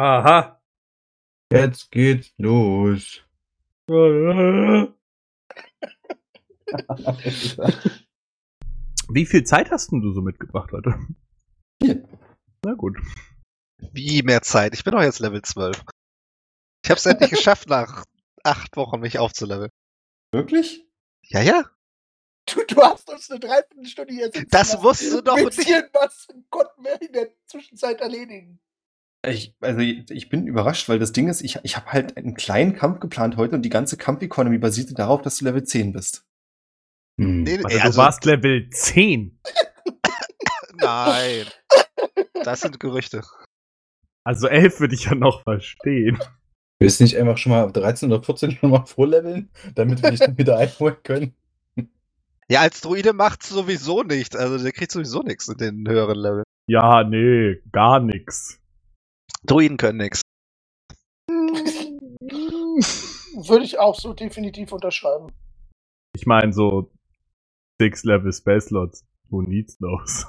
Aha. Jetzt geht's los. Wie viel Zeit hast denn du so mitgebracht heute? Vier. Na gut. Wie mehr Zeit? Ich bin doch jetzt Level 12. Ich hab's endlich geschafft, nach acht Wochen mich aufzuleveln. Wirklich? Ja, ja. Du, du hast uns eine Dreiviertelstunde hier sitzen Das lassen. musst du doch Ein nicht. bisschen was konnten wir in der Zwischenzeit erledigen. Ich, also ich bin überrascht, weil das Ding ist, ich, ich habe halt einen kleinen Kampf geplant heute und die ganze Kampf-Economy basierte darauf, dass du Level 10 bist. Nee, nee, Also, also, du warst Level 10. nein. Das sind Gerüchte. Also 11 würde ich ja noch verstehen. Willst du nicht einfach schon mal auf 13 oder 14 schon mal vorleveln, damit wir dich dann wieder einholen können? Ja, als Druide macht's sowieso nicht. Also der kriegt sowieso nichts in den höheren Leveln. Ja, nee, gar nix. Druiden können nichts. Würde ich auch so definitiv unterschreiben. Ich meine so six Level Space Slots. Who needs those?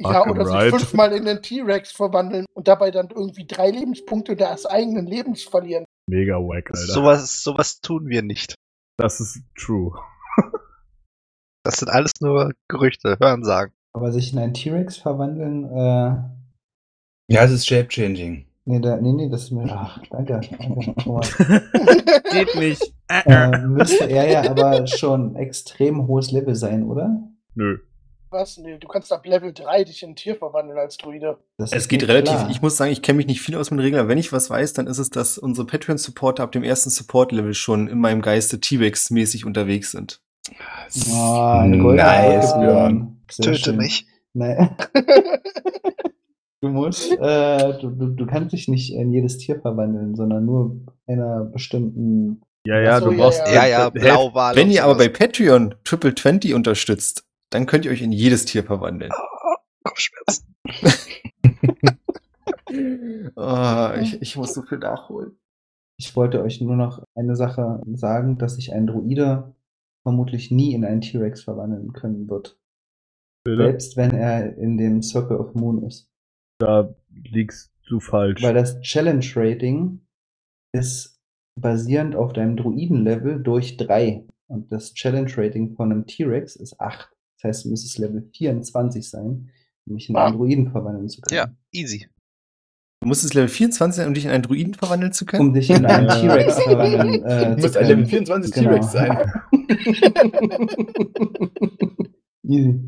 Ja, oder I'm sich right. fünfmal in den T-Rex verwandeln und dabei dann irgendwie drei Lebenspunkte des eigenen Lebens verlieren. Mega wack, Alter. Sowas, sowas tun wir nicht. Das ist true. Das sind alles nur Gerüchte, Hörensagen. Aber sich in einen T-Rex verwandeln, äh, Ja, es ist Shape-Changing. Nee, da, nee, nee, das ist mir, ach, danke. danke Thomas. Geht nicht. äh, müsste er ja aber schon extrem hohes Level sein, oder? Nö. Was? Nee, du kannst ab Level 3 dich in ein Tier verwandeln als Druide. Das Es geht relativ, klar. ich muss sagen, ich kenne mich nicht viel aus mit Regeln, aber wenn ich was weiß, dann ist es, dass unsere Patreon-Supporter ab dem ersten Support-Level schon in meinem Geiste T-Rex-mäßig unterwegs sind. Oh, nice, Björn. Töte schön. mich. Nein. Du musst, äh, du, du, du kannst dich nicht in jedes Tier verwandeln, sondern nur einer bestimmten. Ja, ja, so, du ja, brauchst. ja. Ja, ja, Helf- Blauwal. Wenn ihr aber bei. Patreon Triple 20 unterstützt, dann könnt ihr euch in jedes Tier verwandeln. Kopfschmerzen. oh, ich, ich muss so viel nachholen. Ich wollte euch nur noch eine Sache sagen, dass sich ein Druide vermutlich nie in einen T-Rex verwandeln können wird. Bitte? Selbst wenn er in dem Circle of Moon ist. Da liegst du falsch. Weil das Challenge Rating ist basierend auf deinem Druiden-Level durch 3. Und das Challenge Rating von einem T-Rex ist 8. Das heißt, du müsstest Level 24 sein, um dich in einen Ah. Druiden verwandeln zu können. Ja, easy. Du musstest Level 24 sein, um dich in einen Druiden verwandeln zu können? Um dich in einen. T-Rex verwandeln äh, Du zu musst ein können. Level 24 Genau. T-Rex sein. Easy.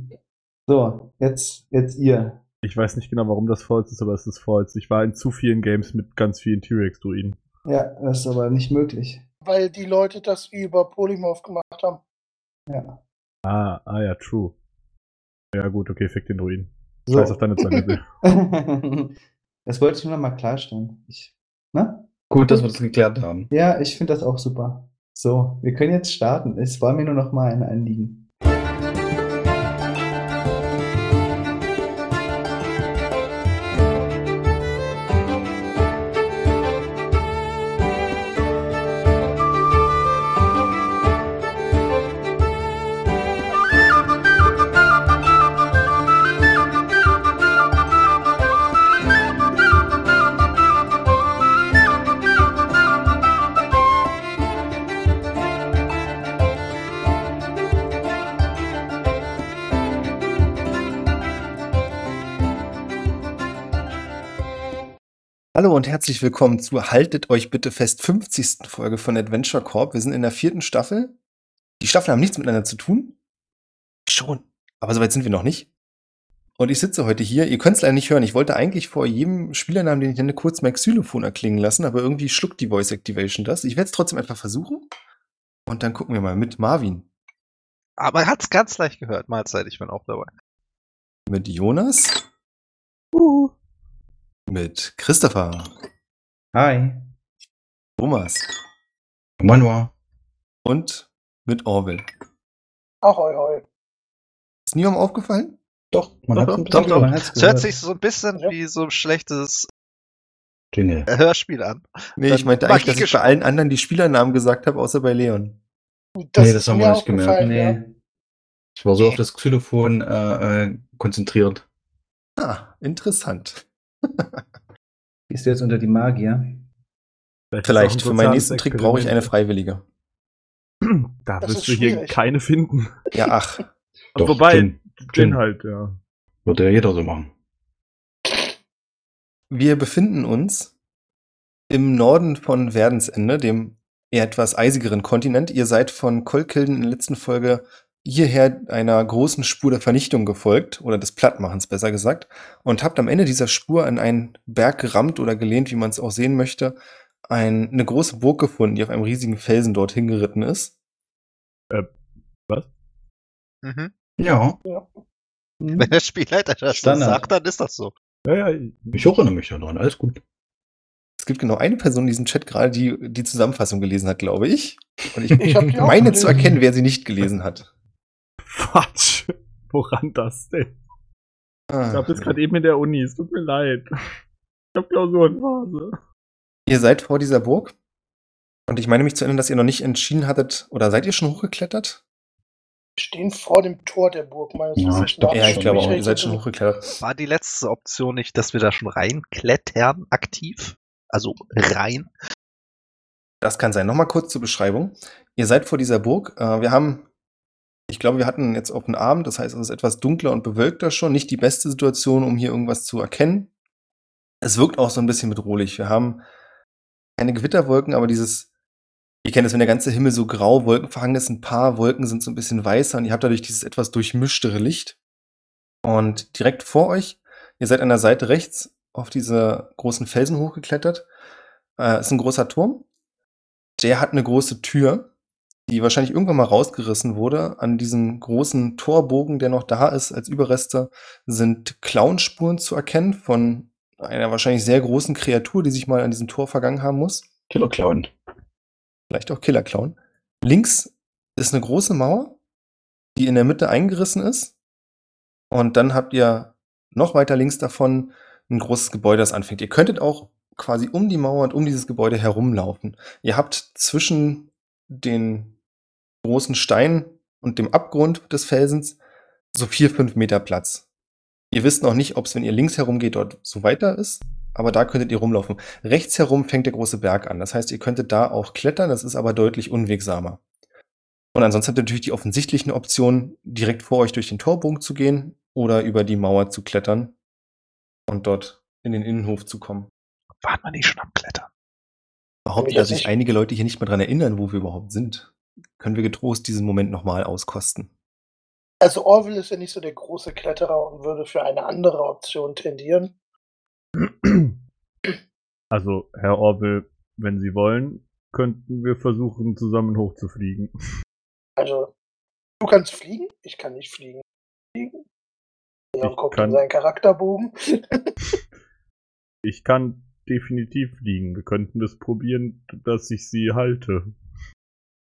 So, jetzt, jetzt ihr. Ich weiß nicht genau, warum das falsch ist, aber es ist falsch. Ich war in zu vielen Games mit ganz vielen T-Rex-Druiden. Ja, das ist aber nicht möglich. Weil die Leute das über Polymorph gemacht haben. Ja. Ah, ah ja, true. Ja gut, okay, fick den Druiden. So. Scheiß auf deine zwei Level. das wollte ich nur noch mal klarstellen. Ich, ne? Gut, dass wir das geklärt haben. Ja, ich finde das auch super. So, wir können jetzt starten. Es war mir nur noch mal ein Anliegen. Hallo und herzlich willkommen zu Haltet euch bitte fest 50. Folge von Adventure Corp. Wir sind in der vierten Staffel. Die Staffeln haben nichts miteinander zu tun. Schon. Aber soweit sind wir noch nicht. Und ich sitze heute hier. Ihr könnt es leider nicht hören. Ich wollte eigentlich vor jedem Spielernamen, den ich nenne, kurz mein Xylophon erklingen lassen, aber irgendwie schluckt die Voice Activation das. Ich werde es trotzdem einfach versuchen. Und dann gucken wir mal mit Marvin, Aber man hat's ganz leicht gehört. Mahlzeit, ich bin auch dabei. mit Jonas, mit Christopher, Hi. Thomas Manua. und mit Orwell. Ahoi, hoi. Ist niemandem aufgefallen? Doch, man hat Es hört sich so ein bisschen Ja. wie so ein schlechtes Jingle. Hörspiel an. Nee, Dann ich meinte eigentlich, dass ich bei allen anderen die Spielernamen gesagt habe, außer bei Leon. Nee, das haben wir nicht gemerkt. aufgefallen, ja. Nee. Ich war so auf das Xylophon äh, äh, konzentriert. Ah, interessant. Gehst du jetzt unter die Magier? Vielleicht auch für ein meinen nächsten Trick brauche ich eine. Freiwillige. Da Das wirst du hier schwierig. keine finden. Ja, ach. Doch, Wobei. Gin Gin. halt, ja. Würde ja jeder so machen. Wir befinden uns im Norden von Verdensende, dem eher etwas eisigeren Kontinent. Ihr seid von Kolkilden in der letzten Folge hierher einer großen Spur der Vernichtung gefolgt, oder des Plattmachens besser gesagt, und habt am Ende dieser Spur an einen Berg gerammt oder gelehnt, wie man es auch sehen möchte, ein, eine große Burg gefunden, die auf einem riesigen Felsen dort hingeritten ist. Was? Mhm. Ja, Hm? Wenn der Spielleiter das so Standard. sagt, dann ist das so. Ja, ja, ich erinnere mich daran. Alles gut. Es gibt genau eine Person in diesem Chat gerade, die die Zusammenfassung gelesen hat, glaube ich. Und ich, Ich meine zu erkennen, wer sie nicht gelesen hat. Quatsch. Woran das denn? Ich habe jetzt gerade eben in der Uni, es tut mir leid. Ich habe Klausurenphase. Ihr seid vor dieser Burg. Und ich meine mich zu erinnern, dass ihr noch nicht entschieden hattet, oder seid ihr schon hochgeklettert? Wir stehen vor dem Tor der Burg meines Ja, Wissens ich glaub. Ja, ich glaube auch, ihr seid schon hochgeklettert. War die letzte Option nicht, dass wir da schon reinklettern, aktiv? Also rein? Das kann sein. Nochmal kurz zur Beschreibung. Ihr seid vor dieser Burg. Äh, wir haben, ich glaube, wir hatten jetzt auf den Abend, das heißt, es ist etwas dunkler und bewölkter schon. Nicht die beste Situation, um hier irgendwas zu erkennen. Es wirkt auch so ein bisschen bedrohlich. Wir haben keine Gewitterwolken, aber dieses, ihr kennt es, wenn der ganze Himmel so grau wolkenverhangen ist, ein paar Wolken sind so ein bisschen weißer und ihr habt dadurch dieses etwas durchmischtere Licht. Und direkt vor euch, ihr seid an der Seite rechts auf diese großen Felsen hochgeklettert, äh, ist ein großer Turm. Der hat eine große Tür, die wahrscheinlich irgendwann mal rausgerissen wurde. An diesem großen Torbogen, der noch da ist, als Überreste, sind Klauenspuren zu erkennen von einer wahrscheinlich sehr großen Kreatur, die sich mal an diesem Tor vergangen haben muss. Killer Clown. Vielleicht auch Killerclown. Links ist eine große Mauer, die in der Mitte eingerissen ist. Und dann habt ihr noch weiter links davon ein großes Gebäude, das anfängt. Ihr könntet auch quasi um die Mauer und um dieses Gebäude herumlaufen. Ihr habt zwischen den großen Steinen und dem Abgrund des Felsens so vier, fünf Meter Platz. Ihr wisst noch nicht, ob es, wenn ihr links herumgeht, dort so weiter ist, aber da könntet ihr rumlaufen. Rechts herum fängt der große Berg an. Das heißt, ihr könntet da auch klettern, das ist aber deutlich unwegsamer. Und ansonsten habt ihr natürlich die offensichtlichen Optionen, direkt vor euch durch den Torbogen zu gehen oder über die Mauer zu klettern und dort in den Innenhof zu kommen. Waren wir nicht schon am Klettern? Behauptet, Ja, dass sich einige Leute hier nicht mehr dran erinnern, wo wir überhaupt sind. Können wir getrost diesen Moment nochmal auskosten. Also Orwell ist ja nicht so der große Kletterer und würde für eine andere Option tendieren. Also, Herr Orwell, wenn Sie wollen, könnten wir versuchen, zusammen hochzufliegen. Also, du kannst fliegen, ich kann nicht fliegen. Fliegen? Ja, Ich guckt kann- in seinen Charakterbogen. Ich kann definitiv fliegen. Wir könnten das probieren, dass ich Sie halte.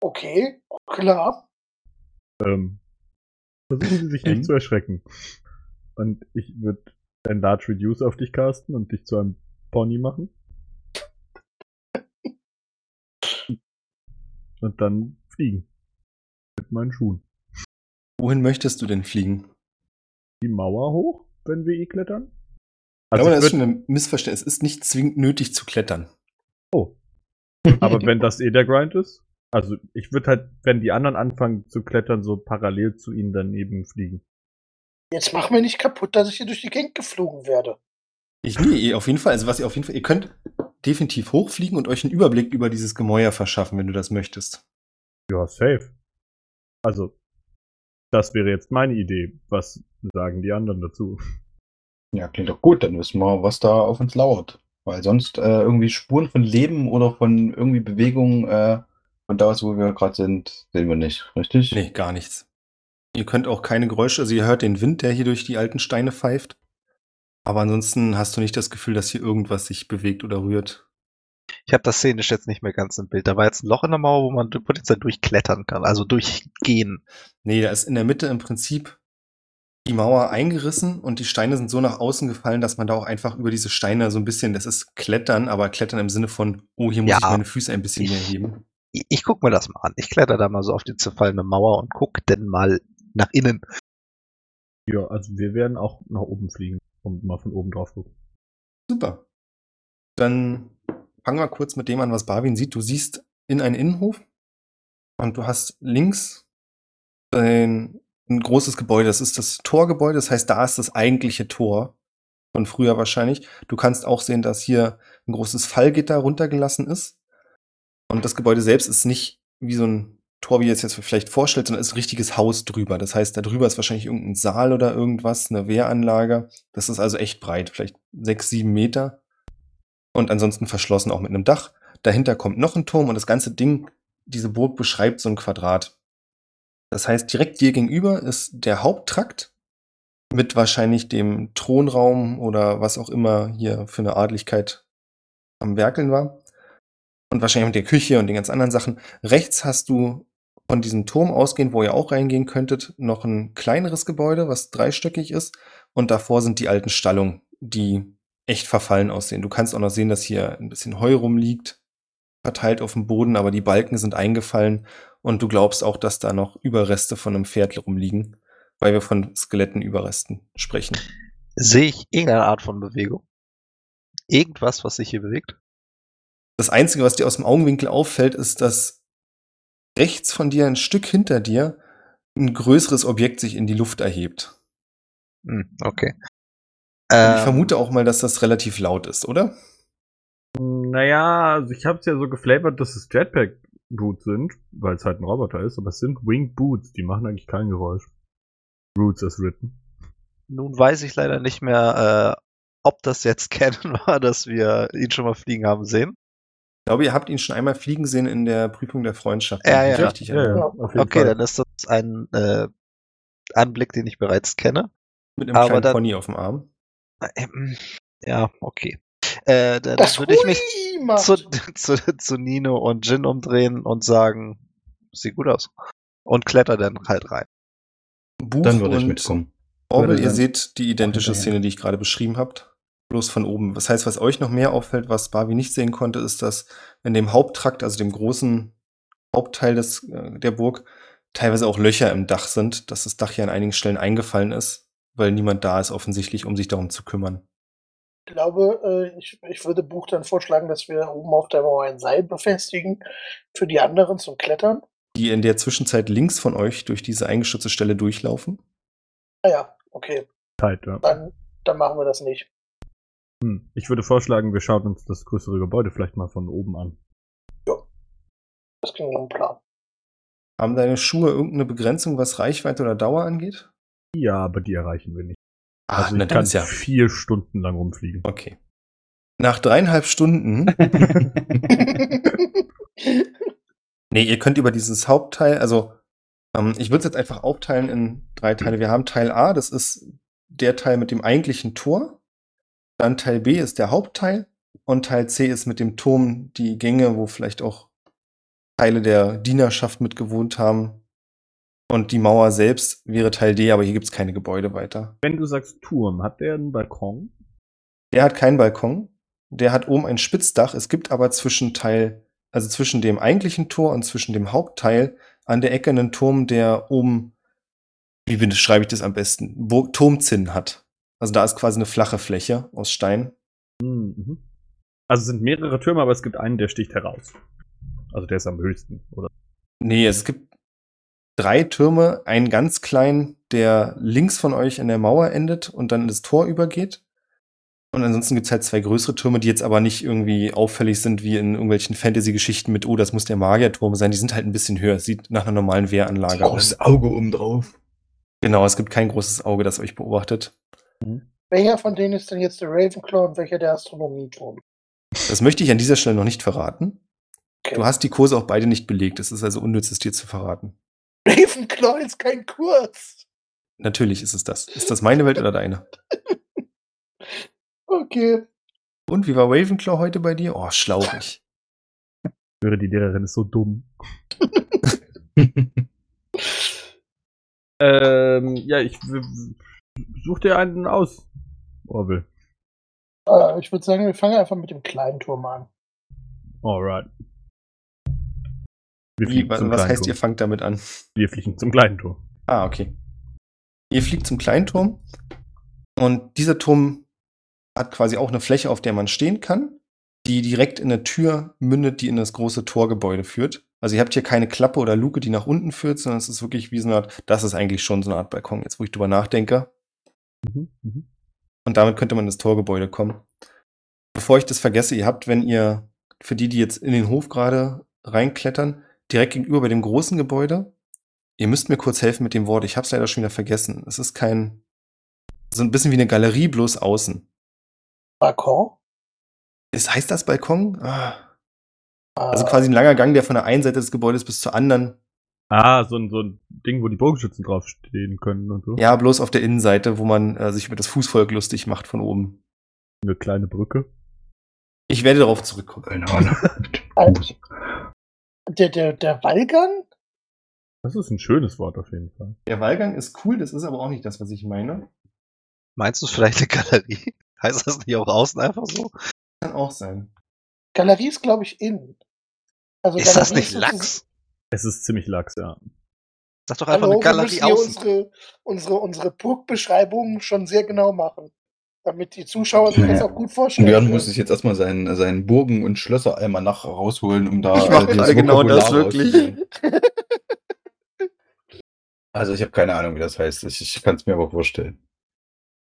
Okay, klar. Ähm, versuchen Sie sich nicht zu erschrecken. Und ich würde ein Large Reduce auf dich casten und dich zu einem Pony machen. Und dann fliegen. Mit meinen Schuhen. Wohin möchtest du denn fliegen? Die Mauer hoch, wenn wir eh klettern? Also aber das ist schon ein Missverständnis. Es ist nicht zwingend nötig zu klettern. oh. Aber wenn das eh der Grind ist? Also ich würde halt, wenn die anderen anfangen zu klettern, so parallel zu ihnen daneben fliegen. Jetzt mach mir nicht kaputt, dass ich hier durch die Gegend geflogen werde. Ich nee, ihr auf jeden Fall. Also was ihr auf jeden Fall, ihr könnt definitiv hochfliegen und euch einen Überblick über dieses Gemäuer verschaffen, wenn du das möchtest. Ja, safe. Also, das wäre jetzt meine Idee. Was sagen die anderen dazu? Ja, klingt doch gut. Dann wissen wir, was da auf uns lauert. Weil sonst äh, irgendwie Spuren von Leben oder von irgendwie Bewegung äh, von da aus, wo wir gerade sind, sehen wir nicht. Richtig? Nee, gar nichts. Ihr könnt auch keine Geräusche, also ihr hört den Wind, der hier durch die alten Steine pfeift. Aber ansonsten hast du nicht das Gefühl, dass hier irgendwas sich bewegt oder rührt. Ich habe das szenisch jetzt nicht mehr ganz im Bild. Da war jetzt ein Loch in der Mauer, wo man potenziell durchklettern kann, also durchgehen. Nee, da ist in der Mitte im Prinzip die Mauer eingerissen und die Steine sind so nach außen gefallen, dass man da auch einfach über diese Steine so ein bisschen, das ist Klettern, aber Klettern im Sinne von, oh, hier muss Ja. ich meine Füße ein bisschen mehr heben. Ich, ich guck mir das mal an. Ich kletter da mal so auf die zerfallene Mauer und guck denn mal nach innen. Ja, also wir werden auch nach oben fliegen und mal von oben drauf gucken. Super. Dann fangen wir kurz mit dem an, was Barwin sieht. Du siehst in einen Innenhof und du hast links ein, ein großes Gebäude. Das ist das Torgebäude. Das heißt, da ist das eigentliche Tor von früher wahrscheinlich. Du kannst auch sehen, dass hier ein großes Fallgitter runtergelassen ist. Und das Gebäude selbst ist nicht wie so ein Tor, wie ihr es jetzt vielleicht vorstellt, sondern ist ein richtiges Haus drüber. Das heißt, da drüber ist wahrscheinlich irgendein Saal oder irgendwas, eine Wehranlage. Das ist also echt breit, vielleicht sechs, sieben Meter. Und ansonsten verschlossen auch mit einem Dach. Dahinter kommt noch ein Turm und das ganze Ding, diese Burg beschreibt so ein Quadrat. Das heißt, direkt dir gegenüber ist der Haupttrakt mit wahrscheinlich dem Thronraum oder was auch immer hier für eine Adligkeit am Werkeln war. Und wahrscheinlich mit der Küche und den ganz anderen Sachen. Rechts hast du von diesem Turm ausgehend, wo ihr auch reingehen könntet, noch ein kleineres Gebäude, was dreistöckig ist. Und davor sind die alten Stallungen, die echt verfallen aussehen. Du kannst auch noch sehen, dass hier ein bisschen Heu rumliegt, verteilt auf dem Boden, aber die Balken sind eingefallen und du glaubst auch, dass da noch Überreste von einem Pferd rumliegen, weil wir von Skelettenüberresten sprechen. Sehe ich irgendeine Art von Bewegung? Irgendwas, was sich hier bewegt? Das Einzige, was dir aus dem Augenwinkel auffällt, ist, dass rechts von dir, ein Stück hinter dir, ein größeres Objekt sich in die Luft erhebt. Hm, okay. Und Ähm, ich vermute auch mal, dass das relativ laut ist, oder? Naja, also ich habe es ja so geflavert, dass es Jetpack-Boots sind, weil es halt ein Roboter ist, aber es sind Winged Boots, die machen eigentlich kein Geräusch. Roots as written. Nun weiß ich leider nicht mehr, äh, ob das jetzt Canon war, dass wir ihn schon mal fliegen haben sehen. Ich glaube, ihr habt ihn schon einmal fliegen sehen in der Prüfung der Freundschaft. Ja, ja. Richtig Ja, ja, Okay, Fall. dann ist das ein äh, Anblick, den ich bereits kenne. Mit einem Aber kleinen dann- Pony auf dem Arm. Ähm, ja, okay. Äh, dann Das würde ich mich zu, zu, zu Nino und Jin umdrehen und sagen, sieht gut aus. Und kletter dann halt rein. Buch Dann würde ich mitkommen. Orwell, ihr seht die identische. Szene, die ich gerade beschrieben habt. Bloß von oben. Das heißt, was euch noch mehr auffällt, was Barbie nicht sehen konnte, ist, dass in dem Haupttrakt, also dem großen Hauptteil des, äh, der Burg, teilweise auch Löcher im Dach sind, dass das Dach hier an einigen Stellen eingefallen ist, weil niemand da ist offensichtlich, um sich darum zu kümmern. Ich glaube, äh, ich, ich würde Buch dann vorschlagen, dass wir oben auf der Mauer ein Seil befestigen für die anderen zum Klettern. Die in der Zwischenzeit links von euch durch diese eingestürzte Stelle durchlaufen. Naja, okay, Tight, ja. dann, dann machen wir das nicht. Hm. Ich würde vorschlagen, wir schauen uns das größere Gebäude vielleicht mal von oben an. Das klingt nach einem Plan. Haben deine Schuhe irgendeine Begrenzung, was Reichweite oder Dauer angeht? Ja, aber die erreichen wir nicht. Ah, Also ich dann kann ja. vier Stunden lang rumfliegen. Okay. Nach dreieinhalb Stunden Nee, ihr könnt über dieses Hauptteil, also ähm, ich würde es jetzt einfach aufteilen in drei Teile. Wir haben Teil A, das ist der Teil mit dem eigentlichen Tor. Dann Teil B ist der Hauptteil. Und Teil C ist mit dem Turm die Gänge, wo vielleicht auch Teile der Dienerschaft mit gewohnt haben. Und die Mauer selbst wäre Teil D, aber hier gibt's keine Gebäude weiter. Wenn du sagst Turm, hat der einen Balkon? Der hat keinen Balkon. Der hat oben ein Spitzdach. Es gibt aber zwischen Teil, also zwischen dem eigentlichen Tor und zwischen dem Hauptteil an der Ecke einen Turm, der oben, wie beschreibe ich das am besten, Turmzinn hat. Also da ist quasi eine flache Fläche aus Stein. Mhm. Also es sind mehrere Türme, aber es gibt einen, der sticht heraus. Also der ist am höchsten, oder? Nee, es gibt drei Türme, einen ganz kleinen, der links von euch an der Mauer endet und dann in das Tor übergeht. Und ansonsten gibt's halt zwei größere Türme, die jetzt aber nicht irgendwie auffällig sind wie in irgendwelchen Fantasy-Geschichten mit, oh, das muss der Magierturm sein. Die sind halt ein bisschen höher. Sieht nach einer normalen Wehranlage aus. Großes Auge oben drauf. Genau, es gibt kein großes Auge, das euch beobachtet. Welcher von denen ist denn jetzt der Ravenclaw und welcher der Astronomieturm? Das möchte ich an dieser Stelle noch nicht verraten. Okay. Du hast die Kurse auch beide nicht belegt. Es ist also unnütz, es dir zu verraten. Ravenclaw ist kein Kurs. Natürlich ist es das. Ist das meine Welt oder deine? Okay. Und wie war Ravenclaw heute bei dir? Oh, schlauchig. Ich höre, die Lehrerin ist so dumm. ähm, ja, ich such dir einen aus, Orwell. Äh, ich würde sagen, wir fangen einfach mit dem kleinen Turm an. Alright. Wir Wie, was was heißt, Turm. ihr fangt damit an? Wir fliegen zum kleinen Turm. Ah, okay. Ihr fliegt zum kleinen Turm. Und dieser Turm hat quasi auch eine Fläche, auf der man stehen kann. die direkt in der Tür mündet, die in das große Torgebäude führt. Also ihr habt hier keine Klappe oder Luke, die nach unten führt, sondern es ist wirklich wie so eine Art, das ist eigentlich schon so eine Art Balkon, jetzt wo ich drüber nachdenke. Mhm. Mhm. Und damit könnte man ins Torgebäude kommen. Bevor ich das vergesse, ihr habt, wenn ihr, für die, die jetzt in den Hof gerade reinklettern, direkt gegenüber bei dem großen Gebäude, ihr müsst mir kurz helfen mit dem Wort, ich hab's leider schon wieder vergessen. Es ist kein, so ein bisschen wie eine Galerie, bloß außen. Balkon? Ist, heißt das Balkon? Ah. Also Äh, quasi ein langer Gang, der von der einen Seite des Gebäudes bis zur anderen. Ah, so ein, so ein Ding, wo die Bogenschützen draufstehen können und so. Ja, bloß auf der Innenseite, wo man äh, sich über das Fußvolk lustig macht von oben. Eine kleine Brücke. Ich werde darauf zurückkommen. Keine Ahnung. Alter. der, der, der Wallgang? Das ist ein schönes Wort auf jeden Fall. Der Wallgang ist cool, das ist aber auch nicht das, was ich meine. Meinst du es vielleicht eine Galerie? Heißt das nicht auch außen einfach so? Kann auch sein. Galerie ist, glaube ich, innen. Also Ist das Galerie nicht sozusagen- Lachs? Es ist ziemlich lax, ja. Sag doch einfach Hallo, eine wir Galerie müssen hier unsere, unsere, unsere Burgbeschreibungen schon sehr genau machen. Damit die Zuschauer sich das auch gut vorstellen Björn muss sich jetzt erstmal seinen, seinen Burgen- und Schlösser-Almanach rausholen, um da Ich mach dieses gerade genau das wirklich. Also ich habe keine Ahnung, wie das heißt. Ich, ich kann es mir aber vorstellen.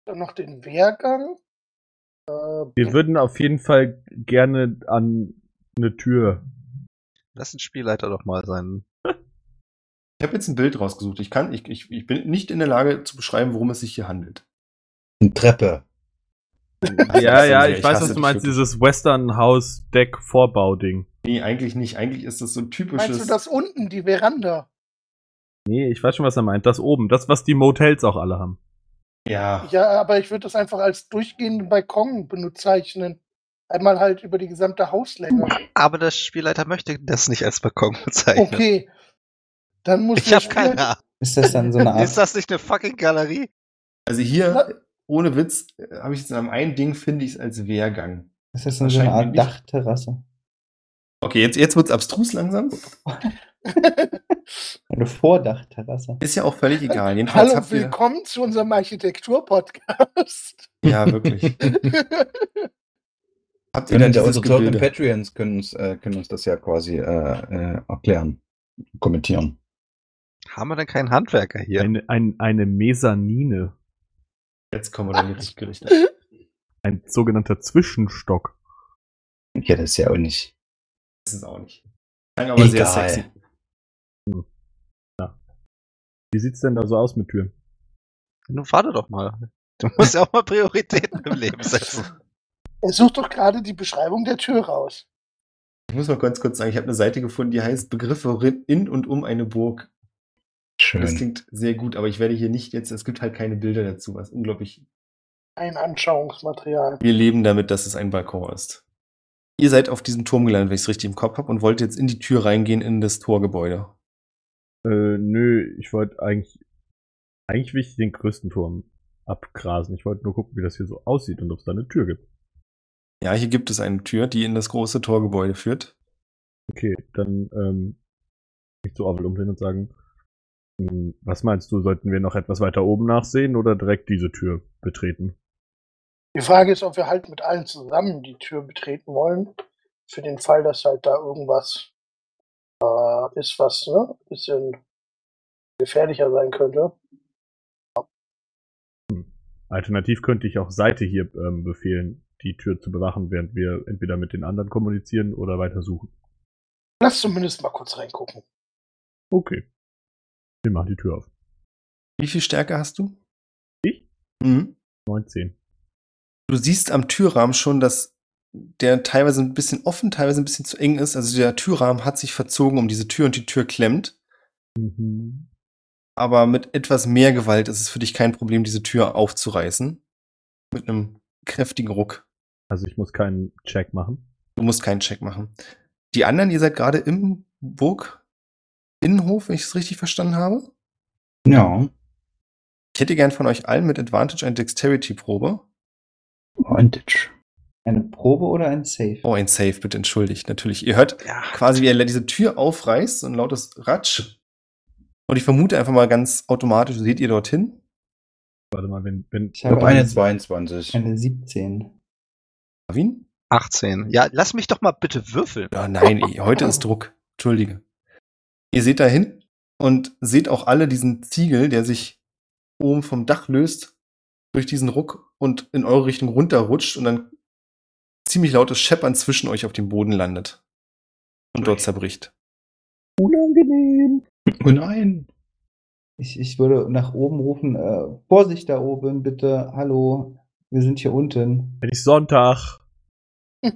Dann noch den Wehrgang. Äh, Wir würden auf jeden Fall gerne an eine Tür. Lass den Spielleiter doch mal sein. Ich habe jetzt ein Bild rausgesucht. Ich kann, ich, ich, ich bin nicht in der Lage zu beschreiben, worum es sich hier handelt. Eine Treppe. Ja, ja, ich ich weiß, was du meinst, dieses Western House Deck Vorbau-Ding. Nee, eigentlich nicht. Eigentlich ist das so ein typisches. meinst du das unten, die Veranda? Nee, ich weiß schon, was er meint. Das oben. Das, was die Motels auch alle haben. Ja. Ja, aber ich würde das einfach als durchgehenden Balkon bezeichnen. Einmal halt über die gesamte Hauslänge. Aber der Spielleiter möchte das nicht als Balkon bezeichnen. Okay. Dann muss Ich der habe keine Ahnung. Ist das dann so eine Art Ist das nicht eine fucking Galerie? Also hier, ohne Witz, äh, habe ich jetzt am einen Ding, finde ich es als Wehrgang. Ist das dann so eine Art. Dachterrasse? Okay, jetzt, jetzt wird's abstrus langsam. Eine Vordachterrasse. Ist ja auch völlig egal. Jedenfalls Hallo, willkommen zu unserem Architektur-Podcast. Ja, wirklich. Habt ihr Können dann ja unsere tollen? Patreons können uns, äh, können uns das ja quasi äh, äh, erklären, kommentieren. Haben wir denn keinen Handwerker hier? Eine, ein, eine Mesanine. Jetzt kommen wir dann richtig gerichtet. Ein sogenannter Zwischenstock. Ja, das ist ja auch nicht. Das ist auch nicht. Klang aber sehr Egal. sexy. Wie sieht's denn da so aus mit Türen? Nun warte doch mal. Du musst ja auch mal Prioritäten im Leben setzen. Er sucht doch gerade die Beschreibung der Tür raus. Ich muss mal ganz kurz sagen, ich habe eine Seite gefunden, die heißt Begriffe in und um eine Burg. Das Schön. klingt sehr gut, aber ich werde hier nicht jetzt, es gibt halt keine Bilder dazu, was unglaublich. Ein Anschauungsmaterial. Wir leben damit, dass es ein Balkon ist. Ihr seid auf diesem Turm gelandet, wenn ich es richtig im Kopf habe, und wollt jetzt in die Tür reingehen in das Torgebäude. Äh, nö, ich wollte eigentlich. Eigentlich will ich den größten Turm abgrasen. Ich wollte nur gucken, wie das hier so aussieht und ob es da eine Tür gibt. Ja, hier gibt es eine Tür, die in das große Torgebäude führt. Okay, dann ähm, mich zu Orwell umdrehen und sagen, hm, was meinst du, sollten wir noch etwas weiter oben nachsehen oder direkt diese Tür betreten? Die Frage ist, ob wir halt mit allen zusammen die Tür betreten wollen. Für den Fall, dass halt da irgendwas äh, ist, was ne, ein bisschen gefährlicher sein könnte. Alternativ könnte ich auch Seite hier ähm, befehlen, die Tür zu bewachen, während wir entweder mit den anderen kommunizieren oder weiter suchen. Lass zumindest mal kurz reingucken. Okay. Wir machen die Tür auf. Wie viel Stärke hast du? Ich? Mhm. 19. Du siehst am Türrahmen schon, dass der teilweise ein bisschen offen, teilweise ein bisschen zu eng ist. Also der Türrahmen hat sich verzogen um diese Tür und die Tür klemmt. Mhm. Aber mit etwas mehr Gewalt ist es für dich kein Problem, diese Tür aufzureißen. Mit einem kräftigen Ruck. Also ich muss keinen Check machen. Du musst keinen Check machen. Die anderen, ihr seid gerade im Burg Innenhof, wenn ich es richtig verstanden habe. Ja. Ich hätte gern von euch allen mit Advantage eine Dexterity-Probe. Vantage. Eine Probe oder ein Safe? Oh, ein Save, bitte entschuldigt. Natürlich. Ihr hört Ja. quasi, wie er diese Tür aufreißt, so ein lautes Ratsch. Und ich vermute einfach mal ganz automatisch, seht ihr dorthin? Warte mal, wenn, wenn Ich habe eine, 22. eine 17. Marvin? 18. Ja, lass mich doch mal bitte würfeln. Ja, nein, heute ist Druck. Entschuldige. Ihr seht dahin und seht auch alle diesen Ziegel, der sich oben vom Dach löst, durch diesen Ruck und in eure Richtung runterrutscht und dann ziemlich lautes Scheppern zwischen euch auf dem Boden landet. Und dort zerbricht. Unangenehm. Oh nein. Ich, ich würde nach oben rufen, äh, Vorsicht da oben, bitte, hallo, wir sind hier unten. Wenn ich Sonntag.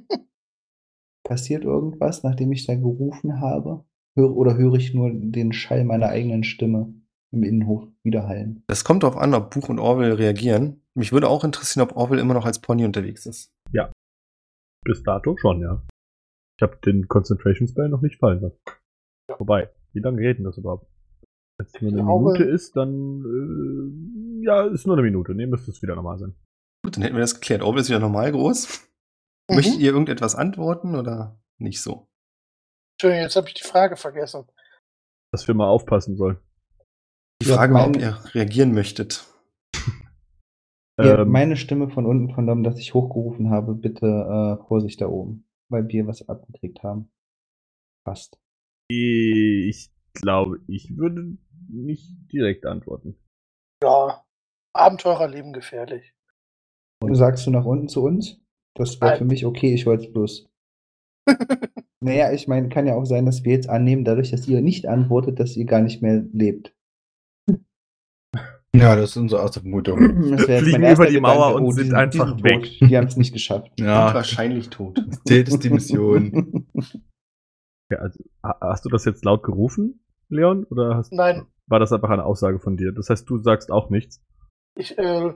Passiert irgendwas, nachdem ich da gerufen habe? Hör, oder höre ich nur den Schall meiner eigenen Stimme im Innenhof widerhallen? Das kommt darauf an, ob Buch und Orwell reagieren. Mich würde auch interessieren, ob Orwell immer noch als Pony unterwegs ist. Bis dato schon, ja. Ich habe den Concentration Spell noch nicht fallen lassen. Wobei, wie lange geht denn das überhaupt? Wenn es nur eine glaube- Minute ist, dann äh, ja, ist nur eine Minute. Nee, müsste es wieder normal sein. Gut, dann hätten wir das geklärt. Orwell ist wieder normal groß. Mhm. Möchtet ihr irgendetwas antworten oder nicht so? Entschuldigung, jetzt habe ich die Frage vergessen. Dass wir mal aufpassen sollen. Die Ja, Frage war, ob ihr reagieren möchtet. Ja, Ähm, meine Stimme von unten vernommen, dass ich hochgerufen habe, bitte äh, Vorsicht da oben, weil wir was abgekriegt haben. Fast. ich glaube, ich würde nicht direkt antworten. Ja, Abenteurer leben gefährlich. Sagst du nach unten zu uns? Das wäre Nein. für mich okay, ich wollte es bloß. Naja, ich meine, kann ja auch sein, dass wir jetzt annehmen, dadurch, dass ihr nicht antwortet, dass ihr gar nicht mehr lebt. Ja, das ist unsere erste Vermutung. Das Fliegen über die Mauer Gedanke, und oh, die sind einfach die weg. Tot. Die haben es nicht geschafft. Und Ja, wahrscheinlich tot. zählt ist die Mission. Ja, also, ha- hast du das jetzt laut gerufen, Leon? Oder hast, Nein. war das einfach eine Aussage von dir? Das heißt, du sagst auch nichts. Ich, äh,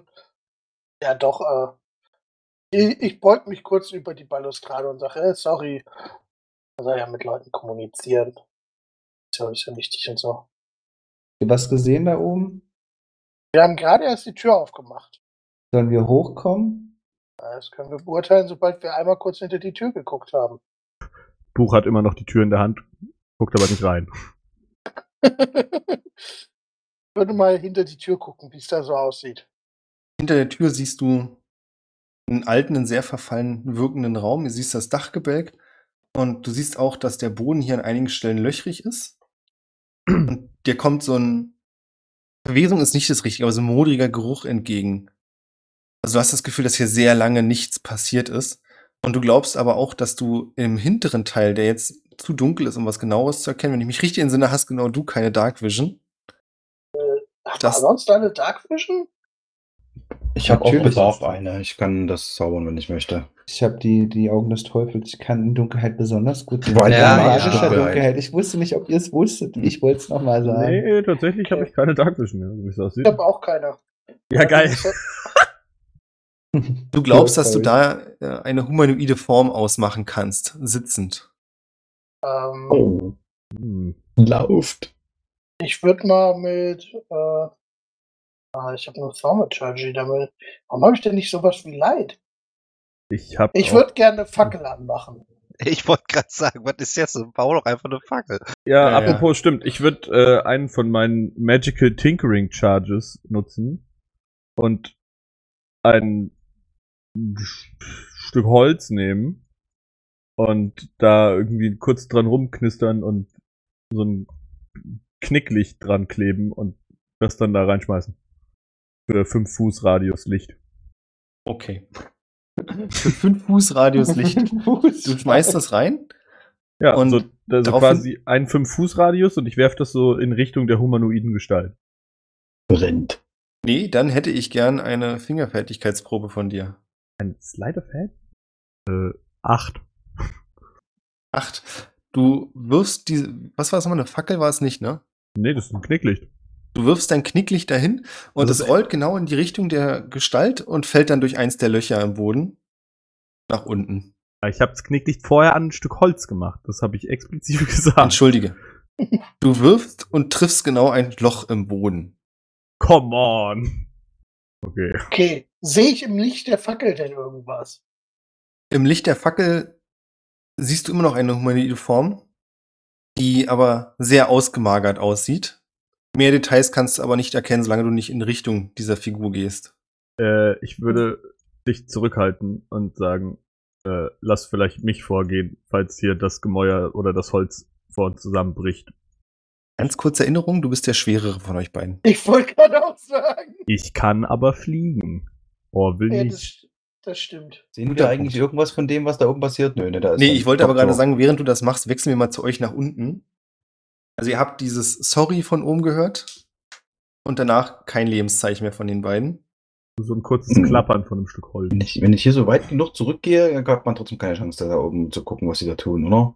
ja doch, äh, ich, ich beug mich kurz über die Balustrade und sage, äh, sorry. Man soll ja mit Leuten kommunizieren. Ist ja, ist ja wichtig und so. Habt ihr was gesehen da oben? Wir haben gerade erst die Tür aufgemacht. Sollen wir hochkommen? Das können wir beurteilen, sobald wir einmal kurz hinter die Tür geguckt haben. Buch hat immer noch die Tür in der Hand, guckt aber nicht rein. ich würde mal hinter die Tür gucken, wie es da so aussieht. Hinter der Tür siehst du einen alten, einen sehr verfallen wirkenden Raum. Du siehst das Dachgebälk und du siehst auch, dass der Boden hier an einigen Stellen löchrig ist. Und dir kommt so ein Verwesung ist nicht das Richtige, aber so ein modriger Geruch entgegen. Also du hast das Gefühl, dass hier sehr lange nichts passiert ist. Und du glaubst aber auch, dass du im hinteren Teil, der jetzt zu dunkel ist, um was genaueres zu erkennen, wenn ich mich richtig entsinne, hast genau du keine Dark Vision. Ach, Das- war sonst eine Dark Vision? Ich habe auch. Bedarf eine. Ich kann das zaubern, wenn ich möchte. Ich habe die, die Augen des Teufels. Ich kann in Dunkelheit besonders gut. Weil ja, magische magischer Dunkelheit. Dunkelheit. Ich wusste nicht, ob ihr es wusstet. Ich wollte es nochmal sagen. Nee, tatsächlich habe ich keine Dark Vision mehr, wie es aussieht. Ich habe auch keine. Ja, geil. Du glaubst, dass du da äh, eine humanoide Form ausmachen kannst, sitzend. Ähm, Oh. Hm. Lauft. Ich würde mal mit. Äh, ah, ich habe nur Thaumaturgy damit. Warum habe ich denn nicht sowas wie Leid? Ich habe Ich würde gerne eine Fackel anmachen. Ich wollte gerade sagen, was ist jetzt? Bau doch einfach eine Fackel. Ja, Ja, apropos, stimmt. Ich würde äh, einen von meinen Magical Tinkering Charges nutzen und ein Stück Holz nehmen und da irgendwie kurz dran rumknistern und so ein Knicklicht dran kleben und das dann da reinschmeißen. Für 5 Fuß Radius Licht. Okay. Für fünf Fuß Radius Licht. Du schmeißt das rein? Ja, Und so, also quasi ein 5 Fuß Radius und ich werfe das so in Richtung der humanoiden Gestalt. Brennt. Nee, dann hätte ich gern eine Fingerfertigkeitsprobe von dir. Ein Sleight of Hand? Äh, 8. Acht. Du wirfst diese, was war das nochmal, eine Fackel war es nicht, ne? Nee, das ist ein Knicklicht. Du wirfst dein Knicklicht dahin und Das es ist- rollt genau in die Richtung der Gestalt und fällt dann durch eins der Löcher im Boden nach unten. Ich habe das Knicklicht vorher an ein Stück Holz gemacht. Das habe ich explizit gesagt. Entschuldige. Du wirfst und triffst genau ein Loch im Boden. Come on. Okay. Okay. Sehe ich im Licht der Fackel denn irgendwas? Im Licht der Fackel siehst du immer noch eine humanoide Form, die aber sehr ausgemagert aussieht. Mehr Details kannst du aber nicht erkennen, solange du nicht in Richtung dieser Figur gehst. Äh, ich würde dich zurückhalten und sagen, äh, lass vielleicht mich vorgehen, falls hier das Gemäuer oder das Holz vor uns zusammenbricht. Ganz kurze Erinnerung, du bist der schwerere von euch beiden. Ich wollte gerade auch sagen. Ich kann aber fliegen. Oh, will Ja, nicht. das, das stimmt. Sehen Guter wir eigentlich Punkt. irgendwas von dem, was da oben passiert? Nö, ne, da ist Nee, ich wollte aber gerade sagen, während du das machst, wechseln wir mal zu euch nach unten. Also ihr habt dieses Sorry von oben gehört und danach kein Lebenszeichen mehr von den beiden. So ein kurzes Mhm. Klappern von einem Stück Holz. Wenn ich, wenn ich hier so weit genug zurückgehe, dann hat man trotzdem keine Chance, da oben zu gucken, was sie da tun, oder?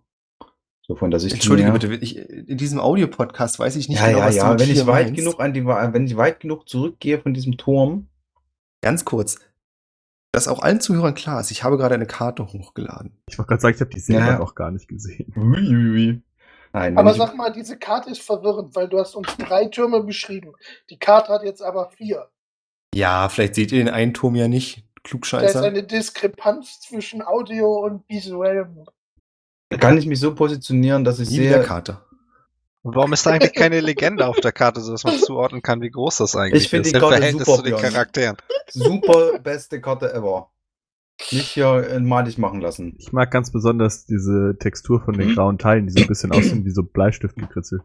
So von der Sicht. Entschuldige bitte, ich, in diesem Audiopodcast weiß ich nicht Ja, genau, ja, was ja. du Wenn ich hier weit meinst. genug an die, wenn ich weit genug zurückgehe von diesem Turm, Ganz kurz. Dass auch allen Zuhörern klar ist, ich habe gerade eine Karte hochgeladen. Ich wollte gerade sagen, ich habe die selber Ja. noch gar nicht gesehen. Uiuiui. Nein, Aber ich, sag mal, diese Karte ist verwirrend, weil du hast uns drei Türme beschrieben. Die Karte hat jetzt aber vier. Ja, vielleicht seht ihr den einen Turm ja nicht. Da ist Klugscheißer. eine Diskrepanz zwischen Audio und visuellem. kann ich mich so positionieren, dass ich Nie sehe, Karte. Und warum ist da eigentlich keine Legende auf der Karte, sodass man zuordnen kann, wie groß das eigentlich Ich ist? die Im Karte Verhältnis super, zu den. Charakteren. super beste Karte ever. Nicht hier äh, malig machen lassen. Ich mag ganz besonders diese Textur von den Mhm. grauen Teilen, die so ein bisschen aussehen wie so Bleistiftgekritzel.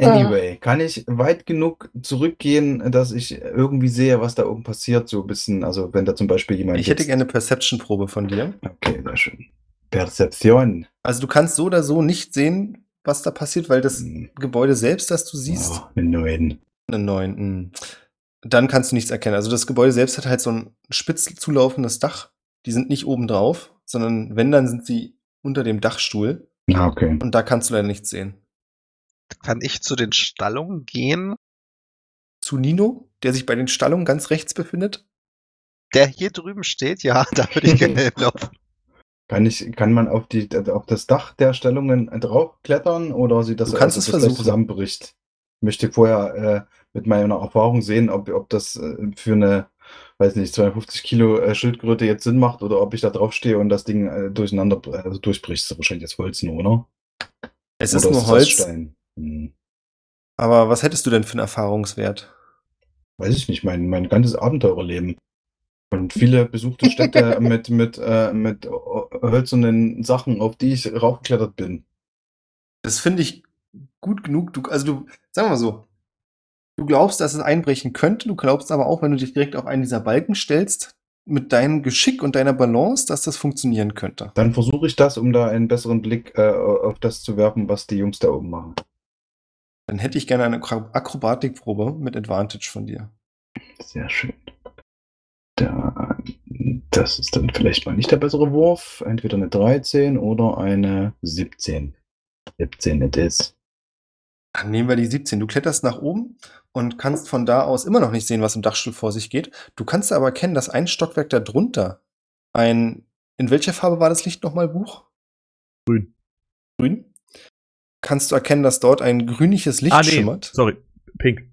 Anyway, kann ich weit genug zurückgehen, dass ich irgendwie sehe, was da oben passiert, so ein bisschen, also wenn da zum Beispiel jemand Ich hätte gerne eine Perception-Probe von dir. Okay, sehr schön. Perzeption. Also du kannst so oder so nicht sehen, was da passiert, weil das Hm. Gebäude selbst, das du siehst, Oh, eine neuen. eine neun. hm. Dann kannst du nichts erkennen. Also das Gebäude selbst hat halt so ein spitz zulaufendes Dach. Die sind nicht oben drauf, sondern wenn, dann sind sie unter dem Dachstuhl. Ah, okay. Und da kannst du leider nichts sehen. Kann ich zu den Stallungen gehen? Zu Nino, der sich bei den Stallungen ganz rechts befindet. Der hier drüben steht? Ja, da würde ich gerne hinlaufen. Kann ich, kann man auf die, auf das Dach der Stellungen draufklettern oder sieht das Du kannst aus, es versuchen. zusammenbricht? Ich möchte vorher äh, mit meiner Erfahrung sehen, ob, ob das äh, für eine, weiß nicht, 250 Kilo äh, Schildkröte jetzt Sinn macht oder ob ich da drauf stehe und das Ding äh, durcheinander, also durchbricht. Das ist wahrscheinlich das Holz nur, oder? Es oder ist nur das Holz? Hm. aber was hättest du denn für einen Erfahrungswert? weiß ich nicht, mein, mein ganzes Abenteurerleben. Und viele besuchte Städte mit, mit, äh, mit hölzernen Sachen, auf die ich raufgeklettert bin. Das finde ich gut genug. Du, also du, sagen wir mal so, du glaubst, dass es einbrechen könnte. Du glaubst aber auch, wenn du dich direkt auf einen dieser Balken stellst, mit deinem Geschick und deiner Balance, dass das funktionieren könnte. Dann versuche ich das, um da einen besseren Blick äh, auf das zu werfen, was die Jungs da oben machen. Dann hätte ich gerne eine Akro- Akrobatikprobe mit Advantage von dir. Sehr schön. Da, das ist dann vielleicht mal nicht der bessere Wurf. Entweder eine 13 oder eine 17. 17 it is. Dann nehmen wir die 17. Du kletterst nach oben und kannst von da aus immer noch nicht sehen, was im Dachstuhl vor sich geht. Du kannst aber erkennen, dass ein Stockwerk darunter ein. In welcher Farbe war das Licht nochmal, Buch? Grün. Grün? Kannst du erkennen, dass dort ein grünliches Licht ah, nee, schimmert? sorry. Pink.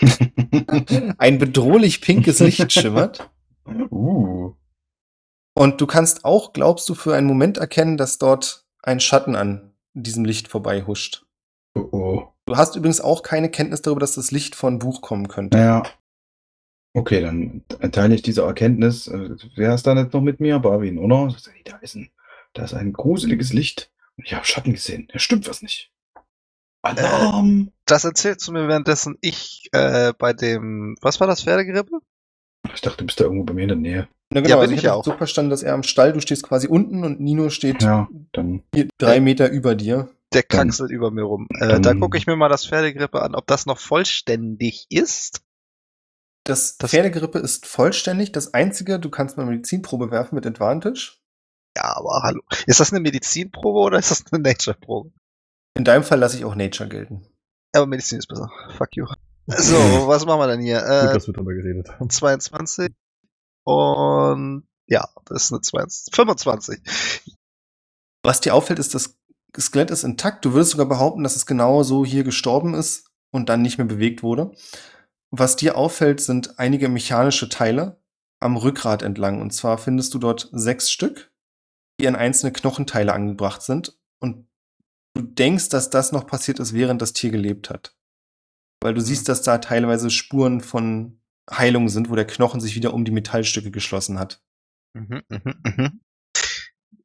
Ein bedrohlich pinkes Licht schimmert. uh. Und du kannst auch, glaubst du, für einen Moment erkennen, dass dort ein Schatten an diesem Licht vorbei huscht. Oh, oh. Du hast übrigens auch keine Kenntnis darüber, dass das Licht von Buch kommen könnte. Ja. Okay, dann teile ich diese Erkenntnis. Äh, Wer ist da nicht noch mit mir? Barwin, oder? Sagt, "Ey, Da ist ein, da ist ein gruseliges Licht. Und ich habe Schatten gesehen. Da stimmt was nicht. Alarm! Das erzählst du mir währenddessen ich äh, bei dem, was war das, Pferdegerippe? Ich dachte, du bist da irgendwo bei mir in der Nähe. Na Ja, bin also ich ich ja habe auch. so verstanden, dass er am Stall, du stehst quasi unten und Nino steht Ja, dann. hier drei Meter über dir. Der kraxelt über mir rum. Äh, dann- da gucke ich mir mal das Pferdegerippe an, ob das noch vollständig ist. Das, Das- Pferdegrippe ist vollständig. Das einzige, du kannst mal eine Medizinprobe werfen mit Advantage. Ja, aber hallo. Ist das eine Medizinprobe oder ist das eine Nature-Probe? In deinem Fall lasse ich auch Nature gelten. Aber Medizin ist besser. Fuck you. So, was machen wir denn hier? Gut, Äh, dass wir drüber geredet haben. 22 und ja, das ist eine 22, 25. Was dir auffällt, ist, das Skelett ist intakt. Du würdest sogar behaupten, dass es genau so hier gestorben ist und dann nicht mehr bewegt wurde. Was dir auffällt, sind einige mechanische Teile am Rückgrat entlang. Und zwar findest du dort sechs Stück, die an einzelne Knochenteile angebracht sind. Und du denkst, dass das noch passiert ist, während das Tier gelebt hat. Weil du siehst, dass da teilweise Spuren von Heilung sind, wo der Knochen sich wieder um die Metallstücke geschlossen hat. Mhm, mhm, mhm.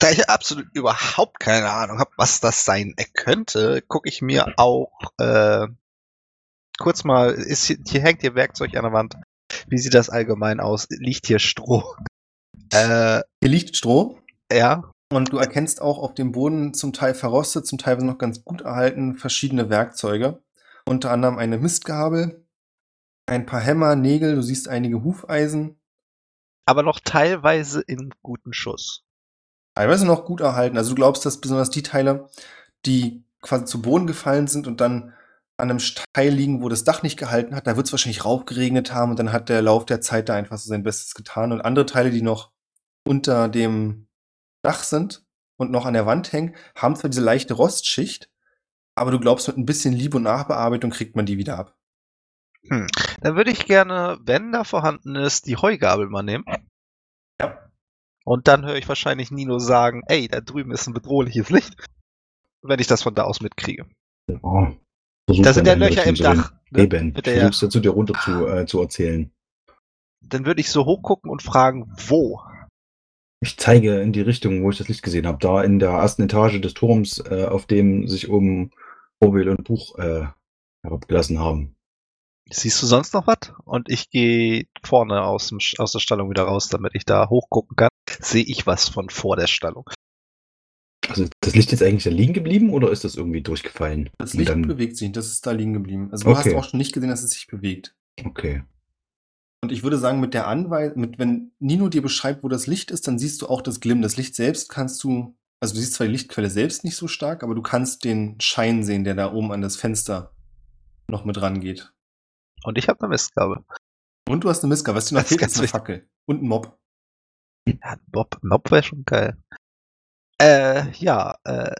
Da ich absolut überhaupt keine Ahnung habe, was das sein könnte, gucke ich mir auch äh, kurz mal, ist hier, hier hängt hier Werkzeug an der Wand. Wie sieht das allgemein aus? Liegt hier Stroh? Äh, Hier liegt Stroh ja. und du erkennst auch auf dem Boden zum Teil verrostet, zum Teil noch ganz gut erhalten verschiedene Werkzeuge. Unter anderem eine Mistgabel, ein paar Hämmer, Nägel, du siehst einige Hufeisen, Aber noch teilweise in guten Schuss. Teilweise noch gut erhalten. Also du glaubst, dass besonders die Teile, die quasi zu Boden gefallen sind und dann an einem Steil liegen, wo das Dach nicht gehalten hat, da wird es wahrscheinlich Rauch geregnet haben und dann hat der Lauf der Zeit da einfach so sein Bestes getan. Und andere Teile, die noch unter dem Dach sind und noch an der Wand hängen, haben zwar diese leichte Rostschicht, aber du glaubst, mit ein bisschen Liebe und Nachbearbeitung kriegt man die wieder ab. Hm. Dann würde ich gerne, wenn da vorhanden ist, die Heugabel mal nehmen. Und dann höre ich wahrscheinlich Nino sagen, ey, da drüben ist ein bedrohliches Licht. Wenn ich das von da aus mitkriege. Oh, Da sind ja Löcher im. Dach. ne? Eben. Mit Ich der- versuch's ja zu dir runter zu, äh, zu erzählen. Dann würde ich so hochgucken und fragen, wo? Ich zeige in die Richtung, wo ich das Licht gesehen habe. Da in der ersten Etage des Turms, äh, auf dem sich oben Orwell und Buch äh, herabgelassen haben. Siehst du sonst noch was? Und ich gehe vorne aus, dem, aus der Stallung wieder raus, damit ich da hochgucken kann. Sehe ich was von vor der Stallung? Also das Licht jetzt eigentlich da liegen geblieben oder ist das irgendwie durchgefallen? Das Licht dann- bewegt sich, das ist da liegen geblieben. Also du Okay. hast auch schon nicht gesehen, dass es sich bewegt. Okay. Und ich würde sagen, mit der Anweisung, mit, wenn Nino dir beschreibt, wo das Licht ist, dann siehst du auch das Glimmen. Das Licht selbst kannst du, also du siehst zwar die Lichtquelle selbst nicht so stark, aber du kannst den Schein sehen, der da oben an das Fenster noch mit rangeht. Und ich habe eine Mistgabe. Und du hast eine Miska, was dir noch ist fehlt, ist eine. Fackel. Und ein Mob. Ja, Mob, Mob wäre schon geil. Äh, ja, äh,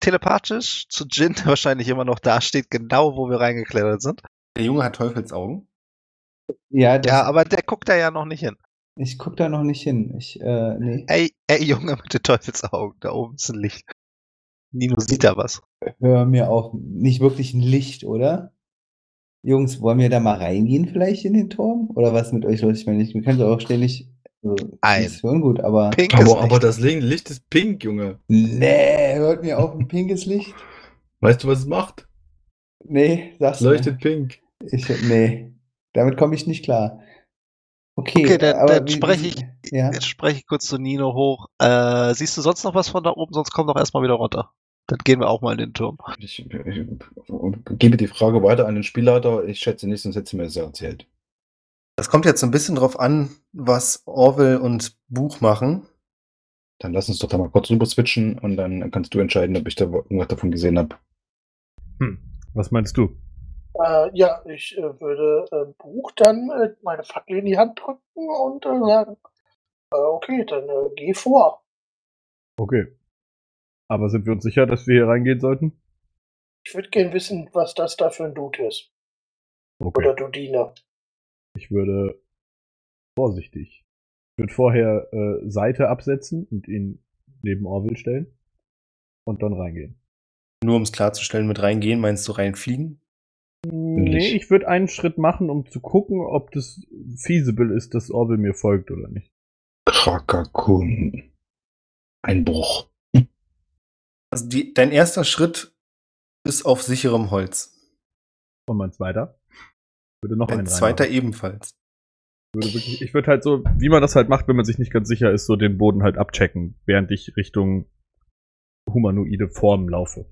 telepathisch zu Jin, der wahrscheinlich immer noch da steht, genau wo wir reingeklettert sind. Der Junge hat Teufelsaugen. Ja, Ja, aber der guckt da ja noch nicht hin. ich guck da noch nicht hin. Ich, äh, nee. Ey, ey, Junge mit den Teufelsaugen, da oben ist ein Licht. Nino sieht da was. Hör mir auf. Nicht wirklich ein Licht, oder? Jungs, wollen wir da mal reingehen vielleicht in den Turm? Oder was mit euch los? Ich meine, wir können doch auch ständig. Also, Ein. ist schon gut, aber. Pink ist Aber, aber das Licht Licht ist pink, Junge. Nee, hört mir auf, ein pinkes Licht? Weißt du, was es macht? Nee, sag's Es leuchtet mir. pink. Ich, nee, damit komme ich nicht klar. Okay, Okay, dann- aber dann spreche ich- Ja, Jetzt spreche ich kurz zu Nino hoch. Äh, siehst du sonst noch was von da oben? Sonst komm doch erstmal wieder runter. Dann gehen wir auch mal in den Turm. Ich, ich, ich gebe die Frage weiter an den Spielleiter. Ich schätze nicht, sonst hätte sie mir das erzählt. Das kommt jetzt so ein bisschen drauf an, was Orwell und Buch machen. Dann lass uns doch da mal kurz rüber switchen und dann kannst du entscheiden, ob ich da irgendwas davon gesehen habe. Hm. Was meinst du? Äh, ja, ich äh, würde äh, Buch dann äh, meine Fackel in die Hand drücken und äh, sagen, äh, okay, dann äh, geh vor. Okay. Aber sind wir uns sicher, dass wir hier reingehen sollten? Ich würde gern wissen, was das da für ein Dude ist. Okay. Oder Dudine. Ich würde vorsichtig. Ich würde vorher äh, Seite absetzen und ihn neben Orville stellen. Und dann reingehen. Nur um es klarzustellen, mit reingehen, meinst du reinfliegen? Nee, ich würde einen Schritt machen, um zu gucken, ob das feasible ist, dass Orville mir folgt oder nicht. Krakakun. Einbruch. Also die, dein erster Schritt ist auf sicherem Holz. Und mein zweiter? Würde noch Dein zweiter reinmachen. ebenfalls. Würde wirklich, ich würde halt so, wie man das halt macht, wenn man sich nicht ganz sicher ist, so den Boden halt abchecken, während ich Richtung humanoide Form laufe.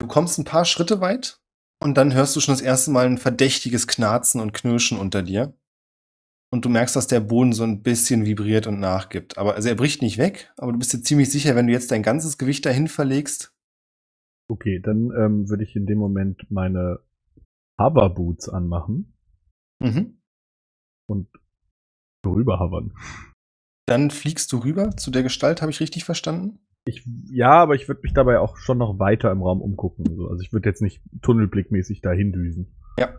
Du kommst ein paar Schritte weit und dann hörst du schon das erste Mal ein verdächtiges Knarzen und Knirschen unter dir. Und du merkst, dass der Boden so ein bisschen vibriert und nachgibt. Aber also er bricht nicht weg, aber du bist dir ziemlich sicher, wenn du jetzt dein ganzes Gewicht dahin verlegst. Okay, dann ähm, würde ich in dem Moment meine Hoverboots anmachen Mhm. und rüber hovern. Dann fliegst du rüber zu der Gestalt, habe ich richtig verstanden? Ich, ja, aber ich würde mich dabei auch schon noch weiter im Raum umgucken. So. Also ich würde jetzt nicht tunnelblickmäßig dahin düsen. Ja.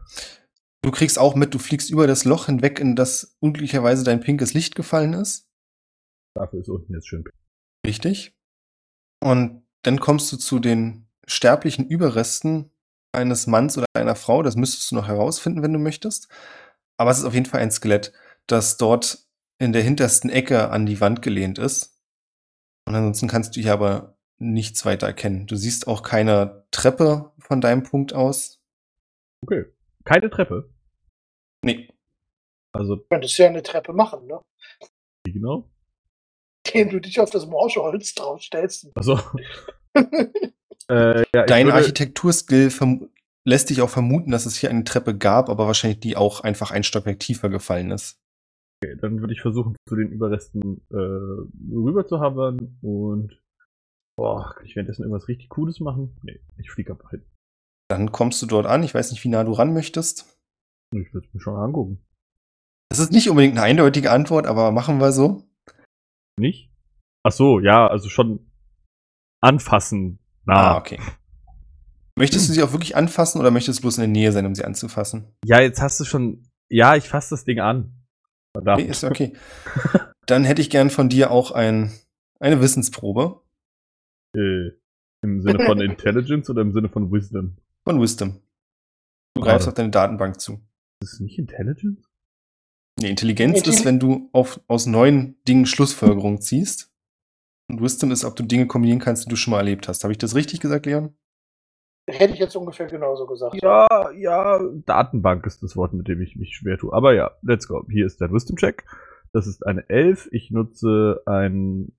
Du kriegst auch mit, du fliegst über das Loch hinweg, in das unglücklicherweise dein pinkes Licht gefallen ist. Dafür ist unten jetzt schön. Richtig. Und dann kommst du zu den sterblichen Überresten eines Manns oder einer Frau. Das müsstest du noch herausfinden, wenn du möchtest. Aber es ist auf jeden Fall ein Skelett, das dort in der hintersten Ecke an die Wand gelehnt ist. Und ansonsten kannst du hier aber nichts weiter erkennen. Du siehst auch keine Treppe von deinem Punkt aus. Okay. Keine Treppe. Nee. Also, Du könntest ja eine Treppe machen, ne? wie genau? Indem du dich auf das Morscheholz draufstellst. Also, äh, ja, Dein Architekturskill lässt dich auch vermuten, dass es hier eine Treppe gab, aber wahrscheinlich die auch einfach ein Stockwerk tiefer gefallen ist. okay, dann würde ich versuchen, zu den Überresten äh, rüber zu hovern und boah, kann ich währenddessen irgendwas richtig Cooles machen? Nee, ich fliege einfach hin. Dann kommst du dort an. Ich weiß nicht, wie nah du ran möchtest. Ich würde es mir schon angucken. Das ist nicht unbedingt eine eindeutige Antwort, aber machen wir so. Nicht? Ach so, ja, also schon anfassen. Na, Ah, okay. Möchtest du sie auch wirklich anfassen oder möchtest du bloß in der Nähe sein, um sie anzufassen? Ja, jetzt hast du schon. Ja, ich fasse das Ding an. Verdammt. Nee, ist okay. Dann hätte ich gern von dir auch ein, eine Wissensprobe Äh, Im Sinne von Intelligence oder im Sinne von Wisdom? von Wisdom. Du greifst Schade. auf deine Datenbank zu. Ist es nicht Intelligence? Nee, Intelligenz Intelli- ist, wenn du auf, aus neuen Dingen Schlussfolgerungen ziehst. Und Wisdom ist, ob du Dinge kombinieren kannst, die du schon mal erlebt hast. Habe ich das richtig gesagt, Leon? Hätte ich jetzt ungefähr genauso gesagt. Ja, ja, Datenbank ist das Wort, mit dem ich mich schwer tue. Aber ja, let's go. Hier ist der Wisdom-Check. Das ist eine 11. Ich nutze ein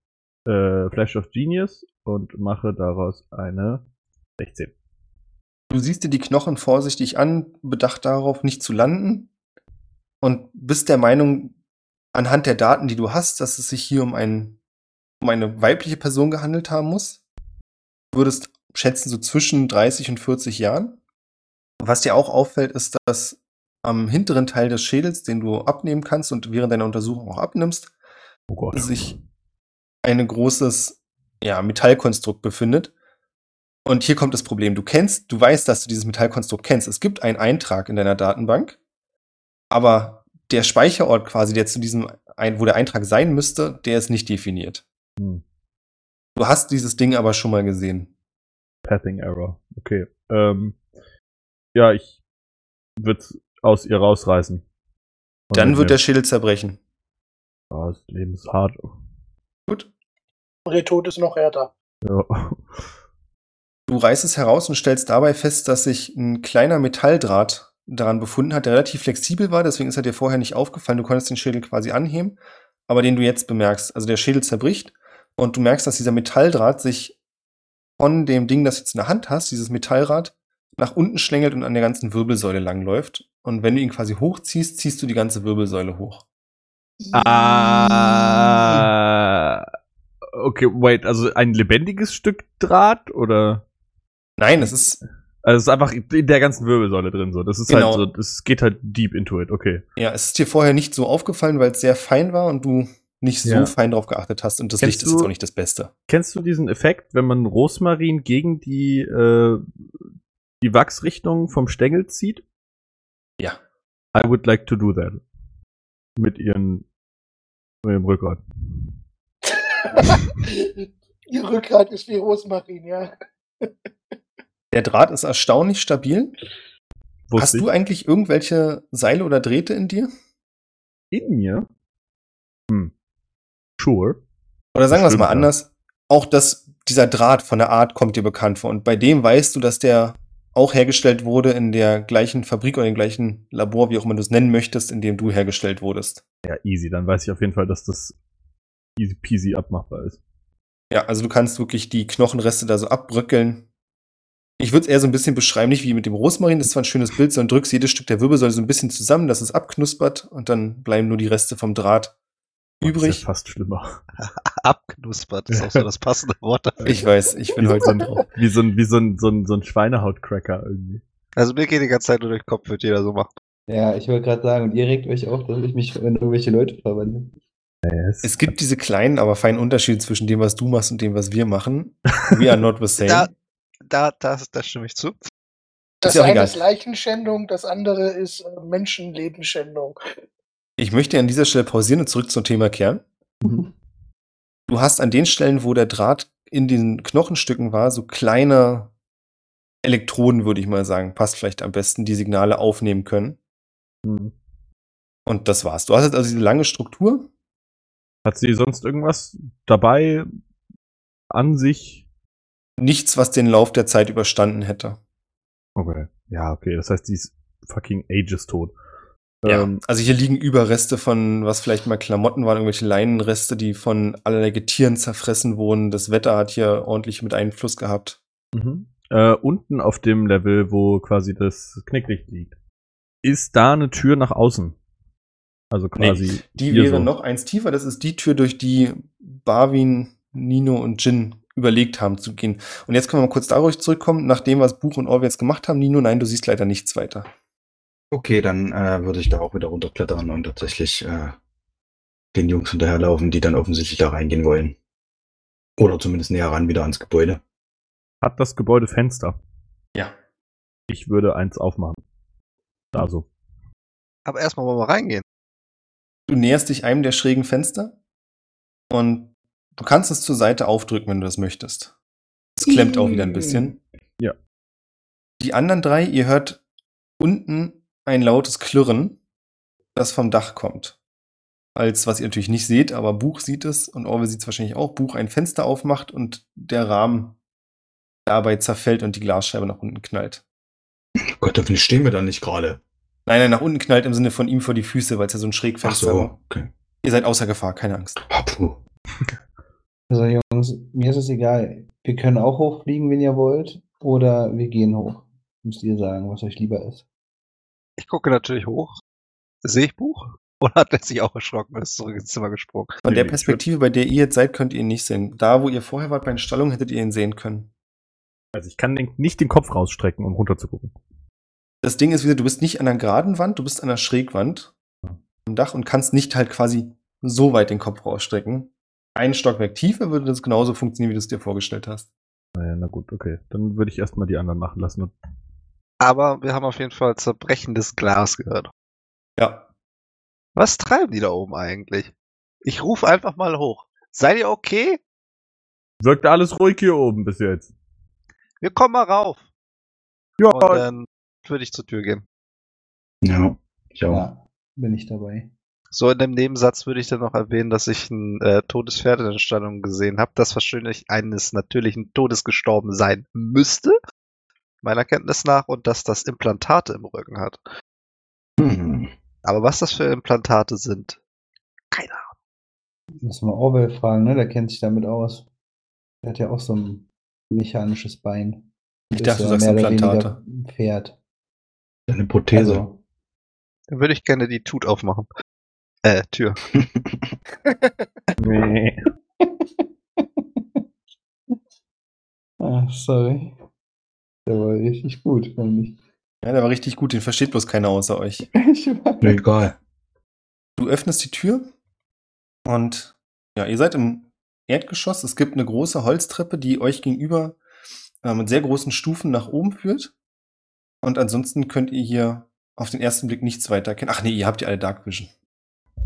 äh, Flash of Genius und mache daraus eine 16. Du siehst dir die Knochen vorsichtig an, bedacht darauf, nicht zu landen. Und bist der Meinung, anhand der Daten, die du hast, dass es sich hier um, ein, um eine weibliche Person gehandelt haben muss. Du würdest schätzen, so zwischen 30 und 40 Jahren. Was dir auch auffällt, ist, dass am hinteren Teil des Schädels, den du abnehmen kannst und während deiner Untersuchung auch abnimmst, Oh Gott. sich ein großes ja, Metallkonstrukt befindet. Und hier kommt das Problem. Du kennst, du weißt, dass du dieses Metallkonstrukt kennst. Es gibt einen Eintrag in deiner Datenbank, aber der Speicherort quasi, der zu diesem, wo der Eintrag sein müsste, der ist nicht definiert. Hm. Du hast dieses Ding aber schon mal gesehen. Pathing Error. Okay. Ähm, ja, ich würde aus ihr rausreißen. Und Dann wird der Schädel zerbrechen. Ah, das Leben ist hart. Gut. Und der Tod ist noch härter. Ja. Du reißt es heraus und stellst dabei fest, dass sich ein kleiner Metalldraht daran befunden hat, der relativ flexibel war, deswegen ist er dir vorher nicht aufgefallen. Du konntest den Schädel quasi anheben, aber den du jetzt bemerkst. Also der Schädel zerbricht und du merkst, dass dieser Metalldraht sich von dem Ding, das du jetzt in der Hand hast, dieses Metallrad, nach unten schlängelt und an der ganzen Wirbelsäule langläuft. Und wenn du ihn quasi hochziehst, ziehst du die ganze Wirbelsäule hoch. Ah. Okay, wait, also ein lebendiges Stück Draht oder? Nein, es ist, Also es ist einfach in der ganzen Wirbelsäule drin so. Das ist Genau. halt so, das geht halt deep into it, okay. ja, es ist dir vorher nicht so aufgefallen, weil es sehr fein war und du nicht so Ja. fein drauf geachtet hast und das Kennst Licht ist jetzt du- auch nicht das Beste. Kennst du diesen Effekt, wenn man Rosmarin gegen die, äh, die Wachsrichtung vom Stängel zieht? Ja. I would like to do that. Mit ihren, mit ihrem Rückgrat. Ihr Rückgrat ist wie Rosmarin, ja. Der Draht ist erstaunlich stabil. Wusste Hast ich. du eigentlich irgendwelche Seile oder Drähte in dir? in mir? Hm. Sure. Oder sagen wir es mal anders. Auch das, dieser Draht von der Art kommt dir bekannt vor. Und bei dem weißt du, dass der auch hergestellt wurde in der gleichen Fabrik oder im gleichen Labor, wie auch immer du es nennen möchtest, in dem du hergestellt wurdest. Ja, easy. Dann weiß ich auf jeden Fall, dass das easy peasy abmachbar ist. Ja, also du kannst wirklich die Knochenreste da so abbröckeln. Ich würde es eher so ein bisschen beschreiben, nicht wie mit dem Rosmarin, das ist zwar ein schönes Bild, sondern drückst jedes Stück der Wirbelsäule so ein bisschen zusammen, dass es abknuspert und dann bleiben nur die Reste vom Draht übrig. ja fast schlimmer. Abknuspert ist auch so das passende Wort dafür. Ich weiß, ich bin heute so drauf. Wie so ein, wie so ein, so ein, so ein Schweinehautkcracker irgendwie. Also mir geht die ganze Zeit nur durch den Kopf, wird jeder so machen. Ja, ich wollte gerade sagen, und ihr regt euch auf, dass ich mich in irgendwelche Leute verwandle. Es gibt diese kleinen, aber feinen Unterschiede zwischen dem, was du machst und dem, was wir machen. We are not the same. Da, da, das, das stimme ich zu. Das ja auch eine egal. ist Leichenschändung, das andere ist äh, Menschenlebensschändung. Ich möchte an dieser Stelle pausieren und zurück zum Thema kehren. Du hast an den Stellen, wo der Draht in den Knochenstücken war, so kleine Elektroden, würde ich mal sagen, passt vielleicht am besten, die Signale aufnehmen können. Hm. Und das war's. Du hast jetzt also diese lange Struktur. Hat sie sonst irgendwas dabei? an sich. Nichts, was den Lauf der Zeit überstanden hätte. Okay. Ja, okay. Das heißt, die ist fucking ages tot. Ja. Ähm, Also hier liegen Überreste von, was vielleicht mal Klamotten waren, irgendwelche Leinenreste, die von allerlei Getieren zerfressen wurden. Das Wetter hat hier ordentlich mit Einfluss gehabt. Mhm. Äh, unten auf dem Level, wo quasi das Knicklicht liegt, ist da eine Tür nach außen. Also quasi. Die hier wäre so. noch eins tiefer. Das ist die Tür, durch die Barwin, Nino und Jin überlegt haben zu gehen. Und jetzt können wir mal kurz darauf zurückkommen, nach dem, was Buch und Orwell jetzt gemacht haben. Nino, nein, du siehst leider nichts weiter. Okay, dann äh, würde ich da auch wieder runterklettern und tatsächlich äh, den Jungs hinterherlaufen, die dann offensichtlich da reingehen wollen. Oder zumindest näher ran wieder ans Gebäude. Hat das Gebäude Fenster? Ja. Ich würde eins aufmachen. Also. Aber erstmal wollen wir reingehen. Du näherst dich einem der schrägen Fenster und du kannst es zur Seite aufdrücken, wenn du das möchtest. Es klemmt auch wieder ein bisschen. Ja. Die anderen drei, ihr hört unten ein lautes Klirren, das vom Dach kommt. Als was ihr natürlich nicht seht, aber Buch sieht es und Orwell sieht es wahrscheinlich auch. Buch ein Fenster aufmacht und der Rahmen dabei zerfällt und die Glasscheibe nach unten knallt. Gott, hoffentlich stehen wir da nicht gerade. Nein, nein, nach unten knallt im Sinne von ihm vor die Füße, weil es ja so ein Ach Schrägfenster so, war. okay. Ihr seid außer Gefahr, keine Angst. Ah, puh. Also Jungs, mir ist es egal. Wir können auch hochfliegen, wenn ihr wollt, oder wir gehen hoch. Müsst ihr sagen, was euch lieber ist. Ich gucke natürlich hoch. Sehe ich Buch? Oder hat er sich auch erschrocken und ist zurück ins Zimmer gesprungen? Von der Perspektive, bei der ihr jetzt seid, könnt ihr ihn nicht sehen. Da, wo ihr vorher wart bei den Stallungen, hättet ihr ihn sehen können. Also ich kann den, nicht den Kopf rausstrecken, um runterzugucken. Das Ding ist wieder, du bist nicht an einer geraden Wand, du bist an einer Schrägwand am Dach und kannst nicht halt quasi so weit den Kopf rausstrecken. Ein Stockwerk tiefer würde das genauso funktionieren, wie du es dir vorgestellt hast. Naja, na gut, okay. Dann würde ich erstmal die anderen machen lassen. Und Aber wir haben auf jeden Fall zerbrechendes Glas gehört. Ja. Was treiben die da oben eigentlich? Ich rufe einfach mal hoch. Seid ihr okay? Wirkte alles ruhig hier oben bis jetzt. Wir kommen mal rauf. Ja, Und dann würde ich zur Tür gehen. Ja, ich auch. Ja, bin ich dabei. So in dem Nebensatz würde ich dann noch erwähnen, dass ich ein äh, totes Pferd in der Stallung gesehen habe, das wahrscheinlich eines natürlichen Todes gestorben sein müsste, meiner Kenntnis nach, und dass das Implantate im Rücken hat. Hm. Aber was das für Implantate sind, keine Ahnung. Müssen wir Orwell fragen, ne? Der kennt sich damit aus. Der hat ja auch so ein mechanisches Bein. Ich dachte, du sagst Implantate. Pferd. Eine Prothese. Also, Dann würde ich gerne die Tut aufmachen. Äh, Tür. nee. ah, sorry. Der war richtig gut, fand ich. Ja, der war richtig gut, den versteht bloß keiner außer euch. Egal. Du öffnest die Tür und ja, ihr seid im Erdgeschoss. Es gibt eine große Holztreppe, die euch gegenüber äh, mit sehr großen Stufen nach oben führt. Und ansonsten könnt ihr hier auf den ersten Blick nichts weiter erkennen. Ach nee, ihr habt ja alle Dark Vision.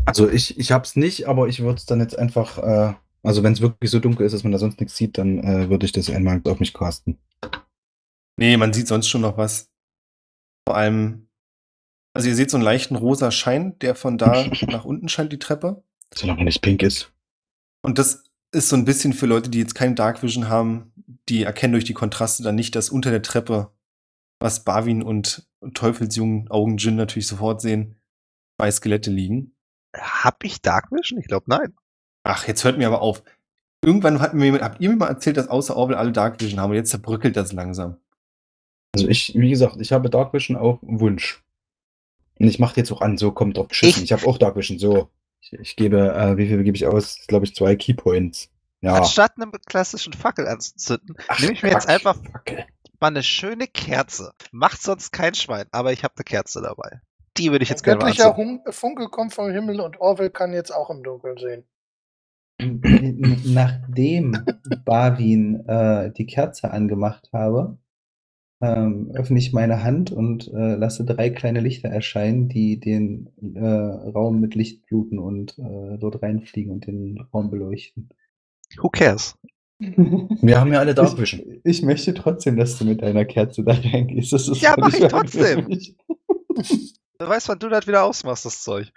Also ich, ich hab's nicht, aber ich würde es dann jetzt einfach, äh, also wenn es wirklich so dunkel ist, dass man da sonst nichts sieht, dann äh, würde ich das einmal auf mich casten. Nee, man sieht sonst schon noch was. Vor allem, also ihr seht so einen leichten rosa Schein, der von da nach unten scheint, die Treppe. Solange nicht pink ist. Und das ist so ein bisschen für Leute, die jetzt keine Dark Vision haben, die erkennen durch die Kontraste dann nicht, dass unter der Treppe, was Barwin und Teufelsjungen Augen Jin natürlich sofort sehen, zwei Skelette liegen. Hab ich Dark Vision? Ich glaube, nein. Ach, jetzt hört mir aber auf. Irgendwann hat mir jemand, habt ihr mir mal erzählt, dass außer Orwell alle Dark Vision haben und jetzt zerbröckelt das langsam. Also ich, wie gesagt, ich habe Dark Vision auf Wunsch. Und ich mache jetzt auch an, so kommt drauf geschissen. Ich- Ich, habe auch Dark Vision, so. Ich, ich gebe, äh, wie viel gebe ich aus? Glaube ich, zwei Keypoints. Ja. Anstatt eine klassischen Fackel anzuzünden, Ach, nehme ich mir jetzt Quatsch. einfach Fackel. mal eine schöne Kerze. Macht sonst kein Schwein, aber ich habe eine Kerze dabei. Die würde ich Ein jetzt gerne mal göttlicher anzünden. Funke kommt vom Himmel und Orwell kann jetzt auch im Dunkeln sehen. Nachdem Barwin äh, die Kerze angemacht habe, ähm, öffne ich meine Hand und äh, lasse drei kleine Lichter erscheinen, die den äh, Raum mit Licht fluten und äh, dort reinfliegen und den Raum beleuchten. Who cares? Wir haben ja alle Dark Vision. Ich, ich möchte trotzdem, dass du mit deiner Kerze da reingehst. Das ist Ja, mach ich trotzdem. Wer weiß, wann du das wieder ausmachst, das Zeug.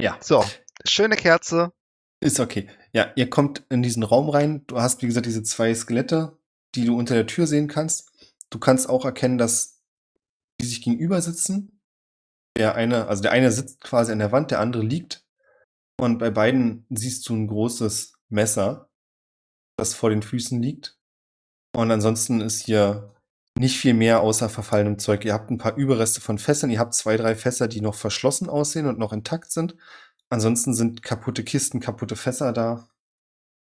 Ja. So, schöne Kerze. Ist okay. Ja, ihr kommt in diesen Raum rein. Du hast, wie gesagt, diese zwei Skelette, die du unter der Tür sehen kannst. Du kannst auch erkennen, dass die sich gegenüber sitzen. Der eine, also der eine sitzt quasi an der Wand, der andere liegt. Und bei beiden siehst du ein großes Messer, das vor den Füßen liegt. Und ansonsten ist hier nicht viel mehr außer verfallenem Zeug. Ihr habt ein paar Überreste von Fässern. Ihr habt zwei, drei Fässer, die noch verschlossen aussehen und noch intakt sind. Ansonsten sind kaputte Kisten, kaputte Fässer da.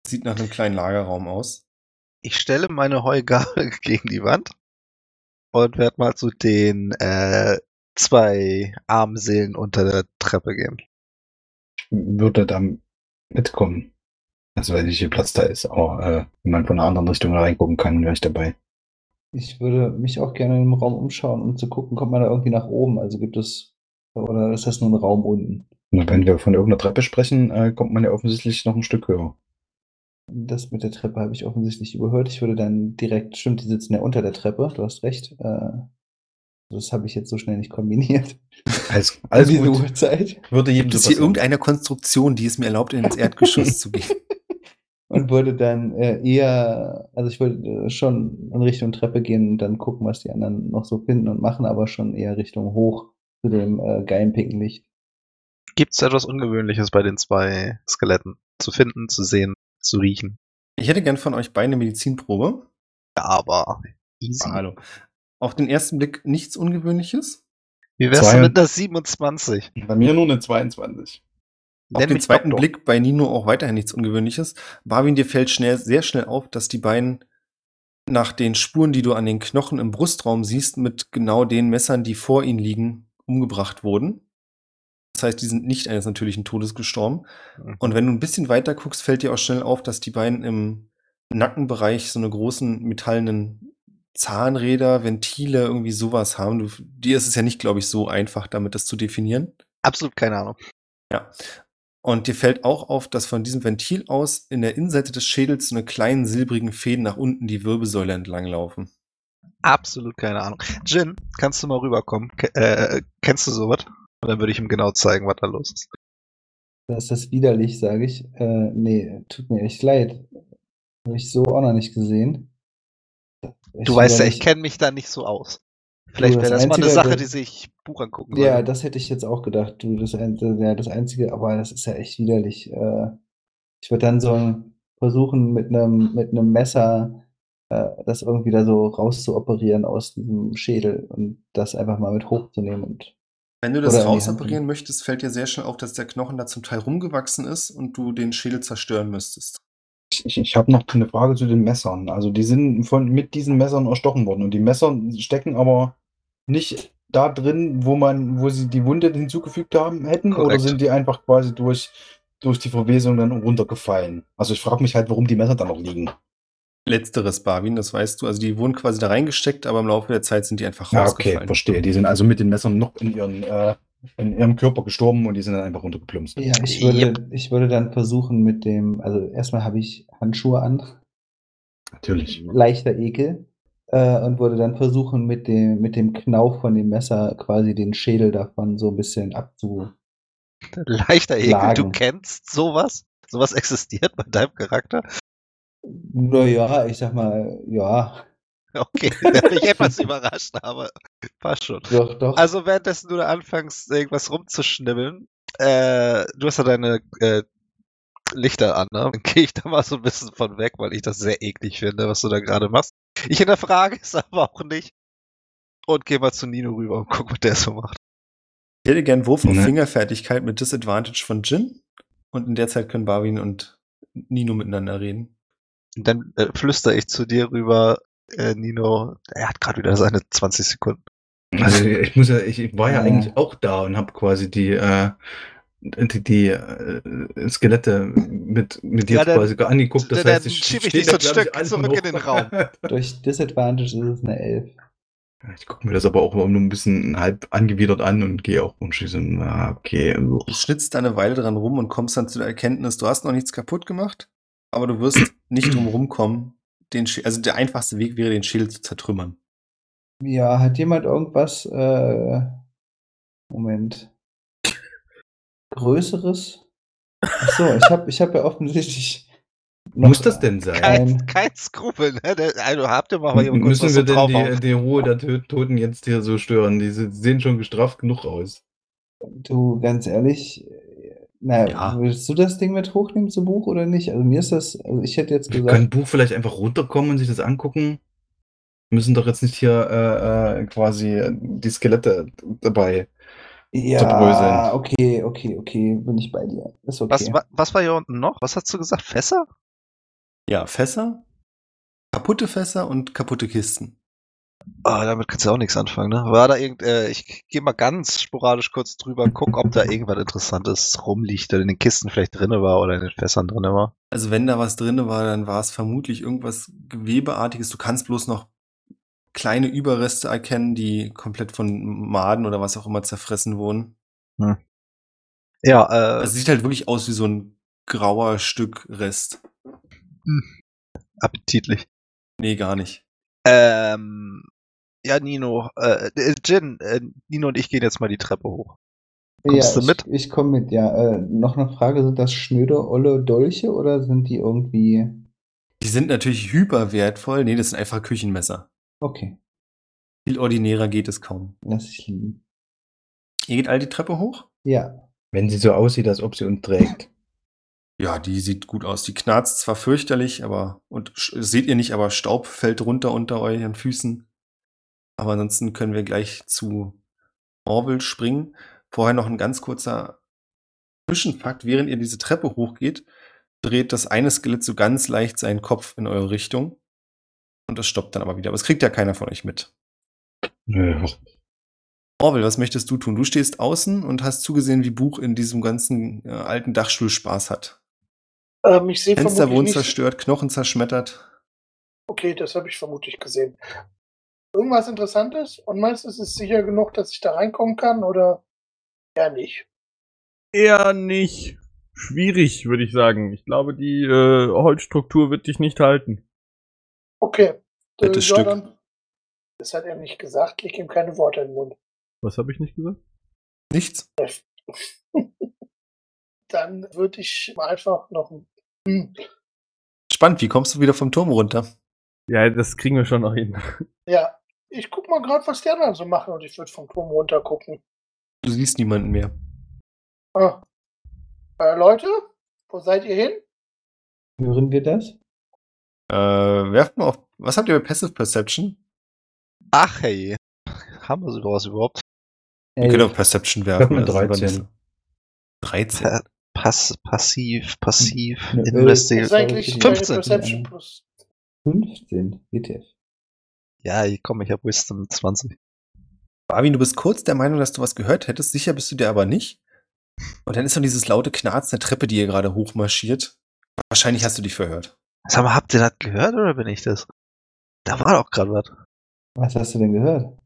Sieht nach einem kleinen Lagerraum aus. Ich stelle meine Heugabel gegen die Wand und werde mal zu den äh, zwei Armseelen unter der Treppe gehen. Würde da mitkommen. Also weil nicht viel Platz da ist, aber äh, wenn man von einer anderen Richtung reingucken kann, wäre ich dabei. Ich würde mich auch gerne im Raum umschauen, um zu gucken, kommt man da irgendwie nach oben? Also gibt es, oder ist das nur ein Raum unten? Und wenn wir von irgendeiner Treppe sprechen, äh, kommt man ja offensichtlich noch ein Stück höher. Das mit der Treppe habe ich offensichtlich überhört. Ich würde dann direkt, stimmt, die sitzen ja unter der Treppe, du hast recht. Äh, das habe ich jetzt so schnell nicht kombiniert. Alles, alles Diese gut. Uhrzeit. Würde jedem Gibt es hier irgendeine Konstruktion, die es mir erlaubt, ins Erdgeschoss zu gehen? Und würde dann äh, eher, also ich würde äh, schon in Richtung Treppe gehen und dann gucken, was die anderen noch so finden und machen, aber schon eher Richtung hoch zu dem äh, geilen pinken Licht. Gibt es etwas Ungewöhnliches bei den zwei Skeletten? Zu finden, zu sehen, zu riechen? Ich hätte gern von euch beide eine Medizinprobe. Aber easy. Ah, hallo. Auf den ersten Blick nichts Ungewöhnliches. Wie wär's Zwei- denn mit der 27? Bei mir nur eine 22. Auf Nenn den zweiten Doktor. Blick bei Nino auch weiterhin nichts Ungewöhnliches. Barwin, dir fällt schnell, sehr schnell auf, dass die beiden nach den Spuren, die du an den Knochen im Brustraum siehst, mit genau den Messern, die vor ihnen liegen, umgebracht wurden. Das heißt, die sind nicht eines natürlichen Todes gestorben. Und wenn du ein bisschen weiter guckst, fällt dir auch schnell auf, dass die beiden im Nackenbereich so eine großen metallenen Zahnräder, Ventile, irgendwie sowas haben. Du, dir ist es ja nicht, glaube ich, so einfach, damit das zu definieren. Absolut keine Ahnung. Ja. Und dir fällt auch auf, dass von diesem Ventil aus in der Innenseite des Schädels so eine kleinen silbrigen Fäden nach unten die Wirbelsäule entlang laufen. Absolut keine Ahnung. Jin, kannst du mal rüberkommen? Ke äh, kennst du sowas? Und dann würde ich ihm genau zeigen, was da los ist. Das ist das widerlich, sage ich. Äh, nee, tut mir echt leid. Habe ich so auch noch nicht gesehen. Du weißt ja, ich kenne mich da nicht so aus. Vielleicht wäre das das mal eine Sache, die sich Buch angucken Ja, sollte. das hätte ich jetzt auch gedacht. Du, das, ja, das Einzige, aber das ist ja echt widerlich. Äh, ich würde dann so versuchen, mit einem mit einem Messer äh, das irgendwie da so rauszuoperieren aus diesem Schädel und das einfach mal mit hochzunehmen. Und Wenn du das Oder rausoperieren möchtest, fällt dir sehr schnell auf, dass der Knochen da zum Teil rumgewachsen ist und du den Schädel zerstören müsstest. Ich, ich habe noch eine Frage zu den Messern. Also die sind von, mit diesen Messern erstochen worden und die Messer stecken aber nicht da drin, wo man, wo sie die Wunde hinzugefügt haben hätten, oder Korrekt. sind die einfach quasi durch, durch die Verwesung dann runtergefallen? Also ich frage mich halt, warum die Messer da noch liegen. Letzteres, Barwin, das weißt du. Also die wurden quasi da reingesteckt, aber im Laufe der Zeit sind die einfach Ja, okay, rausgefallen. verstehe. Die sind also mit den Messern noch in ihren äh, in ihrem Körper gestorben und die sind dann einfach runtergeplumpst. ja, ich würde, ich würde dann versuchen mit dem, also erstmal habe ich Handschuhe an, Natürlich. leichter Ekel, äh, und würde dann versuchen, mit dem, mit dem Knauf von dem Messer quasi den Schädel davon so ein bisschen abzu. Leichter Ekel, du kennst sowas? Sowas existiert bei deinem Charakter? Naja, ich sag mal, ja, Okay, da bin ich etwas überrascht, aber passt schon. doch, doch. Also währenddessen du da anfängst, irgendwas rumzuschnibbeln, äh, du hast ja deine äh, Lichter an, ne? Dann gehe ich da mal so ein bisschen von weg, weil ich das sehr eklig finde, was du da gerade machst. Ich hinterfrage es aber auch nicht. Und gehe mal zu Nino rüber und guck, was der so macht. Ich hätte gern Wurf auf Ne. Fingerfertigkeit mit Disadvantage von Jin. Und in der Zeit können Barwin und Nino miteinander reden. Und dann äh, flüstere ich zu dir rüber, äh, Nino, er hat gerade wieder seine 20 Sekunden. Also ich muss ja, ich war ja Ja. eigentlich auch da und habe quasi die, äh, die, die äh, Skelette mit, mit dir Ja, dann- quasi angeguckt. Das dann heißt, ich schieb ich dich so ein Stück zurück in den Raum. Durch Disadvantage ist es eine Elf. Ich gucke mir das aber auch nur ein bisschen halb angewidert an und gehe auch und schieße. Ah, okay. Du schnitzt da eine Weile dran rum und kommst dann zu der Erkenntnis, du hast noch nichts kaputt gemacht, aber du wirst nicht drum rumkommen, den Schä- also der einfachste Weg wäre, den Schädel zu zertrümmern. Ja, hat jemand irgendwas, äh, Moment, Größeres? Achso, ich habe ich hab ja offensichtlich. noch Muss das denn sein? Kein, Ein, kein Skrupel, ne? Also habt ihr mal jemand kurz Müssen wir denn drauf die, die Ruhe der Toten jetzt hier so stören? Die se- sehen schon gestraft genug aus. du, ganz ehrlich, na, Ja. willst du das Ding mit hochnehmen zum Buch oder nicht? Also mir ist das, also ich hätte jetzt Wir gesagt, können Buch vielleicht einfach runterkommen und sich das angucken. müssen doch jetzt nicht hier äh, äh, quasi die Skelette dabei. ja, zerbröseln. okay, okay, okay, bin ich bei dir. Ist okay. Was, wa- was war hier unten noch? Was hast du gesagt? Fässer? Ja, Fässer, kaputte Fässer und kaputte Kisten. Oh, damit kannst du auch nichts anfangen, ne? War da irgend, äh, ich gehe mal ganz sporadisch kurz drüber, guck, ob da irgendwas Interessantes rumliegt, oder in den Kisten vielleicht drinne war oder in den Fässern drinne war. Also wenn da was drin war, dann war es vermutlich irgendwas Gewebeartiges. Du kannst bloß noch kleine Überreste erkennen, die komplett von Maden oder was auch immer zerfressen wurden. Ja, äh, Also sieht halt wirklich aus wie so ein grauer Stück Rest. appetitlich. Nee, gar nicht. Ähm, ja, Nino, äh, äh, Jin, äh, Nino und ich gehen jetzt mal die Treppe hoch. Kommst ja, du mit? Ich, ich komme mit, ja. Äh, noch eine Frage, sind das schnöde, olle Dolche oder sind die irgendwie. Die sind natürlich hyper wertvoll. Nee, das sind einfach Küchenmesser. Okay, Viel ordinärer geht es kaum. lass ich liegen. Ihr geht all die Treppe hoch? Ja. Wenn sie so aussieht, als ob sie uns trägt. Ja, die sieht gut aus. Die knarzt zwar fürchterlich, aber und seht ihr nicht, aber Staub fällt runter unter euren Füßen. Aber ansonsten können wir gleich zu Orwell springen. Vorher noch ein ganz kurzer Zwischenfakt. Während ihr diese Treppe hochgeht, dreht das eine Skelett so ganz leicht seinen Kopf in eure Richtung. Und das stoppt dann aber wieder. Aber es kriegt ja keiner von euch mit. Nö. Orwell, was möchtest du tun? Du stehst außen und hast zugesehen, wie Buch in diesem ganzen äh, alten Dachstuhl Spaß hat. Ähm, ich sehe Fenster wurden zerstört, Knochen zerschmettert. Okay, das habe ich vermutlich gesehen. Irgendwas Interessantes? Und meinst du, es ist sicher genug, dass ich da reinkommen kann oder eher nicht? Eher nicht. Schwierig, würde ich sagen. Ich glaube, die äh, Holzstruktur wird dich nicht halten. Okay. Stück. dann- Das hat er nicht gesagt. Leg ihm keine Worte in den Mund. Was habe ich nicht gesagt? Nichts. Dann würde ich mal einfach noch. Spannend, wie kommst du wieder vom Turm runter? Ja, das kriegen wir schon noch hin. ja, ich guck mal gerade, was die anderen so machen und ich würde vom Turm runter gucken. Du siehst niemanden mehr. Ah. Äh, Leute, wo seid ihr hin? Hören wir das? Äh, werft mal auf. Was habt ihr bei Passive Perception? Ach hey, haben wir sowas überhaupt? Ihr Ey, könnt auf Perception werfen. hab mit das ist aber 13. nicht so- 13. Pa pass, passiv, passiv, äh, Das investigate. ist Sorry, eigentlich für die- deine 15. Perception plus. 15, WTF. Ja, ich komme, ich habe Wisdom 20. Barwin, du bist kurz der Meinung, dass du was gehört hättest. Sicher bist du dir aber nicht. Und dann ist noch dieses laute Knarzen der Treppe, die ihr gerade hochmarschiert. Wahrscheinlich hast du dich verhört. Sag mal, habt ihr das gehört oder bin ich das? Da war doch gerade was. Was hast du denn gehört?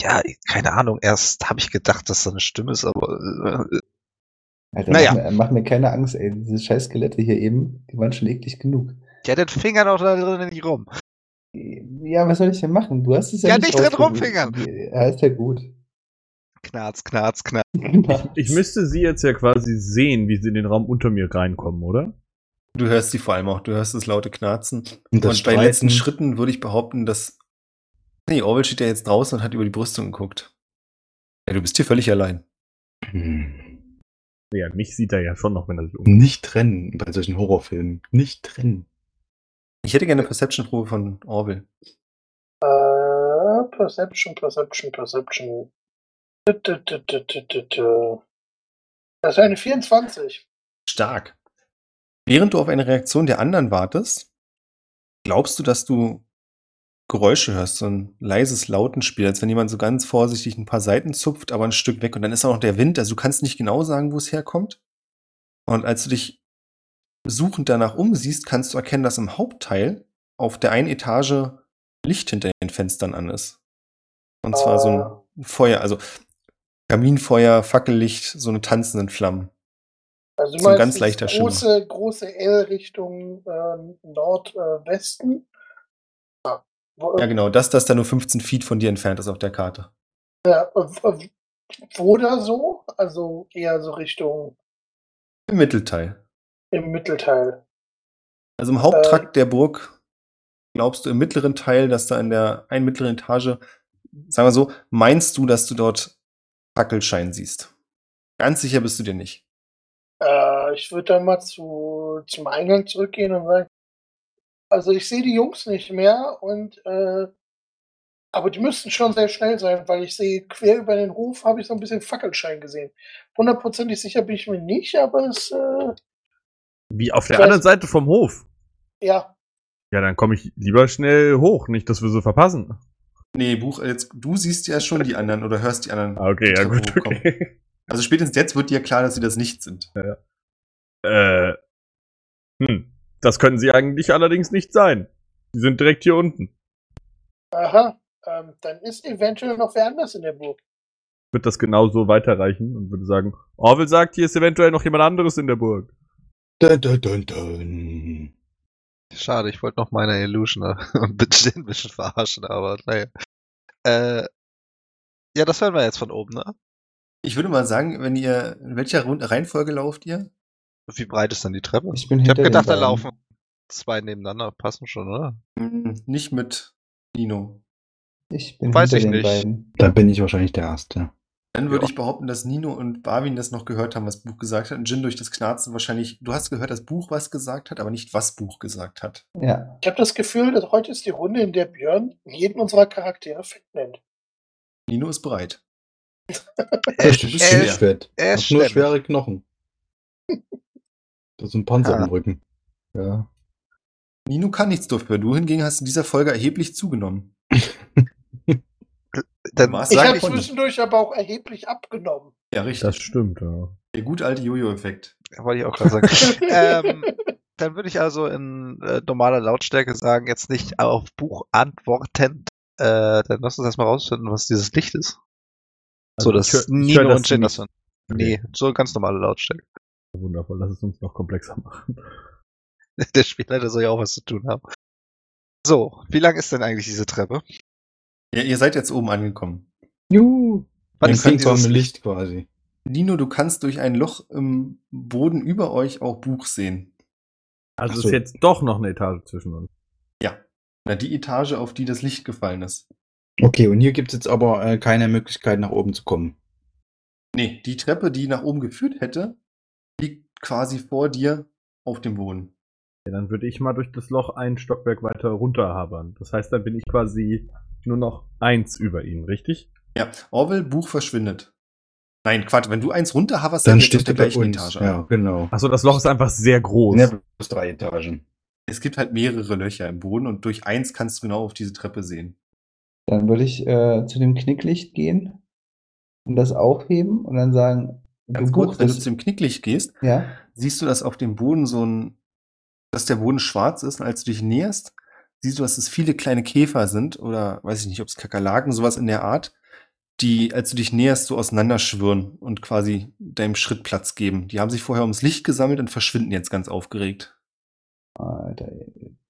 Ja, keine Ahnung. Erst habe ich gedacht, dass da eine Stimme ist, aber äh, Alter, Naja. mach, mir, mach mir keine Angst, ey. Diese scheiß Skelette hier eben, die waren schon eklig genug. ja, den Finger noch da drinnen nicht rum. Ja, was soll ich denn machen? Du hast es ja, Ja, nicht nicht drin rumfingern. Ja, ist ja gut. Knarz, knarz, knarz. Ich müsste sie jetzt ja quasi sehen, wie sie in den Raum unter mir reinkommen, oder? Du hörst sie vor allem auch. Du hörst das laute Knarzen. Und das und bei den letzten. Schritten würde ich behaupten, dass. Nee, Orwell steht ja jetzt draußen und hat über die Brüstung geguckt. Ja, du bist hier völlig allein. Hm. Ja, mich sieht er ja schon noch, wenn er sich um. Nicht trennen bei solchen Horrorfilmen. Nicht trennen. Ich hätte gerne eine Perception-Probe von Orwell. Äh, Perception, Perception, Perception. Das ist eine 24. Stark. Während du auf eine Reaktion der anderen wartest, glaubst du, dass du Geräusche hörst, so ein leises Lautenspiel, als wenn jemand so ganz vorsichtig ein paar Seiten zupft, aber ein Stück weg und dann ist auch noch der Wind, also du kannst nicht genau sagen, wo es herkommt. Und als du dich suchend danach umsiehst, kannst du erkennen, dass im Hauptteil auf der einen Etage Licht hinter den Fenstern an ist. Und zwar so ein Feuer, also Kaminfeuer, Fackellicht, so eine tanzenden Flammen. Also So ein ganz leichter Schimmer. große, große L Richtung äh, Nordwesten? ja. Wo, Ja, genau, das, das da nur 15 Feet von dir entfernt ist auf der Karte. ja, äh, äh, wo da so? Also eher so Richtung Im Mittelteil. Im Mittelteil. Also im Haupttrakt der Burg glaubst du im mittleren Teil, dass da in der einen mittleren Etage, sagen wir so, meinst du, dass du dort Fackelschein siehst. Ganz sicher bist du dir nicht. Äh, ich würde dann mal zu, zum Eingang zurückgehen und sagen, also ich sehe die Jungs nicht mehr und äh, aber die müssten schon sehr schnell sein, weil ich sehe, quer über den Hof habe ich so ein bisschen Fackelschein gesehen. Hundertprozentig sicher bin ich mir nicht, aber es, äh, Wie auf der anderen Seite vom Hof. ja, Ja, dann komme ich lieber schnell hoch, nicht, dass wir so verpassen. Nee, Buch, jetzt, du siehst ja schon die anderen oder hörst die anderen. Ah, Okay, ja gut, okay. Also spätestens jetzt wird dir klar, dass sie das nicht sind. Äh, hm, das können sie eigentlich allerdings nicht sein. Sie sind direkt hier unten. aha, ähm, dann ist eventuell noch wer anders in der Burg. Ich würde das genauso weiterreichen und würde sagen, Orwell sagt, hier ist eventuell noch jemand anderes in der Burg. Dun, dun, dun, dun. Schade, ich wollte noch meine Illusion äh, ein bisschen, ein bisschen verarschen, aber naja. Äh, ja, das hören wir jetzt von oben, ne? Ich würde mal sagen, wenn ihr, in welcher Reihenfolge lauft ihr? Wie breit ist denn die Treppe? Ich bin Ich habe hinter den gedacht, da laufen zwei nebeneinander, passen schon, oder? Hm, Nicht mit Nino. Ich bin Weiß hinter ich den nicht. beiden. Dann bin ich wahrscheinlich der Erste. Dann würde Ja. ich behaupten, dass Nino und Barwin das noch gehört haben, was Buch gesagt hat. Und Jin durch das Knarzen wahrscheinlich, du hast gehört, dass Buch was gesagt hat, aber nicht, was Buch gesagt hat. Ja. Ich habe das Gefühl, dass heute ist die Runde, in der Björn jeden unserer Charaktere fett nennt. Nino ist bereit. Er, du bist er, nicht fett. er Hast nur stemmt. schwere Knochen. Das ist ein Panzer Ah. im Rücken. Ja. Nino kann nichts dafür. Du hingegen hast in dieser Folge erheblich zugenommen. dann, Was? Ich habe zwischendurch aber auch erheblich abgenommen. Ja, richtig. Das stimmt, ja. Der gute alte Jojo-Effekt. wollte ich auch gerade sagen. ähm, dann würde ich also in äh, normaler Lautstärke sagen, jetzt nicht auf Buch antwortend. Äh, dann lass uns erstmal rausfinden, was dieses Licht ist. so, Also dass hör- ich Nino dass und Jin das sind. Nee, so ganz normale Lautstärke. Wundervoll, lass es uns noch komplexer machen. Der Spielleiter soll ja auch was zu tun haben. So, wie lang ist denn eigentlich diese Treppe? Ja, ihr seid jetzt oben angekommen. Juhu. Wann Ein ist denn dieses mit Licht quasi. Nino, du kannst durch ein Loch im Boden über euch auch Buch sehen. Also so. ist jetzt doch noch eine Etage zwischen uns. Ja. Na, die Etage, auf die das Licht gefallen ist. Okay, und hier gibt es jetzt aber äh, keine Möglichkeit, nach oben zu kommen. Nee, die Treppe, die nach oben geführt hätte, quasi vor dir auf dem Boden. Ja, dann würde ich mal durch das Loch ein Stockwerk weiter runterhabern. Das heißt, dann bin ich quasi nur noch eins über ihn, richtig? Ja, Orwell, Buch verschwindet. Nein, Quatsch, wenn du eins runterhaberst, Dann jetzt steht auf er bei gleichen uns. Etage. Ja, genau. Achso, das Loch ist einfach sehr groß. Ja, plus drei Etagen. Es gibt halt mehrere Löcher im Boden und durch eins kannst du genau auf diese Treppe sehen. Dann würde ich äh, zu dem Knicklicht gehen und das aufheben und dann sagen, Ganz kurz, wenn du zu dem Knicklicht gehst, Ja. siehst du, dass auf dem Boden so ein, dass der Boden schwarz ist und als du dich näherst, siehst du, dass es viele kleine Käfer sind oder weiß ich nicht, ob es Kakerlaken, sowas in der Art, die, als du dich näherst, so auseinanderschwirren und quasi deinem Schritt Platz geben. Die haben sich vorher ums Licht gesammelt und verschwinden jetzt ganz aufgeregt. Alter,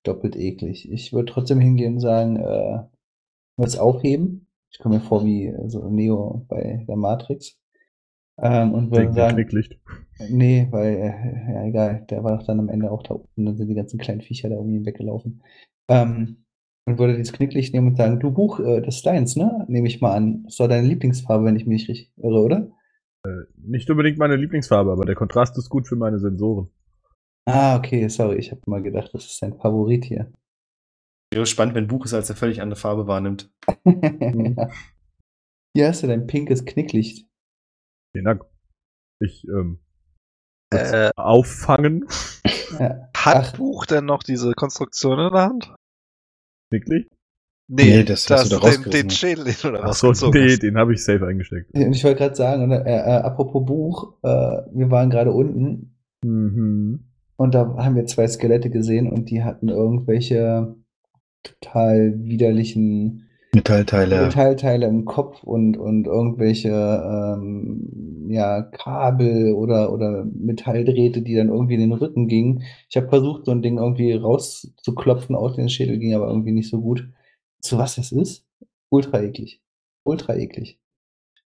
doppelt eklig. Ich würde trotzdem hingehen und sagen, äh, es aufheben. Ich komme mir vor wie äh, so Neo bei der Matrix. Ähm, und würde Wegen dem sagen, Knicklicht. nee, weil, äh, ja egal, der war doch dann am Ende auch da unten, dann sind die ganzen kleinen Viecher da irgendwie weggelaufen. Ähm, und würde dieses Knicklicht nehmen und sagen, du Buch, äh, das ist deins, ne? Nehme ich mal an. Das war deine Lieblingsfarbe, wenn ich mich nicht richtig irre, oder? Nicht unbedingt meine Lieblingsfarbe, aber der Kontrast ist gut für meine Sensoren. Ah, okay, sorry, ich habe mal gedacht, das ist dein Favorit hier. Wäre spannend, wenn Buch es als eine völlig andere Farbe wahrnimmt. ja. Hier hast du dein pinkes Knicklicht. Vielen Dank. Ich, ähm, Äh, auffangen. Hat Ach. Buch denn noch diese Konstruktion in der Hand? Knicklicht? Nee, das hast du da den, den Schädel, den du da Achso, nee, hast. den habe ich safe eingesteckt. Und ich wollte gerade sagen, oder, äh, äh, apropos Buch, äh, wir waren gerade unten Mhm. und da haben wir zwei Skelette gesehen und die hatten irgendwelche total widerlichen Metallteile. Metallteile im Kopf und, und irgendwelche ähm, ja, Kabel oder, oder Metalldrähte, die dann irgendwie in den Rücken gingen. Ich habe versucht, so ein Ding irgendwie rauszuklopfen aus den Schädel, ging aber irgendwie nicht so gut. Zu was das ist? Ultra eklig. Ultra eklig.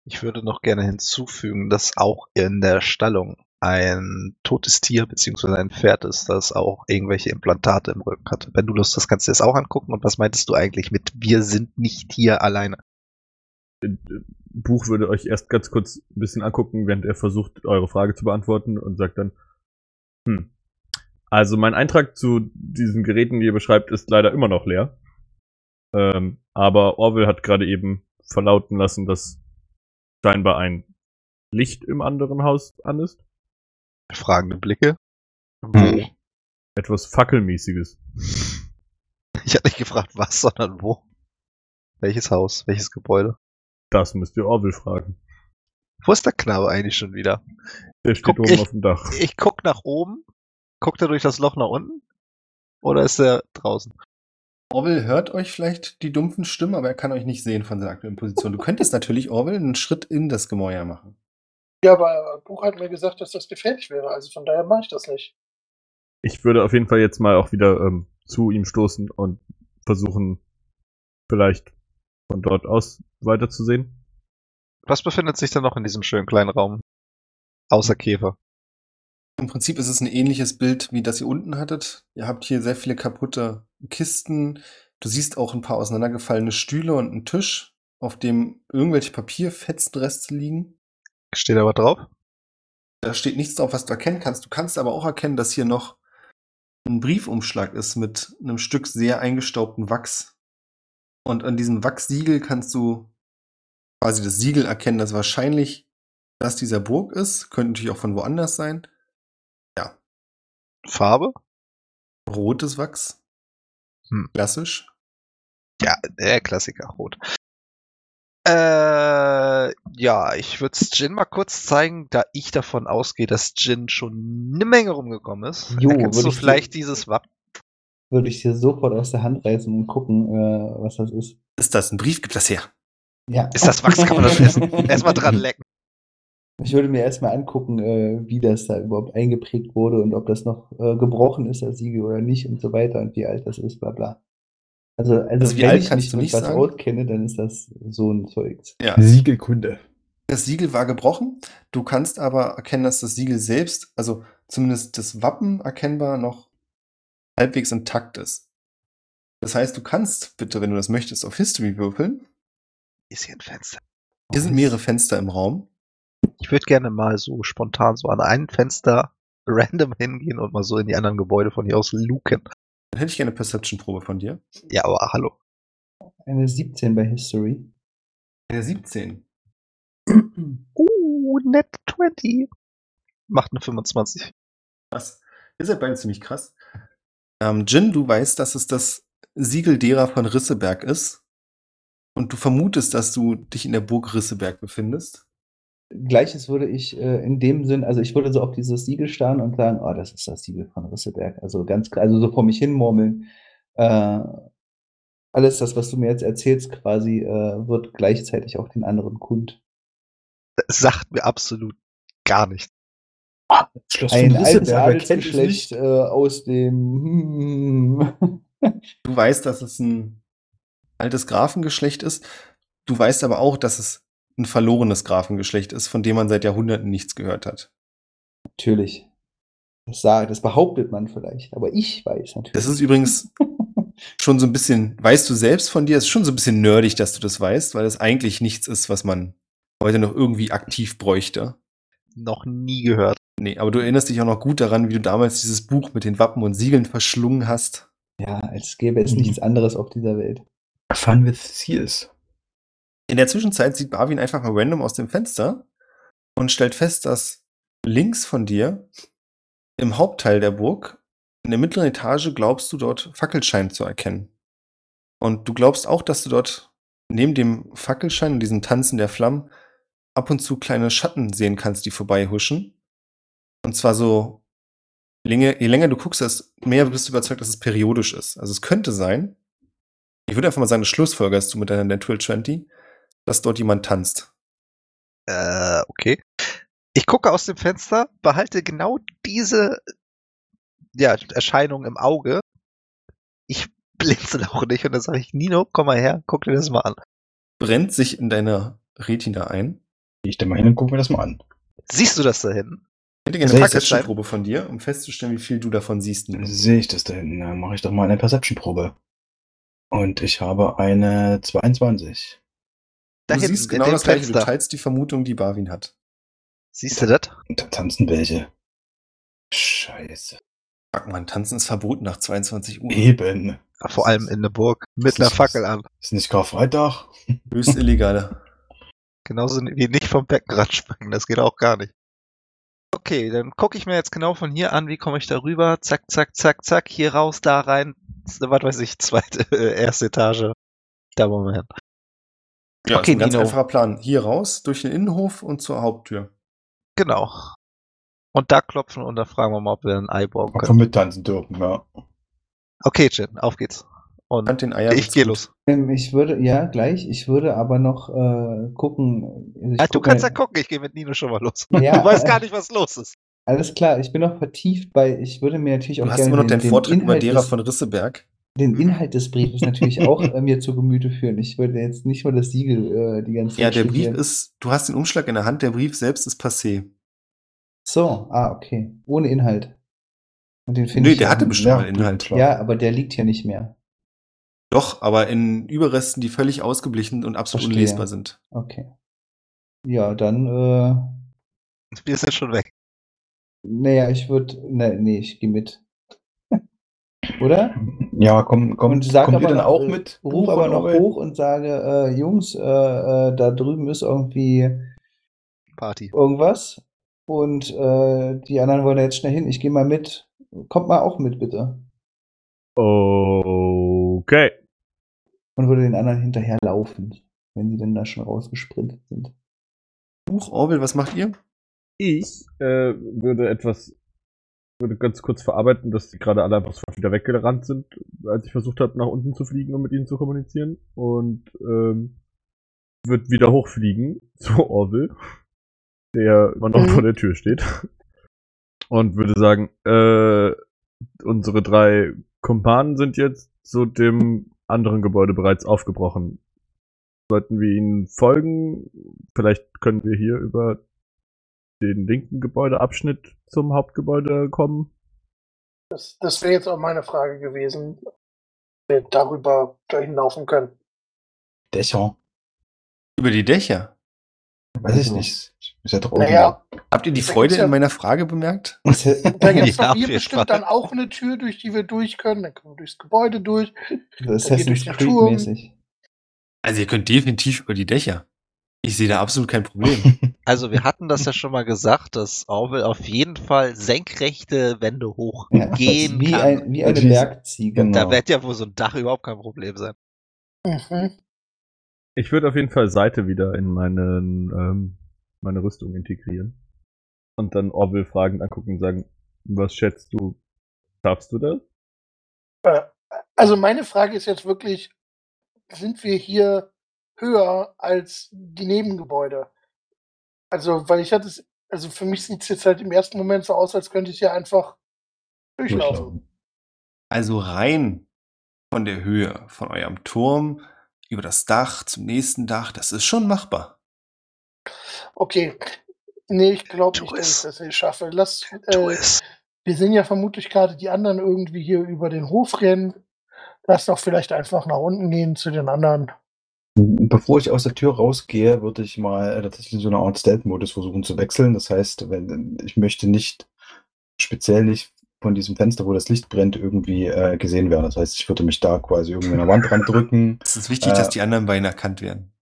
Ich würde noch gerne hinzufügen, dass auch in der Stallung ein totes Tier beziehungsweise ein Pferd ist, das auch irgendwelche Implantate im Rücken hat. Wenn du Lust hast, kannst du das auch angucken. Und was meintest du eigentlich mit wir sind nicht hier alleine? Buch würde euch erst ganz kurz ein bisschen angucken, während er versucht, eure Frage zu beantworten und sagt dann, hm. Also mein Eintrag zu diesen Geräten, die ihr beschreibt, ist leider immer noch leer. Ähm, aber Orwell hat gerade eben verlauten lassen, dass scheinbar ein Licht im anderen Haus an ist. Fragende Blicke. Hm. Etwas Fackelmäßiges. Ich hatte nicht gefragt, was, sondern wo. Welches Haus, welches Gebäude? Das müsst ihr Orwell fragen. Wo ist der Knabe eigentlich schon wieder? Der steht Guck, oben ich- auf dem Dach. Ich guck nach oben. Guckt er durch das Loch nach unten? Oder ist er draußen? Orwell hört euch vielleicht die dumpfen Stimmen, aber er kann euch nicht sehen von seiner aktuellen Position. Du könntest natürlich, Orwell, einen Schritt in das Gemäuer machen. Ja, aber Buch hat mir gesagt, dass das gefährlich wäre, also von daher mache ich das nicht. Ich würde auf jeden Fall jetzt mal auch wieder ähm, zu ihm stoßen und versuchen, vielleicht von dort aus weiterzusehen. Was befindet sich denn noch in diesem schönen kleinen Raum? Außer Käfer. Im Prinzip ist es ein ähnliches Bild, wie das ihr unten hattet. Ihr habt hier sehr viele kaputte Kisten. Du siehst auch ein paar auseinandergefallene Stühle und einen Tisch, auf dem irgendwelche Papierfetzenreste liegen. Steht aber drauf? Da steht nichts drauf, was du erkennen kannst. Du kannst aber auch erkennen, dass hier noch ein Briefumschlag ist mit einem Stück sehr eingestaubten Wachs. Und an diesem Wachssiegel kannst du quasi das Siegel erkennen, das wahrscheinlich das dieser Burg ist. Könnte natürlich auch von woanders sein. Farbe? Rotes Wachs. Hm. Klassisch. Ja, der Klassiker, rot. Äh, ja, ich würde es Jin mal kurz zeigen, da ich davon ausgehe, dass Jin schon eine Menge rumgekommen ist. Jo, Erkennst du ich vielleicht so- dieses Wappen? Würde ich dir sofort aus der Hand reißen und gucken, äh, was das ist. Ist das ein Brief? Gib das her. Ja. Ist das Wachs? Kann man das essen? Erstmal dran lecken. Ich würde mir erstmal angucken, äh, wie das da überhaupt eingeprägt wurde und ob das noch äh, gebrochen ist, das Siegel oder nicht und so weiter und wie alt das ist, bla bla. Also, also, Also wie wenn alt ich kannst mich du nicht was sagen? auskenne, dann ist das so ein Zeugs. Ja. Siegelkunde. Das Siegel war gebrochen. Du kannst aber erkennen, dass das Siegel selbst, also zumindest das Wappen erkennbar noch halbwegs intakt ist. Das heißt, du kannst bitte, wenn du das möchtest, auf History würfeln. Ist hier ein Fenster. Hier sind mehrere Fenster im Raum. Ich würde gerne mal so spontan so an ein Fenster random hingehen und mal so in die anderen Gebäude von hier aus luken. Dann hätte ich gerne eine Perception-Probe von dir. Ja, aber hallo. Eine 17 bei History. Der 17. Uh, net 20. Macht eine 25. Krass. Ihr seid beide ziemlich krass. Ähm, Jin, du weißt, dass es das Siegel derer von Risseberg ist. Und du vermutest, dass du dich in der Burg Risseberg befindest. Gleiches würde ich äh, in dem Sinn, also ich würde so auf dieses Siegel starren und sagen, oh, das ist das Siegel von Risseberg. Also ganz klar, also so vor mich hin murmeln. Äh, alles das, was du mir jetzt erzählst, quasi, äh, wird gleichzeitig auch den anderen kund. Das sagt mir absolut gar nichts. Schloss Ein altes Adelsgeschlecht äh, aus dem Du weißt, dass es ein altes Grafengeschlecht ist. Du weißt aber auch, dass es ein verlorenes Grafengeschlecht ist, von dem man seit Jahrhunderten nichts gehört hat. Natürlich. Das, sagt, das behauptet man vielleicht, aber ich weiß natürlich. Das ist übrigens schon so ein bisschen, weißt du selbst von dir, es ist schon so ein bisschen nerdig, dass du das weißt, weil es eigentlich nichts ist, was man heute noch irgendwie aktiv bräuchte. Noch nie gehört. Nee, aber du erinnerst dich auch noch gut daran, wie du damals dieses Buch mit den Wappen und Siegeln verschlungen hast. ja, als gäbe es Mhm. nichts anderes auf dieser Welt. Fun with Seals. In der Zwischenzeit sieht Barwin einfach mal random aus dem Fenster und stellt fest, dass links von dir im Hauptteil der Burg, in der mittleren Etage, glaubst du dort Fackelschein zu erkennen. Und du glaubst auch, dass du dort neben dem Fackelschein und diesem Tanzen der Flammen ab und zu kleine Schatten sehen kannst, die vorbeihuschen. Und zwar so, je länger du guckst, desto mehr bist du überzeugt, dass es periodisch ist. Also es könnte sein, ich würde einfach mal sagen, das schlussfolgerst du mit deiner Natural 20, dass dort jemand tanzt. Äh, okay. Ich gucke aus dem Fenster, behalte genau diese ja, Erscheinung im Auge. Ich blinzel auch nicht und dann sage ich, Nino, komm mal her, guck dir das mal an. Brennt sich in deiner Retina ein. Geh ich da mal hin und guck mir das mal an. Siehst du das da hinten? Ich hätte gerne eine Perception-Probe von dir, um festzustellen, wie viel du davon siehst. Sehe ich das da hinten? Dann mache ich doch mal eine Perception-Probe. Und ich habe eine 22. Da Du hinten, siehst in genau das gleiche. Du teilst die Vermutung, die Barwin hat. Siehst du das? Und da tanzen welche. Scheiße. Fuck man, tanzen ist verboten nach 22 Uhr. Eben. Vor allem in der Burg. Mit einer Fackel an. Ist nicht Karfreitag? Höchst illegal. Genauso wie nicht vom Beckenrand springen. Das geht auch gar nicht. Okay, dann gucke ich mir jetzt genau von hier an, wie komme ich da rüber. Zack, zack, zack, zack. Hier raus, da rein. Was weiß ich, zweite, äh, erste Etage. Da wollen wir hin. Ja, Okay, ist ein ganz Nino. einfacher Plan. Hier raus, durch den Innenhof und zur Haupttür. Genau. Und da klopfen und da fragen wir mal, ob wir ein Ei bauen Einfach können. mittanzen dürfen, ja. Okay, Jen, auf geht's. Und Hand den Eier. ich gehe los. Ähm, ich würde, ja, gleich. Ich würde aber noch äh, gucken. also ich Ah, du guck kannst ja gucken, ich gehe mit Nino schon mal los. Ja, du weißt äh, gar nicht, was los ist. Alles klar, ich bin noch vertieft bei, ich würde mir natürlich auch Du hast gerne immer noch den, deinen Vortrag über derer von Risseberg. Den Inhalt des Briefes natürlich auch äh, mir zu Gemüte führen. Ich würde jetzt nicht nur das Siegel äh, die ganze Zeit Ja, der Brief ist, du hast den Umschlag in der Hand, der Brief selbst ist passé. So, ah, okay. Ohne Inhalt. Und den finde Nö, ich der ja- hatte bestimmt mal Inhalt. klar. Ja, aber der liegt hier nicht mehr. Doch, aber in Überresten, die völlig ausgeblichen und absolut Verstehe. unlesbar sind. Okay. Ja, dann, äh, Wir sind schon weg. naja, ich würde, ne, nee, ich gehe mit. Oder? Ja, komm, komm, Und sag kommt ihr aber dann noch, auch äh, mit? Ruf Buch aber noch Orwell? hoch und sage, äh, Jungs, äh, äh, da drüben ist irgendwie Party. irgendwas. Und äh, die anderen wollen jetzt schnell hin. Ich gehe mal mit. Kommt mal auch mit, bitte. Okay. Und würde den anderen hinterherlaufen, wenn die denn da schon rausgesprintet sind. Buch, Orwell, was macht ihr? Ich äh, würde etwas, würde ganz kurz verarbeiten, dass die gerade alle einfach sofort wieder weggerannt sind, als ich versucht habe, nach unten zu fliegen, um mit ihnen zu kommunizieren. Und ähm, wird wieder hochfliegen zu Orville, der immer noch Mhm. vor der Tür steht. Und würde sagen, äh, unsere drei Kumpanen sind jetzt zu dem anderen Gebäude bereits aufgebrochen. Sollten wir ihnen folgen? Vielleicht können wir hier über den linken Gebäudeabschnitt zum Hauptgebäude kommen. Das, das wäre jetzt auch meine Frage gewesen, ob wir darüber dahin laufen können. Dächer. Über die Dächer. Weiß ich Also- nicht. Ist ja doch Naja, Habt ihr die Freude ja- in meiner Frage bemerkt? Da gibt es Ja, hier bestimmt dann auch eine Tür, durch die wir durch können. Dann können wir durchs Gebäude durch. das ist Assassin's durch den Turm. Also ihr könnt definitiv über die Dächer. Ich sehe da absolut kein Problem. Also wir hatten das ja schon mal gesagt, dass Orwell auf jeden Fall senkrechte Wände Ja, hochgehen wie, kann. ein, wie eine. Bergziege. Genau. Da wird ja wohl so ein Dach überhaupt kein Problem sein. Mhm. Ich würde auf jeden Fall Seite wieder in meinen, ähm, meine Rüstung integrieren. Und dann Orville fragend angucken und sagen, was schätzt du? Schaffst du das? Äh, Also meine Frage ist jetzt wirklich, sind wir hier höher als die Nebengebäude? Also, weil ich hatte es, also für mich sieht es jetzt halt im ersten Moment so aus, als könnte ich hier einfach durchlaufen. Also rein von der Höhe von eurem Turm über das Dach zum nächsten Dach, das ist schon machbar. Okay. Nee, ich glaube nicht, dass ich das hier schaffe. Lass, äh, wir sehen ja vermutlich gerade die anderen irgendwie hier über den Hof rennen. Lass doch vielleicht einfach nach unten gehen zu den anderen. Bevor ich aus der Tür rausgehe, würde ich mal äh, tatsächlich so eine Art Stealth-Modus versuchen zu wechseln. Das heißt, wenn, ich möchte nicht, speziell nicht von diesem Fenster, wo das Licht brennt, irgendwie äh, gesehen werden. Das heißt, ich würde mich da quasi irgendwie an der Wand dran drücken. Es ist wichtig, Äh, dass die anderen beiden erkannt werden.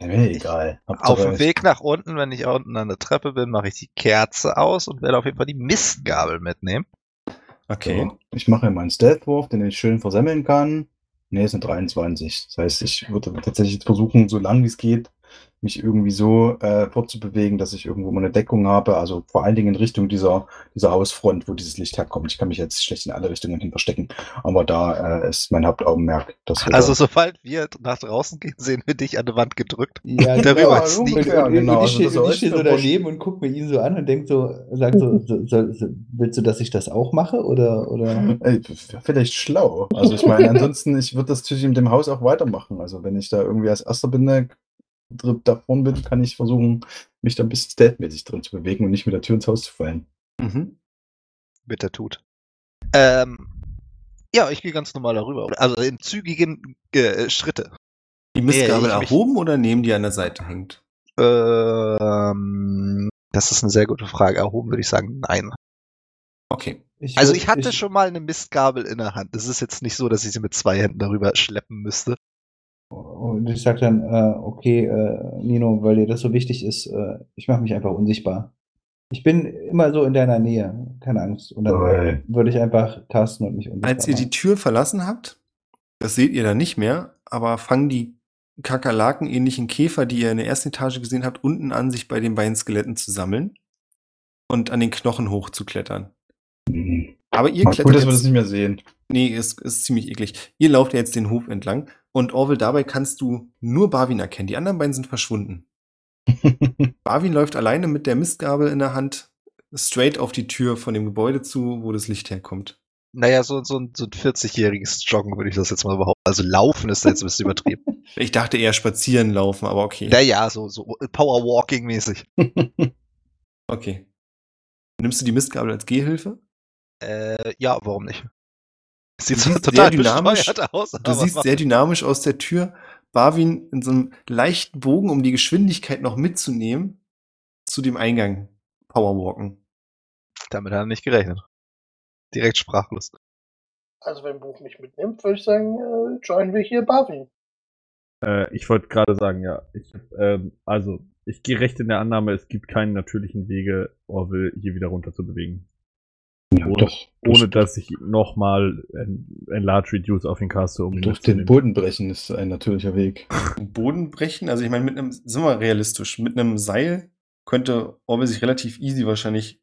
Mir egal. Auf Hauptsache, dem ich- Weg nach unten, wenn ich unten an der Treppe bin, mache ich die Kerze aus und werde auf jeden Fall die Mistgabel mitnehmen. Okay. So, ich mache meinen Stealth-Wurf, den ich schön versemmeln kann. Ne, es sind 23. Das heißt, ich würde tatsächlich versuchen, so lang wie es geht, mich irgendwie so äh, fortzubewegen, dass ich irgendwo mal eine Deckung habe. Also vor allen Dingen in Richtung dieser, dieser Hausfront, wo dieses Licht herkommt. Ich kann mich jetzt schlecht in alle Richtungen hin verstecken. Aber da äh, ist mein Hauptaugenmerk. Dass wir Also sobald wir nach draußen gehen, sehen wir dich an die Wand gedrückt. Ja, Darüber Ja, ungefähr, genau. ich Also stehe das und ich ist steh so daneben und gucke mir ihn so an und denke so, sag so, so, so, so, willst du, dass ich das auch mache? Oder, oder? Ey, vielleicht schlau. Also ich meine, ansonsten, ich würde das natürlich mit dem Haus auch weitermachen. Also wenn ich da irgendwie als Erster bin, ne, davon bin, kann ich versuchen, mich da ein bisschen stealthmäßig drin zu bewegen und nicht mit der Tür ins Haus zu fallen. Mhm. Er tut. Ähm, ja, ich gehe ganz normal darüber. Also in zügigen äh, Schritte. Die Mistgabel ich mich- erhoben oder neben die an der Seite hängt? Ähm, das ist eine sehr gute Frage. Erhoben würde ich sagen, nein. Okay. Also würd- ich hatte schon mal eine Mistgabel in der Hand. Es ist jetzt nicht so, dass ich sie mit zwei Händen darüber schleppen müsste. Und ich sag dann, äh, okay, äh, Nino, weil dir das so wichtig ist, äh, ich mache mich einfach unsichtbar. Ich bin immer so in deiner Nähe, keine Angst. Und dann würde ich einfach casten und mich unsichtbar Als ihr die. Tür verlassen habt, das seht ihr dann nicht mehr, aber fangen die Kakerlaken-ähnlichen Käfer, die ihr in der ersten Etage gesehen habt, unten an, sich bei den beiden Skeletten zu sammeln und an den Knochen hochzuklettern. Aber ihr Mal klettert gut, dass wir das nicht mehr sehen. nee, ist, ist ziemlich eklig. Ihr lauft ja jetzt den Hof entlang und Orwell, dabei kannst du nur Barwin erkennen. Die anderen beiden sind verschwunden. Barwin läuft alleine mit der Mistgabel in der Hand straight auf die Tür von dem Gebäude zu, wo das Licht herkommt. Naja, so, so, ein- so ein 40-jähriges Joggen würde ich das jetzt mal behaupten. Also laufen ist da jetzt ein bisschen übertrieben. Ich dachte eher spazieren laufen, aber okay. Naja, so, so Powerwalking-mäßig. Okay. Nimmst du die Mistgabel als Gehhilfe? Äh, ja, warum nicht? Sieht siehst total sehr dynamisch- aus, Du siehst sehr dynamisch aus der Tür Barwin in so einem leichten Bogen, um die Geschwindigkeit noch mitzunehmen, zu dem Eingang powerwalken. damit hat er nicht gerechnet. Direkt sprachlos. Also wenn Buch mich mitnimmt, würde ich sagen, äh, joinen wir hier Barwin. Äh, ich wollte gerade sagen, ja. Ich, ähm, also, ich gehe recht in der Annahme, es gibt keinen natürlichen Wege, Orville hier wieder runter zu bewegen. Ja, Ohne- doch, Ohne dass ich nochmal ein, ein Large Reduce auf ihn caste, um ihn durch den Boden brechen ist ein natürlicher Weg. Den Boden brechen, also ich meine, mit einem, sind wir realistisch, mit einem Seil könnte Orwell sich relativ easy wahrscheinlich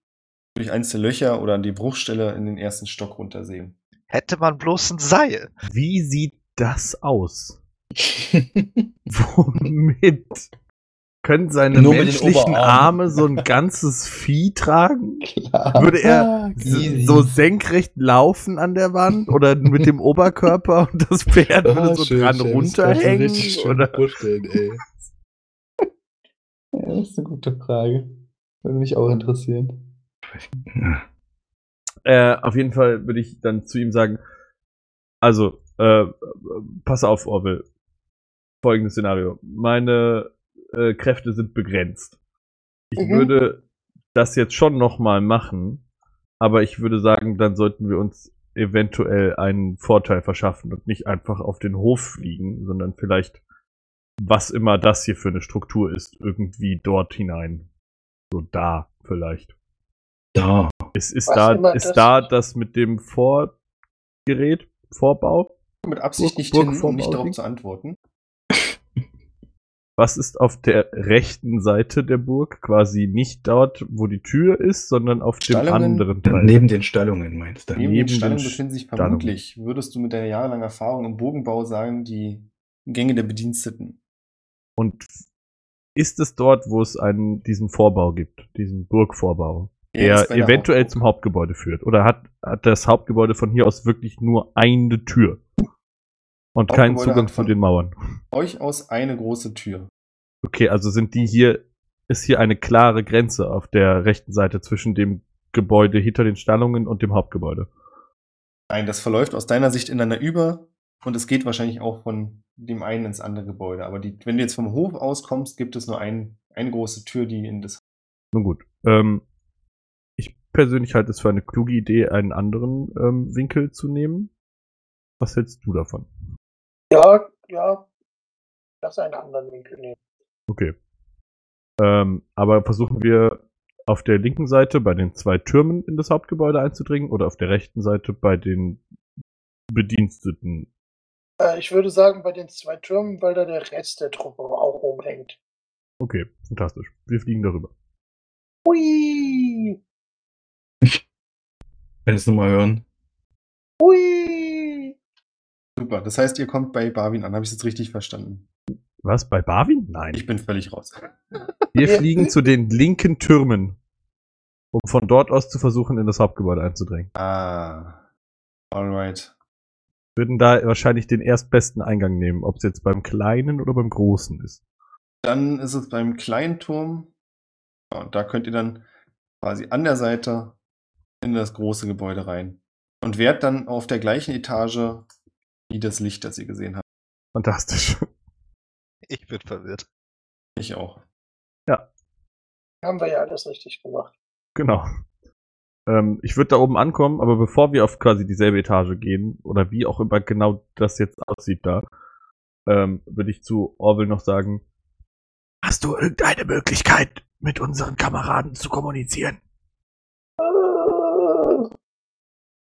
durch eins der Löcher oder an die Bruchstelle in den ersten Stock runtersehen. Hätte man bloß ein Seil. Wie sieht das aus? Womit? Können seine Nur menschlichen. Arme so ein ganzes Vieh tragen? Klar. Würde er easy. so senkrecht laufen an der Wand oder mit dem Oberkörper und das Pferd würde Ah, so schön, dran schön, runterhängen? richtig Oder? vorstellen, ey. Ja, das ist eine gute Frage. Würde mich auch interessieren. Äh, auf jeden Fall würde ich dann zu ihm sagen, also, äh, pass auf, Orwell. Folgendes Szenario. Meine äh, Kräfte sind begrenzt. Ich Mhm. würde das jetzt schon nochmal machen, aber ich würde sagen, dann sollten wir uns eventuell einen Vorteil verschaffen und nicht einfach auf den Hof fliegen, sondern vielleicht, was immer das hier für eine Struktur ist, irgendwie dort hinein. So da vielleicht. Da. Ist, ist, Was da, ist das- da das mit dem Vorgerät, Vorbau? Mit Absicht nicht Burg hin, um nicht darauf zu antworten. Was ist auf der rechten Seite der Burg? Quasi nicht dort, wo die Tür ist, sondern auf dem Stallungen? anderen Teil. Neben den Stallungen meinst du? Neben, Neben den Stallungen den befinden sich Stallungen. vermutlich, würdest du mit deiner jahrelangen Erfahrung im Bogenbau sagen, die Gänge der Bediensteten. Und ist es dort, wo es einen, diesen Vorbau gibt, diesen Burgvorbau, bei der eventuell Hauptburg. zum Hauptgebäude führt? Oder hat, hat das Hauptgebäude von hier aus wirklich nur eine Tür? Und keinen Zugang zu den Mauern? Euch aus eine große Tür. Okay, also sind die hier, ist hier eine klare Grenze auf der rechten Seite zwischen dem Gebäude hinter den Stallungen und dem Hauptgebäude. Nein, das verläuft aus deiner Sicht ineinander über und es geht wahrscheinlich auch von dem einen ins andere Gebäude. Aber die, wenn du jetzt vom Hof aus kommst, gibt es nur ein, eine große Tür, die in das. Nun gut. Ähm, ich persönlich halte es für eine kluge Idee, einen anderen ähm, Winkel zu nehmen. Was hältst du davon? Ja, ja. Lass einen anderen Winkel nehmen. Okay. Ähm, aber versuchen wir auf der linken Seite bei den zwei Türmen in das Hauptgebäude einzudringen oder auf der rechten Seite bei den Bediensteten. Äh, ich würde sagen, bei den zwei Türmen, weil da der Rest der Truppe auch rumhängt. Okay, fantastisch. Wir fliegen darüber. Hui! Wenn es nochmal hören. Hui! Super. Das heißt, ihr kommt bei Barwin an. Habe ich es jetzt richtig verstanden? Was? Bei Barwin? Nein. Ich bin völlig raus. Wir fliegen zu den linken Türmen, um von dort aus zu versuchen, in das Hauptgebäude einzudringen. Ah. Alright. Würden da wahrscheinlich den erstbesten Eingang nehmen, ob es jetzt beim kleinen oder beim großen ist. Dann ist es beim kleinen Turm. Ja, und da könnt ihr dann quasi an der Seite in das große Gebäude rein. Und wärt dann auf der gleichen Etage wie das Licht, das ihr gesehen habt. Fantastisch. Ich bin verwirrt. Ich auch. Haben wir ja alles richtig gemacht. Genau. Ähm, ich würde da oben ankommen, aber bevor wir auf quasi dieselbe Etage gehen, oder wie auch immer genau das jetzt aussieht da, ähm, würde ich zu Orwell noch sagen, hast du irgendeine Möglichkeit, mit unseren Kameraden zu kommunizieren? Äh,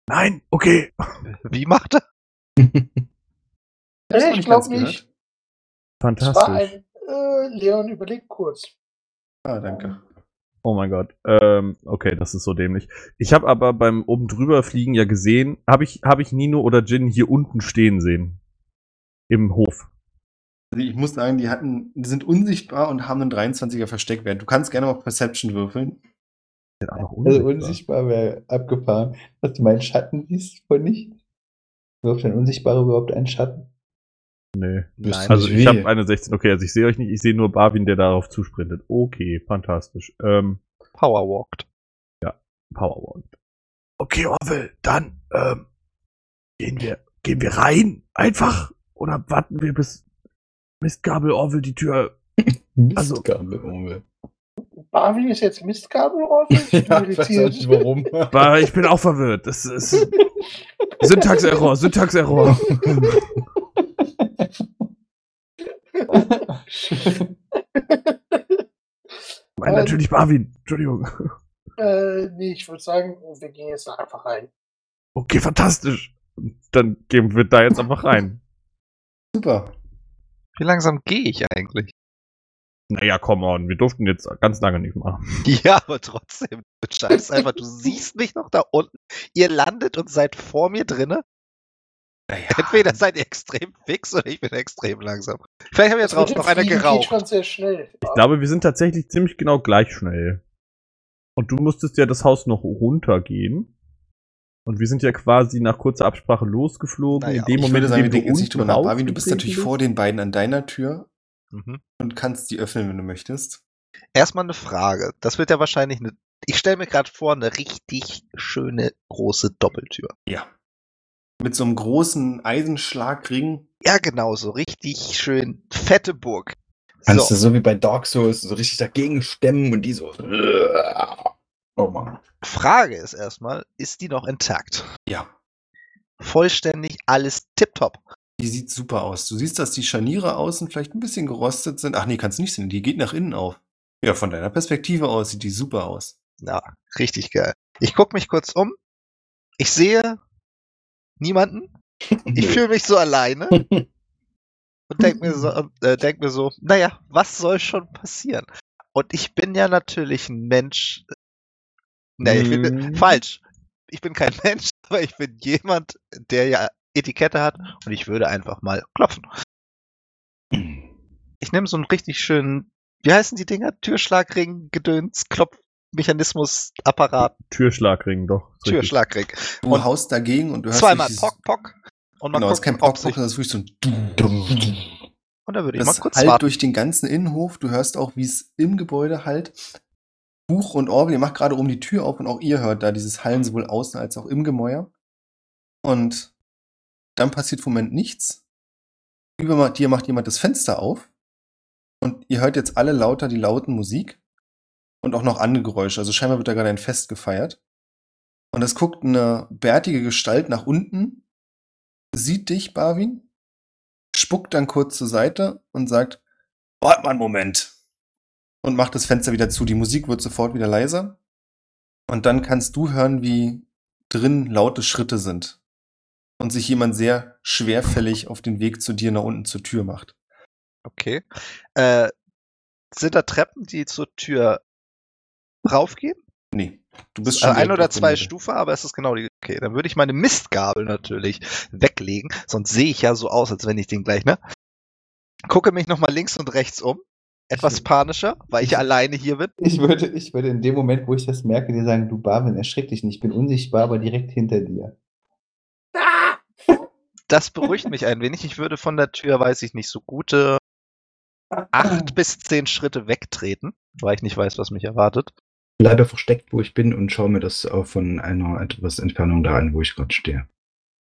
Nein? Okay. Wie macht er? Nee, ich glaube nicht. Es war Fantastisch. ein. Äh, Leon, überleg kurz. Ah, danke. Oh mein Gott. Ähm, okay, das ist so dämlich. Ich habe aber beim oben drüber fliegen ja gesehen, habe ich, hab ich Nino oder Jin hier unten stehen sehen. Im Hof. Also ich muss sagen, die hatten, die sind unsichtbar und haben einen 23er Versteckwert. Du kannst gerne auf Perception würfeln. Sind auch noch Also unsichtbar wäre abgefahren. Dass du meinen Schatten siehst von nicht. Wirft ein Unsichtbarer überhaupt einen Schatten? Nee. Nein. Also ich habe eine 16. Okay, also ich sehe euch nicht, ich sehe nur Barwin, der darauf zusprintet. Okay, fantastisch. Ähm, Powerwalked. Powerwand. Okay, Orwell, dann ähm, gehen wir gehen wir rein einfach oder warten wir bis Mistgabel Orwell die Tür. Also- Mistgabel, Uwe. Barwin ist jetzt Mistgabel oder? Ich bin Ja, ich weiß auch nicht warum. Aber ich bin auch verwirrt. Das ist Syntax-Error, Syntax-Error. Nein, natürlich Barwin. Entschuldigung. äh, nee, ich würde sagen, wir gehen jetzt da einfach rein. Okay, fantastisch. Dann gehen wir da jetzt einfach rein. Super. Wie langsam gehe ich eigentlich? Naja, come on, wir durften jetzt ganz lange nicht machen. Ja, aber trotzdem. Du scheißt einfach, du siehst mich noch da unten. Ihr landet und seid vor mir drinne. Naja. Entweder seid ihr extrem fix oder ich bin extrem langsam. Vielleicht haben wir dem noch einer geraucht. schon sehr schnell. Ich glaube, wir sind tatsächlich ziemlich genau gleich schnell. Und du musstest ja das Haus noch runtergehen. Und wir sind ja quasi nach kurzer Absprache losgeflogen. Naja, in dem Ich Moment, würde sagen, wir in dem denken jetzt nicht drüber nach. Barwin, du bist natürlich vor den beiden an deiner Tür Mhm. und kannst die öffnen, wenn du möchtest. Erstmal eine Frage. Das wird ja wahrscheinlich eine. Ich stelle mir gerade vor, eine richtig schöne große Doppeltür. Ja. Mit so einem großen Eisenschlagring. Ja, genau, so richtig schön fette Burg. Kannst du So, so wie bei Dark Souls so richtig dagegen stemmen und die so. Oh Mann. Frage ist erstmal, ist die noch intakt? Ja. Vollständig alles tipptopp. Die sieht super aus. Du siehst, dass die Scharniere außen vielleicht ein bisschen gerostet sind. Ach nee, kannst du nicht sehen. Die geht nach innen auf. Ja, von deiner Perspektive aus sieht die super aus. Ja, richtig geil. Ich gucke mich kurz um. Ich sehe niemanden. Ich fühle mich so alleine und denk mir so, äh, denk mir so, naja, was soll schon passieren? Und ich bin ja natürlich ein Mensch. Nee, ich bin Mm. falsch. Ich bin kein Mensch, aber ich bin jemand, der ja Etikette hat und ich würde einfach mal klopfen. Ich nehme so einen richtig schönen, wie heißen die Dinger? Türschlagring, Gedöns, Klopfmechanismus, Apparat, Türschlagring, doch. Türschlagring. Du Und haust dagegen und du hörst Zweimal Pock, Pock. Und mal Genau, es ist kein Pock, Pock, das ist wirklich so ein Und da würde ich mal Das kurz halt warten. durch den ganzen Innenhof. Du hörst auch, wie es im Gebäude halt. Buch und Orwell, ihr macht gerade um die Tür auf und auch ihr hört da dieses Hallen sowohl außen als auch im Gemäuer. Und dann passiert im Moment nichts. Über dir macht jemand das Fenster auf. Und ihr hört jetzt alle lauter die lauten Musik. Und auch noch andere Geräusche. Also scheinbar wird da gerade ein Fest gefeiert. Und es guckt eine bärtige Gestalt nach unten, sieht dich, Barwin, spuckt dann kurz zur Seite und sagt, warte mal einen Moment. Und macht das Fenster wieder zu. Die Musik wird sofort wieder leiser. Und dann kannst du hören, wie drin laute Schritte sind. Und sich jemand sehr schwerfällig auf den Weg zu dir nach unten zur Tür macht. Okay. Äh, sind da Treppen, die zur Tür raufgehen? Nee, du bist Äh, schon ein direkt oder zwei. Stufen, aber es ist genau die. Okay, dann würde ich meine Mistgabel natürlich weglegen, sonst sehe ich ja so aus, als wenn ich den gleich, ne? Gucke mich nochmal links und rechts um. Etwas panischer, weil ich alleine hier bin. Ich würde, ich würde in dem Moment, wo ich das merke, dir sagen, du Barwin, erschreck dich nicht, ich bin unsichtbar, aber direkt hinter dir. Das beruhigt mich ein wenig. Ich würde von der Tür, weiß ich nicht, so gute acht bis zehn Schritte wegtreten, weil ich nicht weiß, was mich erwartet. Bleibe versteckt, wo ich bin und schaue mir das auch von einer etwas Entfernung da an, wo ich gerade stehe.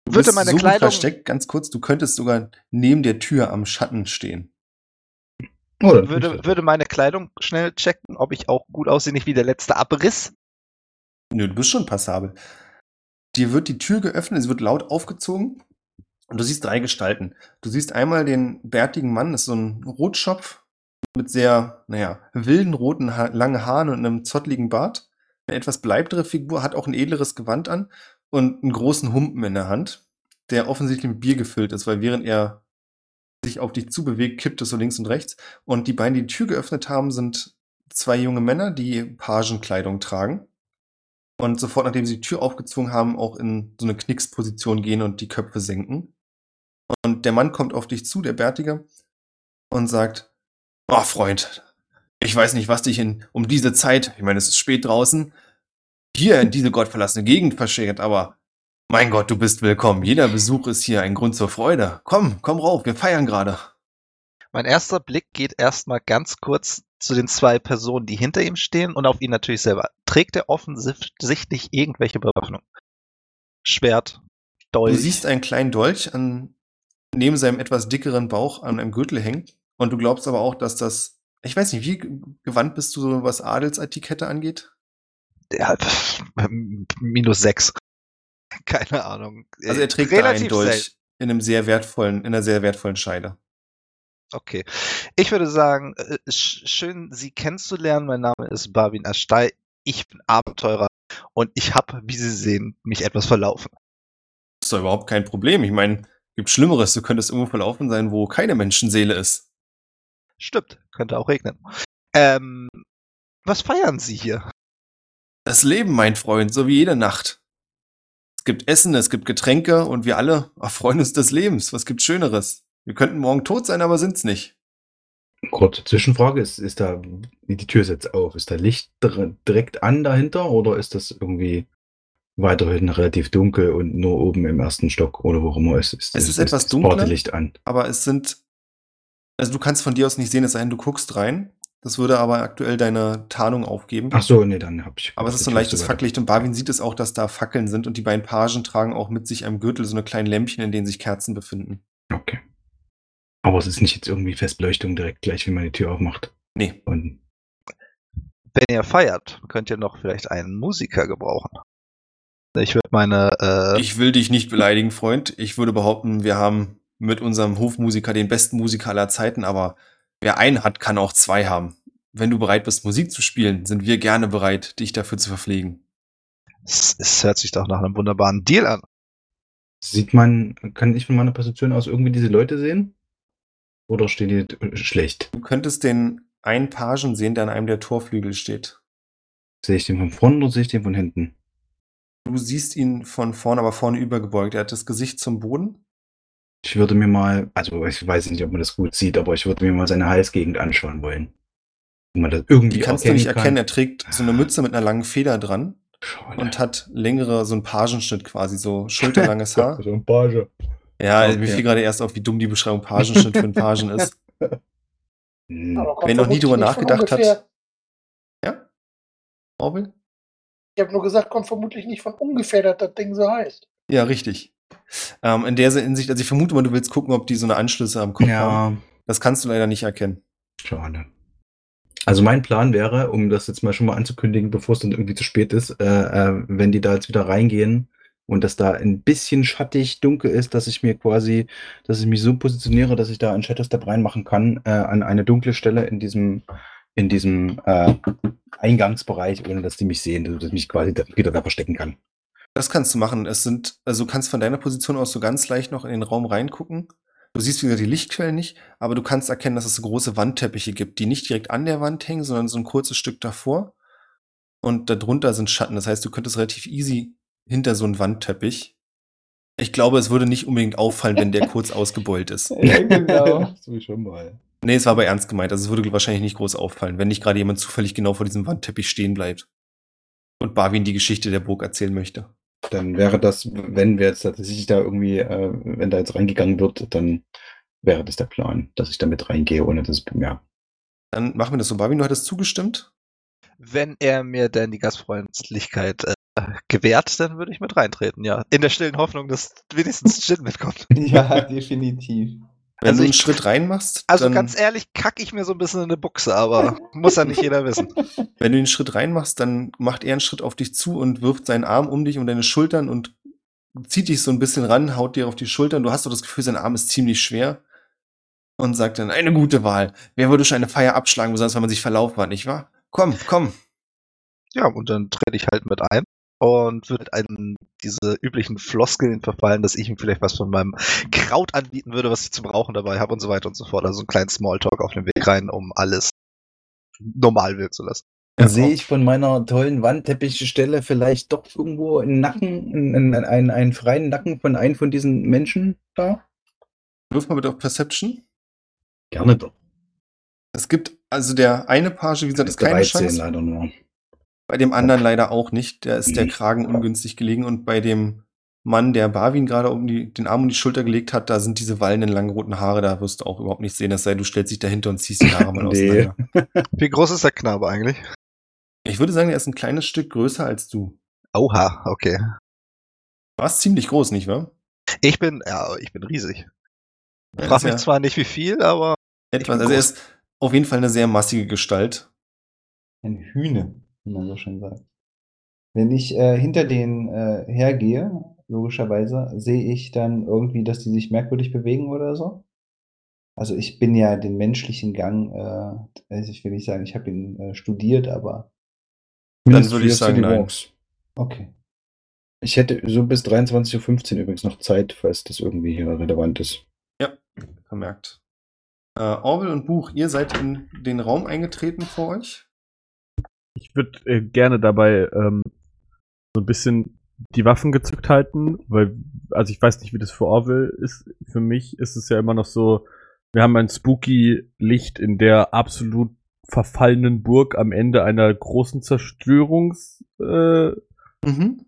Du Würde meine so Kleidung- versteckt, ganz kurz, du könntest sogar neben der Tür am Schatten stehen. Oh, Würde, würde meine Kleidung schnell checken, ob ich auch gut aussehe, nicht wie der letzte Abriss. Nö, du bist schon passabel. Dir wird die Tür geöffnet, es wird laut aufgezogen und du siehst drei Gestalten. Du siehst einmal den bärtigen Mann, das ist so ein Rotschopf mit sehr, naja, wilden roten ha langen Haaren und einem zottligen Bart. Eine etwas bleibtere Figur, hat auch ein edleres Gewand an und einen großen Humpen in der Hand, der offensichtlich mit Bier gefüllt ist, weil während er sich auf dich zubewegt, kippt es so links und rechts. Und die beiden, die die Tür geöffnet haben, sind zwei junge Männer, die Pagenkleidung tragen und sofort, nachdem sie die Tür aufgezwungen haben, auch in so eine Knicksposition gehen und die Köpfe senken. Und der Mann kommt auf dich zu, der Bärtige, und sagt, oh Freund, ich weiß nicht, was dich in, um diese Zeit, ich meine, es ist spät draußen, hier in diese gottverlassene Gegend verschickt, aber mein Gott, du bist willkommen. Jeder Besuch ist hier ein Grund zur Freude. Komm, komm rauf, wir feiern gerade. Mein erster Blick geht erstmal ganz kurz zu den zwei Personen, die hinter ihm stehen und auf ihn natürlich selber. Trägt er offensichtlich irgendwelche Bewaffnung? Schwert, Dolch. Du siehst einen kleinen Dolch an, neben seinem etwas dickeren Bauch an einem Gürtel hängen. Und du glaubst aber auch, dass das, ich weiß nicht, wie ge- gewandt bist du so, was Adelsetikette angeht? Ja, minus sechs. Keine Ahnung. Also er trägt da einen Dolch in einem sehr wertvollen, in einer sehr wertvollen Scheide. Okay. Ich würde sagen, äh, sch- schön, Sie kennenzulernen. Mein Name ist Barwin Ashtay. Ich bin Abenteurer und ich habe, wie Sie sehen, mich etwas verlaufen. Das ist doch überhaupt kein Problem. Ich meine, gibt Schlimmeres. Du könntest irgendwo verlaufen sein, wo keine Menschenseele ist. Stimmt, könnte auch regnen. Ähm, was feiern Sie hier? Das Leben, mein Freund, so wie jede Nacht. Es gibt Essen, es gibt Getränke und wir alle erfreuen uns des Lebens. Was gibt's Schöneres? Wir könnten morgen tot sein, aber sind's nicht. Kurze Zwischenfrage, ist, ist da, die Tür ist jetzt auf, ist da Licht dir- direkt an dahinter oder ist das irgendwie weiterhin relativ dunkel und nur oben im ersten Stock oder wo auch immer es ist? Es ist etwas dunkler. Partylicht an. aber es sind, also du kannst von dir aus nicht sehen, es sei denn, du guckst rein. Das würde aber aktuell deine Tarnung aufgeben. Ach so, nee, dann hab ich. aber es ist so ein leichtes. Facklicht und Barwin sieht es auch, dass da Fackeln sind und die beiden Pagen tragen auch mit sich am Gürtel so eine kleinen Lämpchen, in denen sich Kerzen befinden. Okay. Aber es ist nicht jetzt irgendwie Festbeleuchtung direkt gleich, wie man die Tür aufmacht. Nee. Und Wenn ihr feiert, könnt ihr noch vielleicht einen Musiker gebrauchen. Ich würde meine, äh, Ich will dich nicht beleidigen, Freund. Ich würde behaupten, wir haben mit unserem Hofmusiker den besten Musiker aller Zeiten, aber wer einen hat, kann auch zwei haben. Wenn du bereit bist, Musik zu spielen, sind wir gerne bereit, dich dafür zu verpflegen. es, es hört sich doch nach einem wunderbaren Deal an. sieht man, kann ich von meiner Position aus irgendwie diese Leute sehen? Oder stehen die schlecht? Du könntest den einen Pagen sehen, der an einem der Torflügel steht. Sehe ich den von vorne oder sehe ich den von hinten? Du siehst ihn von vorne, aber vorne übergebeugt. Er hat das Gesicht zum Boden. Ich würde mir mal, also ich weiß nicht, ob man das gut sieht, aber ich würde mir mal seine Halsgegend anschauen wollen. Ob man das irgendwie Die kannst du nicht kann. erkennen. Er trägt so eine Mütze mit einer langen Feder dran Schade. und hat längere, so einen Pagenschnitt quasi, so schulterlanges Haar. So ein Page. Ja, Okay. mir fiel gerade erst auf, wie dumm die Beschreibung Pagenschnitt für einen Pagen ist. Hm. Wer noch nie drüber nachgedacht hat. Ja? Orwell? Ich habe nur gesagt, kommt vermutlich nicht von ungefähr, dass das Ding so heißt. Ja, richtig. Ähm, in der Hinsicht, also ich vermute mal, du willst gucken, ob die so eine Anschlüsse am Kopf haben. Ja, Das kannst du leider nicht erkennen. schade. Also mein Plan wäre, um das jetzt mal schon mal anzukündigen, bevor es dann irgendwie zu spät ist, äh, äh, wenn die da jetzt wieder reingehen und das da ein bisschen schattig dunkel ist, dass ich mir quasi, dass ich mich so positioniere, dass ich da einen Shadow Step reinmachen kann äh, an eine dunkle Stelle in diesem in diesem äh, Eingangsbereich, ohne dass die mich sehen, dass ich mich quasi da, wieder da verstecken kann. Das kannst du machen. Es sind, also du kannst von deiner Position aus so ganz leicht noch in den Raum reingucken. Du siehst, wie gesagt, die Lichtquellen nicht, aber du kannst erkennen, dass es so große Wandteppiche gibt, die nicht direkt an der Wand hängen, sondern so ein kurzes Stück davor. Und darunter sind Schatten. Das heißt, du könntest relativ easy hinter so einen Wandteppich. Ich glaube, es würde nicht unbedingt auffallen, wenn der kurz ausgebeult ist. Ja, genau. so schon mal. Nee, es war aber ernst gemeint. Also es würde wahrscheinlich nicht groß auffallen, wenn nicht gerade jemand zufällig genau vor diesem Wandteppich stehen bleibt. Und Barwin die Geschichte der Burg erzählen möchte. Dann wäre das, wenn wir jetzt tatsächlich da irgendwie, äh, wenn da jetzt reingegangen wird, dann wäre das der Plan, dass ich damit reingehe, ohne dass es bemerkt. Dann machen wir das so. Barbie, du hattest zugestimmt. Wenn er mir denn die Gastfreundlichkeit äh, gewährt, dann würde ich mit reintreten, ja. In der stillen Hoffnung, dass wenigstens Jin mitkommt. Ja, definitiv. Wenn Also du einen ich- Schritt rein machst, Also ganz ehrlich, kacke ich mir so ein bisschen in eine Buchse, aber muss ja nicht jeder wissen. wenn du den Schritt rein machst, dann macht er einen Schritt auf dich zu und wirft seinen Arm um dich, um deine Schultern und zieht dich so ein bisschen ran, haut dir auf die Schultern. Du hast doch das Gefühl, sein Arm ist ziemlich schwer und sagt dann, eine gute Wahl. Wer würde schon eine Feier abschlagen, besonders wenn man sich verlaufen hat, nicht wahr? Komm, komm. Ja, und dann trete ich halt mit ein und würde an diese üblichen Floskeln verfallen, dass ich ihm vielleicht was von meinem Kraut anbieten würde, was ich zum Rauchen dabei habe und so weiter und so fort. Also einen kleinen Smalltalk auf dem Weg rein, um alles normal wirken zu lassen. Ja, Sehe ich von meiner tollen Wandteppichstelle vielleicht doch irgendwo einen Nacken, einen, einen, einen, einen freien Nacken von einem von diesen Menschen da? Wirf mal bitte auf Perception. Gerne doch. Es gibt, also der eine Page, wie gesagt, ist keine 13 Chance. leider nur. Bei dem anderen leider auch nicht. Da ist der Mhm. Kragen ungünstig gelegen. Und bei dem Mann, der Barwin gerade um die, den Arm um die Schulter gelegt hat, da sind diese wallenden langen roten Haare, da wirst du auch überhaupt nicht sehen, es sei, du stellst dich dahinter und ziehst die Haare mal Nee. auseinander. Wie groß ist der Knabe eigentlich? Ich würde sagen, er ist ein kleines Stück größer als du. Oha, okay. Du warst ziemlich groß, nicht wahr? Ich bin, ja, ich bin riesig. Frag ist mich ja zwar nicht wie viel, aber etwas, also er ist auf jeden Fall eine sehr massige Gestalt. Ein Hühne, wie man so schön sagt. Wenn ich äh, hinter denen äh, hergehe, logischerweise, sehe ich dann irgendwie, dass die sich merkwürdig bewegen oder so. Also ich bin ja den menschlichen Gang, äh, also ich will nicht sagen, ich habe ihn äh, studiert, aber Dann würde ich sagen, nein. Walks. okay. Ich hätte so bis 23.15 Uhr übrigens noch Zeit, falls das irgendwie hier relevant ist. Vermerkt. Äh, Orwell und Buch, ihr seid in den Raum eingetreten vor euch. Ich würde äh, gerne dabei ähm, so ein bisschen die Waffen gezückt halten, weil, also ich weiß nicht, wie das für Orwell ist. Für mich ist es ja immer noch so, wir haben ein spooky Licht in der absolut verfallenen Burg am Ende einer großen Zerstörungs äh, Mhm.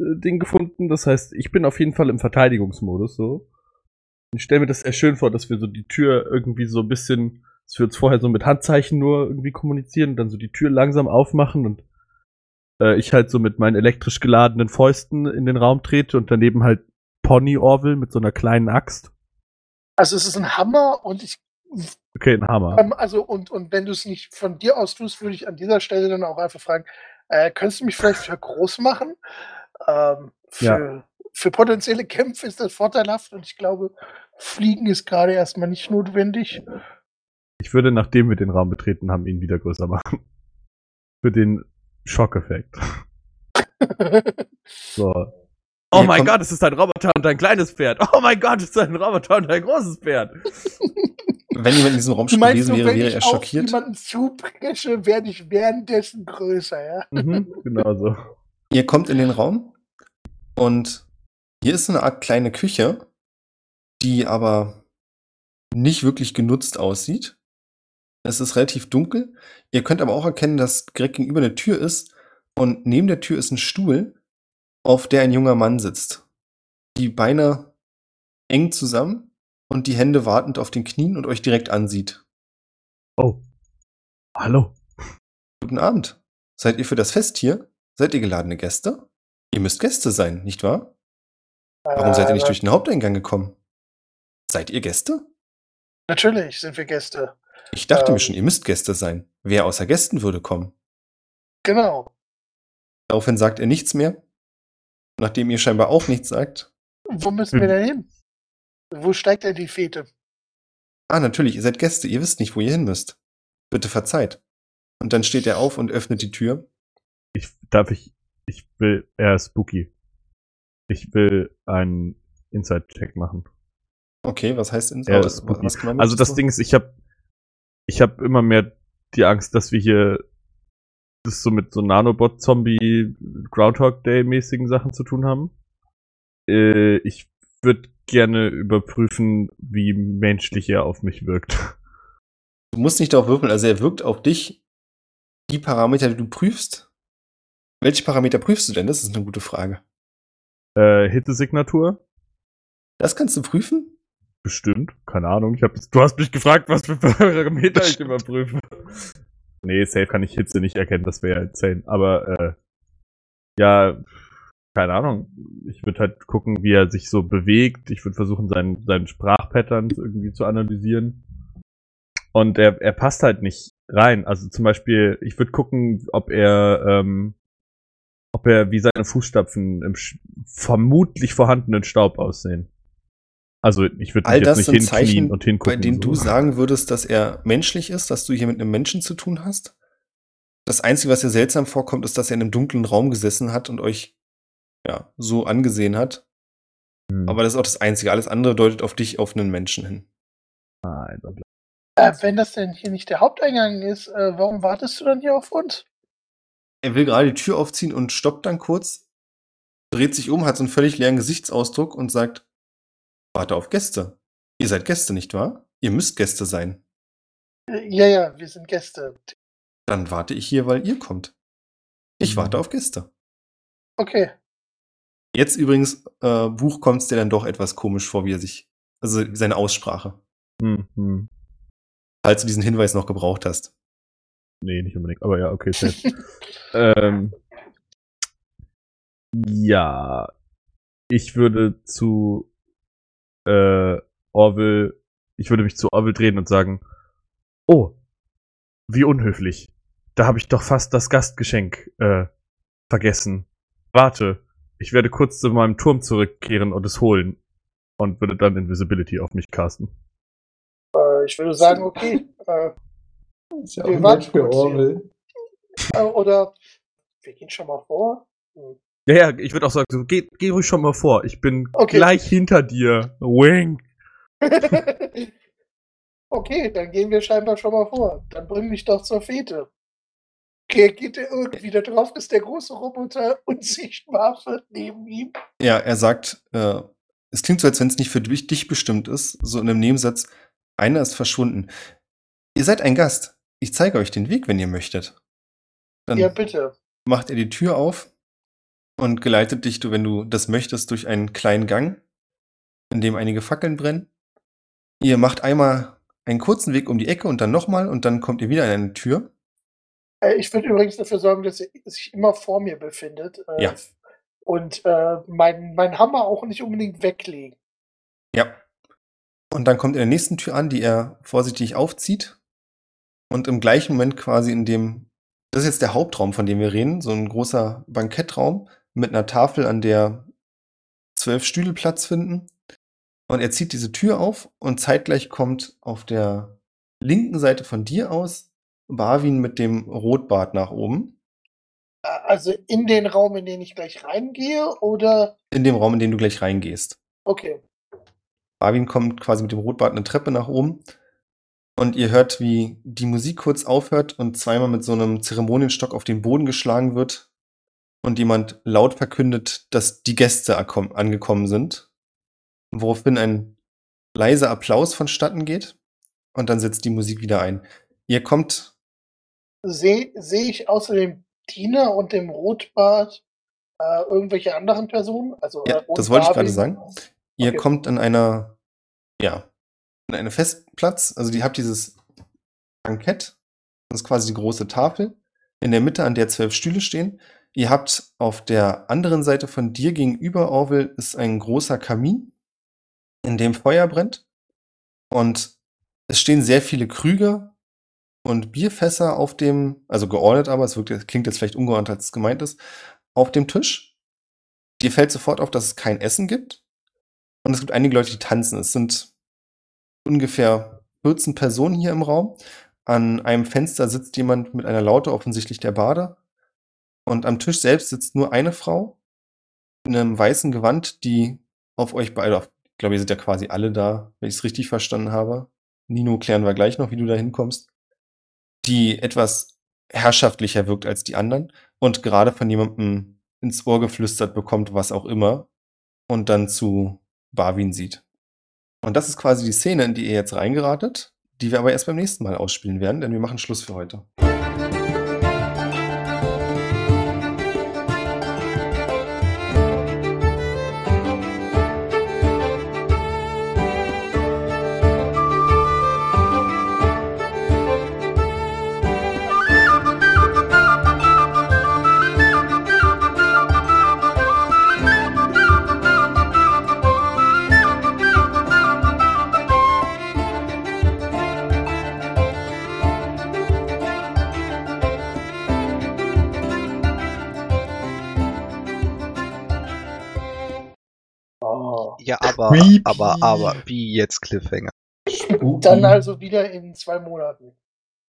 Ding gefunden. Das heißt, ich bin auf jeden Fall im Verteidigungsmodus so. Ich stelle mir das sehr schön vor, dass wir so die Tür irgendwie so ein bisschen, dass wir uns vorher so mit Handzeichen nur irgendwie kommunizieren und dann so die Tür langsam aufmachen und äh, ich halt so mit meinen elektrisch geladenen Fäusten in den Raum trete und daneben halt Pony Orville mit so einer kleinen Axt. Also es ist ein Hammer und ich Okay, ein Hammer. Ähm, also, und, und wenn du es nicht von dir aus tust, würde ich an dieser Stelle dann auch einfach fragen, äh, könntest du mich vielleicht für groß machen? Ähm, für, für potenzielle Kämpfe ist das vorteilhaft und ich glaube, Fliegen ist gerade erstmal nicht notwendig. Ich würde, nachdem wir den Raum betreten haben, ihn wieder größer machen. Für den Schockeffekt. So. Oh Hier mein Gott, es ist ein Roboter und ein kleines Pferd. Oh mein Gott, es ist ein Roboter und ein großes Pferd. Wenn jemand in diesem Raum meinst, gewesen wäre, wenn wäre ich er schockiert. jemanden zupresche, werde ich währenddessen größer, ja? Mhm, genau so. Ihr kommt in den Raum und hier ist eine Art kleine Küche, die aber nicht wirklich genutzt aussieht. Es ist relativ dunkel. Ihr könnt aber auch erkennen, dass direkt gegenüber eine Tür ist und neben der Tür ist ein Stuhl, auf der ein junger Mann sitzt. Die Beine eng zusammen und die Hände wartend auf den Knien und euch direkt ansieht. Oh. Hallo. Guten Abend. Seid ihr für das Fest hier? Seid ihr geladene Gäste? Ihr müsst Gäste sein, nicht wahr? Warum seid ihr nicht Äh, durch den Haupteingang gekommen? Seid ihr Gäste? Natürlich sind wir Gäste. Ich dachte Ähm. mir schon, ihr müsst Gäste sein. Wer außer Gästen würde kommen? Genau. Daraufhin sagt er nichts mehr. Nachdem ihr scheinbar auch nichts sagt. Wo müssen wir denn hin? Wo steigt denn die Fete? Ah, natürlich, ihr seid Gäste, ihr wisst nicht, wo ihr hin müsst. Bitte verzeiht. Und dann steht er auf und öffnet die Tür. Ich, darf ich, ich will, er ist spooky. Ich will einen Inside-Check machen. Okay, was heißt in Er oh, ist spooky. was genau Also das? Ding ist, ich habe ich hab immer mehr die Angst, dass wir hier das so mit so Nanobot-Zombie Groundhog Day-mäßigen Sachen zu tun haben. Äh, ich würde gerne überprüfen, wie menschlich er auf mich wirkt. Du musst nicht darauf würfeln, also er wirkt auf dich. Die Parameter, die du prüfst. Welche Parameter prüfst du denn? Das ist eine gute Frage. Äh, Hittesignatur, Das kannst du prüfen? Bestimmt, keine Ahnung. Ich hab, du hast mich gefragt, was für Parameter ich überprüfe. Nee, safe kann ich Hitze nicht erkennen, das wäre ja insane. Aber äh, ja, keine Ahnung. Ich würde halt gucken, wie er sich so bewegt. Ich würde versuchen, seinen, seinen Sprachpatterns irgendwie zu analysieren. Und er, er passt halt nicht rein. Also zum Beispiel, ich würde gucken, ob er, ähm, ob er wie seine Fußstapfen im vermutlich vorhandenen Staub aussehen. Also ich würde All mich das jetzt sind nicht hinknien Zeichen, und hingucken. bei denen du so. sagen würdest, dass er menschlich ist, dass du hier mit einem Menschen zu tun hast. Das Einzige, was dir seltsam vorkommt, ist, dass er in einem dunklen Raum gesessen hat und euch ja so angesehen hat. Hm. Aber das ist auch das Einzige. Alles andere deutet auf dich, auf einen Menschen hin. Nein, bla, bla. Äh, wenn das denn hier nicht der Haupteingang ist, äh, warum wartest du dann hier auf uns? Er will gerade die Tür aufziehen und stoppt dann kurz, dreht sich um, hat so einen völlig leeren Gesichtsausdruck und sagt, warte auf Gäste. Ihr seid Gäste, nicht wahr? Ihr müsst Gäste sein. Äh, ja, ja, wir sind Gäste. Dann warte ich hier, weil ihr kommt. Ich Mhm. warte auf Gäste. Okay. Jetzt übrigens, äh, Buch kommt es dir dann doch etwas komisch vor, wie er sich, also seine Aussprache. Hm, hm. Falls du diesen Hinweis noch gebraucht hast. Nee, nicht unbedingt, aber ja, okay, ähm, ja, ich würde zu äh, Orville, ich würde mich zu Orville drehen und sagen, oh, wie unhöflich. Da habe ich doch fast das Gastgeschenk äh, vergessen. Warte, ich werde kurz zu meinem Turm zurückkehren und es holen. Und würde dann Invisibility auf mich casten. Äh, ich würde sagen, okay. Äh, Ist ja Wir warten für. Orwell. äh, oder wir gehen schon mal vor. Ja, ja, ich würde auch sagen, so, geh, geh ruhig schon mal vor. Ich bin Okay. gleich hinter dir. Wink. okay, dann gehen wir scheinbar schon mal vor. Dann bring mich doch zur Fete. Okay, geht er irgendwie da drauf, dass der große Roboter unsichtbar wird neben ihm? Ja, er sagt, äh, es klingt so, als wenn es nicht für dich dich bestimmt ist, so in einem Nebensatz, einer ist verschwunden. Ihr seid ein Gast. Ich zeige euch den Weg, wenn ihr möchtet. Dann Ja, bitte. macht er die Tür auf und geleitet dich, du, wenn du das möchtest, durch einen kleinen Gang, in dem einige Fackeln brennen. Ihr macht einmal einen kurzen Weg um die Ecke und dann nochmal und dann kommt ihr wieder in eine Tür. Äh, ich würde übrigens dafür sorgen, dass er sich immer vor mir befindet. Äh, Ja. Und äh, mein, mein Hammer auch nicht unbedingt weglegen. Ja. Und dann kommt er in der nächsten Tür an, die er vorsichtig aufzieht. Und im gleichen Moment quasi in dem, das ist jetzt der Hauptraum, von dem wir reden, so ein großer Bankettraum mit einer Tafel, an der zwölf Stühle Platz finden. Und er zieht diese Tür auf und zeitgleich kommt auf der linken Seite von dir aus Barwin mit dem Rotbart nach oben. Also in den Raum, in den ich gleich reingehe, oder? In dem Raum, in den du gleich reingehst. Okay. Barwin kommt quasi mit dem Rotbart eine Treppe nach oben. Und ihr hört, wie die Musik kurz aufhört und zweimal mit so einem Zeremonienstock auf den Boden geschlagen wird. Und jemand laut verkündet, dass die Gäste angekommen sind. Woraufhin ein leiser Applaus vonstatten geht. Und dann setzt die Musik wieder ein. Ihr kommt, Sehe seh ich außer dem Diener und dem Rotbart äh, irgendwelche anderen Personen? Also, ja, äh, das wollte ich gerade sagen. Ihr Okay. kommt an einer, ja, an einen Festplatz. Also ihr habt dieses Bankett. Das ist quasi die große Tafel. In der Mitte, an der zwölf Stühle stehen. Ihr habt auf der anderen Seite von dir gegenüber, Orwell, ist ein großer Kamin, in dem Feuer brennt. Und es stehen sehr viele Krüge und Bierfässer auf dem, also geordnet aber, es wirkt, klingt jetzt vielleicht ungeordnet, als es gemeint ist, auf dem Tisch. Dir fällt sofort auf, dass es kein Essen gibt. Und es gibt einige Leute, die tanzen. Es sind ungefähr 14 Personen hier im Raum. An einem Fenster sitzt jemand mit einer Laute, offensichtlich der Bade. Und am Tisch selbst sitzt nur eine Frau in einem weißen Gewand, die auf euch beide, ich glaube, ihr seid ja quasi alle da, wenn ich es richtig verstanden habe. Nino klären wir gleich noch, wie du da hinkommst. Die etwas herrschaftlicher wirkt als die anderen und gerade von jemandem ins Ohr geflüstert bekommt, was auch immer, und dann zu Barwin sieht. Und das ist quasi die Szene, in die ihr jetzt reingeratet, die wir aber erst beim nächsten Mal ausspielen werden, denn wir machen Schluss für heute. Creepy. aber, aber, wie jetzt Cliffhanger? Dann also wieder in zwei Monaten.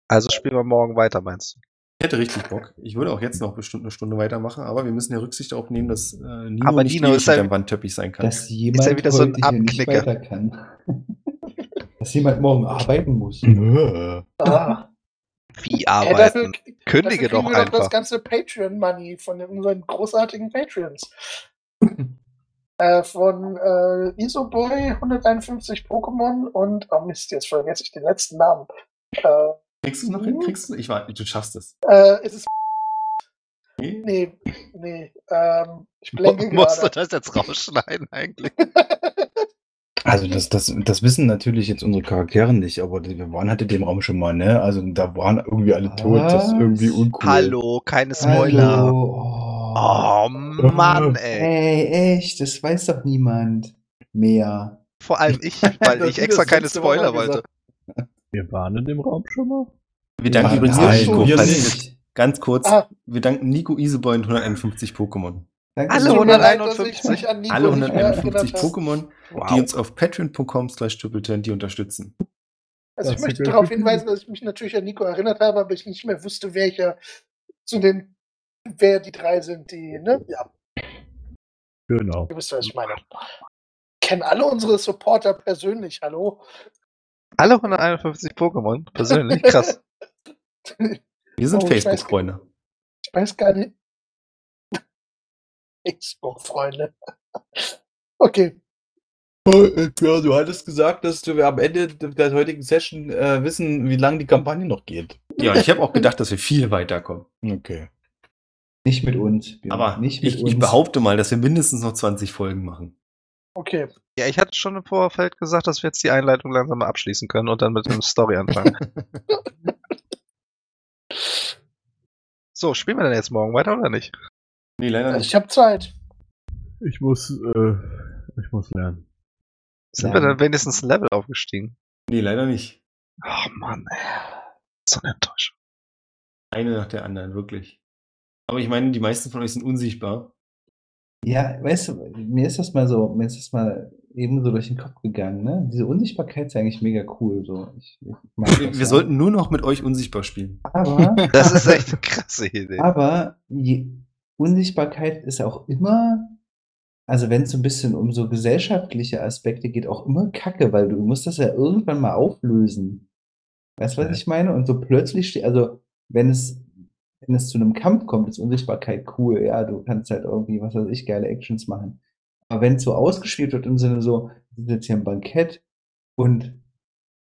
Also spielen wir morgen weiter, meinst du? Ich hätte richtig Bock. Ich würde auch jetzt noch bestimmt eine Stunde weitermachen, aber wir müssen ja Rücksicht darauf nehmen, dass äh, Nino Aber nicht Nino ist halt- hinterm Wandteppich sein kann. Dass jemand ja wieder so ein Abknicker. kann. Dass jemand morgen arbeiten muss. Ah. Wie Ja, dafür, arbeiten? dafür Kündige kriegen doch wir doch einfach. das ganze Patreon-Money von unseren großartigen Patreons. äh, von äh, Isoboy, 151 Pokémon und, oh Mist, jetzt vergesse ich den letzten Namen. Äh, Kriegst du es noch hin? Kriegst du? Ich warte, du schaffst es. äh, ist es. Nee? Nee, nee, ähm, ich blende Musst du gerade. das jetzt rausschneiden eigentlich? Also das, das, das wissen natürlich jetzt unsere Charaktere nicht, aber wir waren halt in dem Raum schon mal, ne? Also da waren irgendwie alle tot, das ist irgendwie uncool. Hallo, keine Spoiler. Hallo. Oh. Oh Mann, ey. Ey, echt, das weiß doch niemand mehr. Vor allem ich, weil ich extra keine Spoiler wollte. Wir waren in dem Raum schon mal. Wir danken Nein, übrigens nein, Nico. wir nicht. Ganz kurz, Ah. wir danken Nico Iseboy und 151 Pokémon. Danke Alle Tut mir sehr. leid, dass ich 151. mich an Nico Alle nicht mehr 151 erinnert habe. Pokémon, Wow. die uns auf patreon.com slash triple die unterstützen. Also ich Das möchte ist darauf hinweisen, dass ich mich natürlich an Nico erinnert habe, aber ich nicht mehr wusste, welcher zu den, wer die drei sind, die, ne? Ja, Genau. ihr wisst, was ich meine. Kennen alle unsere Supporter persönlich, hallo? Alle 151 Pokémon, persönlich, krass. Wir sind Oh, ich Facebook-Freunde. Ich weiß gar nicht. Facebook-Freunde. Okay. Ja, du hattest gesagt, dass wir am Ende der heutigen Session äh, wissen, wie lange die Kampagne noch geht. Ja, ich habe auch gedacht, dass wir viel weiterkommen. Okay. Nicht mit uns. Björn, Aber nicht mit ich, uns. ich behaupte mal, dass wir mindestens noch 20 Folgen machen. Okay. Ja, ich hatte schon im Vorfeld gesagt, dass wir jetzt die Einleitung langsam mal abschließen können und dann mit dem Story anfangen. so, spielen wir denn jetzt morgen weiter oder nicht? Nee, leider nicht. ich habe Zeit. Ich muss, äh, ich muss lernen. Sind Ja. wir dann wenigstens ein Level aufgestiegen? Nee, leider nicht. Ach Mann, ey. So eine Enttäuschung. Eine nach der anderen, wirklich. Aber ich meine, die meisten von euch sind unsichtbar. Ja, weißt du, mir ist das mal so, mir ist das mal eben so durch den Kopf gegangen, ne? Diese Unsichtbarkeit ist eigentlich mega cool. So. Ich, ich Wir, wir sollten nur noch mit euch unsichtbar spielen. Aber, Das ist echt eine krasse Idee. aber Unsichtbarkeit ist auch immer, also wenn es so ein bisschen um so gesellschaftliche Aspekte geht, auch immer Kacke, weil du musst das ja irgendwann mal auflösen. Weißt du, was Ja. ich meine? Und so plötzlich steht, also wenn es, wenn es zu einem Kampf kommt, ist Unsichtbarkeit cool, ja, du kannst halt irgendwie, was weiß ich, geile Actions machen. Aber wenn es so ausgespielt wird im Sinne so, wir sind jetzt hier am Bankett und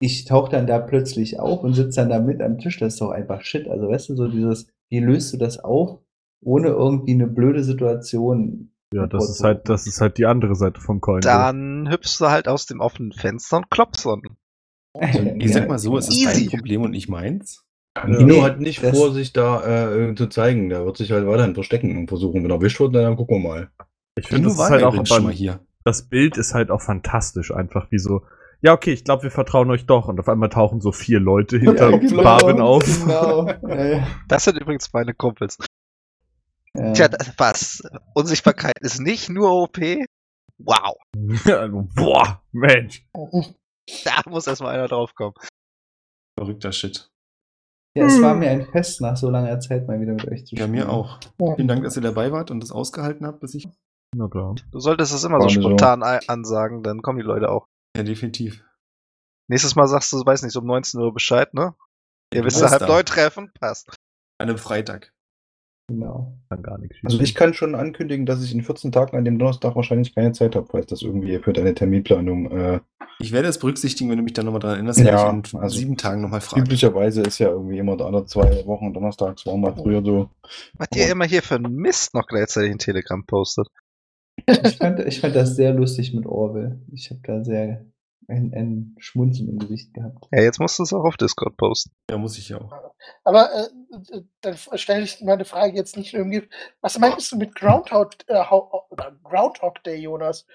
ich tauche dann da plötzlich auf und sitze dann da mit am Tisch, das ist doch einfach Shit. Also weißt du, so dieses, wie löst du das auf, ohne irgendwie eine blöde Situation? Ja, das ist halt, das ist halt die andere Seite vom Coin. Dann hüpfst du halt aus dem offenen Fenster und klopfst unten. Ich sag mal so, es ist Easy. dein Problem und nicht meins. Nino Nee, hat nicht vor, sich da äh, zu zeigen. Der wird sich halt weiterhin verstecken und versuchen. Wenn er erwischt wird, dann gucken wir mal. Ich finde, das ist halt auch schon mal hier. das Bild ist halt auch fantastisch, einfach wie so, ja, okay, ich glaube, wir vertrauen euch doch. Und auf einmal tauchen so vier Leute hinter Ja, genau, Barben auf. Genau. Ja, ja. Das sind übrigens meine Kumpels. Ja. Tja, was? Unsichtbarkeit ist nicht nur OP? Wow. Boah, Mensch. Da muss erstmal einer draufkommen. Verrückter Shit. Ja, es war mir ein Fest, nach so langer Zeit mal wieder mit euch zu Ja, spielen. mir auch. Vielen Dank, dass ihr dabei wart und das ausgehalten habt, bis ich. Na klar. Du solltest es immer so War so. spontan ei- ansagen, dann kommen die Leute auch. Ja, definitiv. Nächstes Mal sagst du, weiß nicht, so um 19 Uhr Bescheid, ne? Ihr du wisst ja halb neu treffen, passt. An einem Freitag. Genau. Kann gar nichts. Also ich kann schon ankündigen, dass ich in 14 Tagen an dem Donnerstag wahrscheinlich keine Zeit habe, falls das irgendwie für deine Terminplanung äh, Ich werde es berücksichtigen, wenn du mich dann nochmal daran erinnerst, Ja, wenn ich in also sieben Tagen nochmal frage. üblicherweise ist ja irgendwie immer alle zwei Wochen donnerstags war mal früher so. Was ihr immer hier für einen Mist noch gleichzeitig in Telegram postet. Ich fand, ich fand das sehr lustig mit Orwell. Ich habe da sehr ein, ein Schmunzeln im Gesicht gehabt. Ja, jetzt musst du es auch auf Discord posten. Ja, muss ich ja auch. Aber äh, äh, dann stelle ich meine Frage jetzt nicht Gift. Was meinst du mit Groundhog, äh, Groundhog Day, Jonas?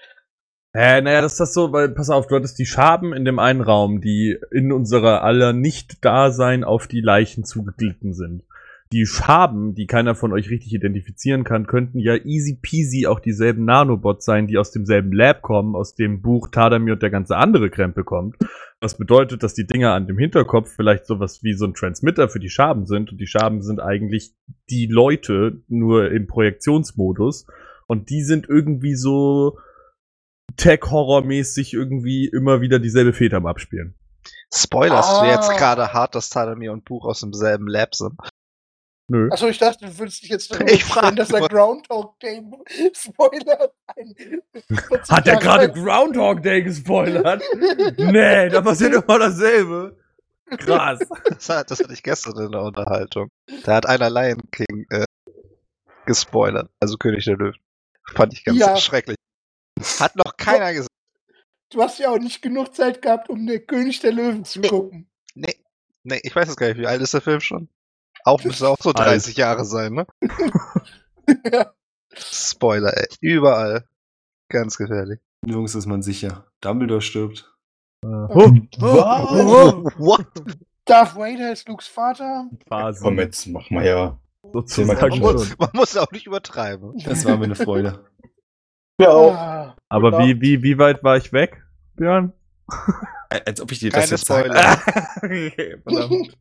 Äh, naja, das ist das so, weil, pass auf, du hattest die Schaben in dem einen Raum, die in unserer aller Nicht-Dasein auf die Leichen zugeglitten sind. Die Schaben, die keiner von euch richtig identifizieren kann, könnten ja easy peasy auch dieselben Nanobots sein, die aus demselben Lab kommen, aus dem Buch Tadamir und der ganze andere Krempel kommt. Was bedeutet, dass die Dinger an dem Hinterkopf vielleicht sowas wie so ein Transmitter für die Schaben sind und die Schaben sind eigentlich die Leute nur im Projektionsmodus und die sind irgendwie so Tech-Horror-mäßig irgendwie immer wieder dieselbe Fete am Abspielen. Spoilerst du Ah. jetzt gerade hart, dass Tadamir und Buch aus demselben Lab sind? Nö. Achso, ich dachte, du würdest dich jetzt darüber Ich frag freuen, dass er. Groundhog Day Spoiler ein 40 Hat er gerade Groundhog Day gespoilert? nee, da passiert immer dasselbe. Krass. Das, hat- das hatte ich gestern in der Unterhaltung. Da hat einer Lion King äh, gespoilert, also König der Löwen. Fand ich ganz Ja. schrecklich. Hat noch keiner gesagt. Du hast ja auch nicht genug Zeit gehabt, um den König der Löwen zu Nee. gucken. Nee, nee, ich weiß es gar nicht. Wie alt ist der Film schon? Auch müsste auch so 30 Jahre sein, ne? ja. Spoiler, ey. Überall. Ganz gefährlich. Nirgends ist man sicher. Dumbledore stirbt. Oh, What? Darth Vader ist Lukes Vater. Phase. Komm, jetzt mach mal ja. sozusagen Man muss- man muss auch nicht übertreiben. Das war mir eine Freude. Ja, Ah, Aber Genau. wie, wie, wie weit war ich weg, Björn? Als ob ich dir Keine das jetzt sage. Spoiler. okay, verdammt.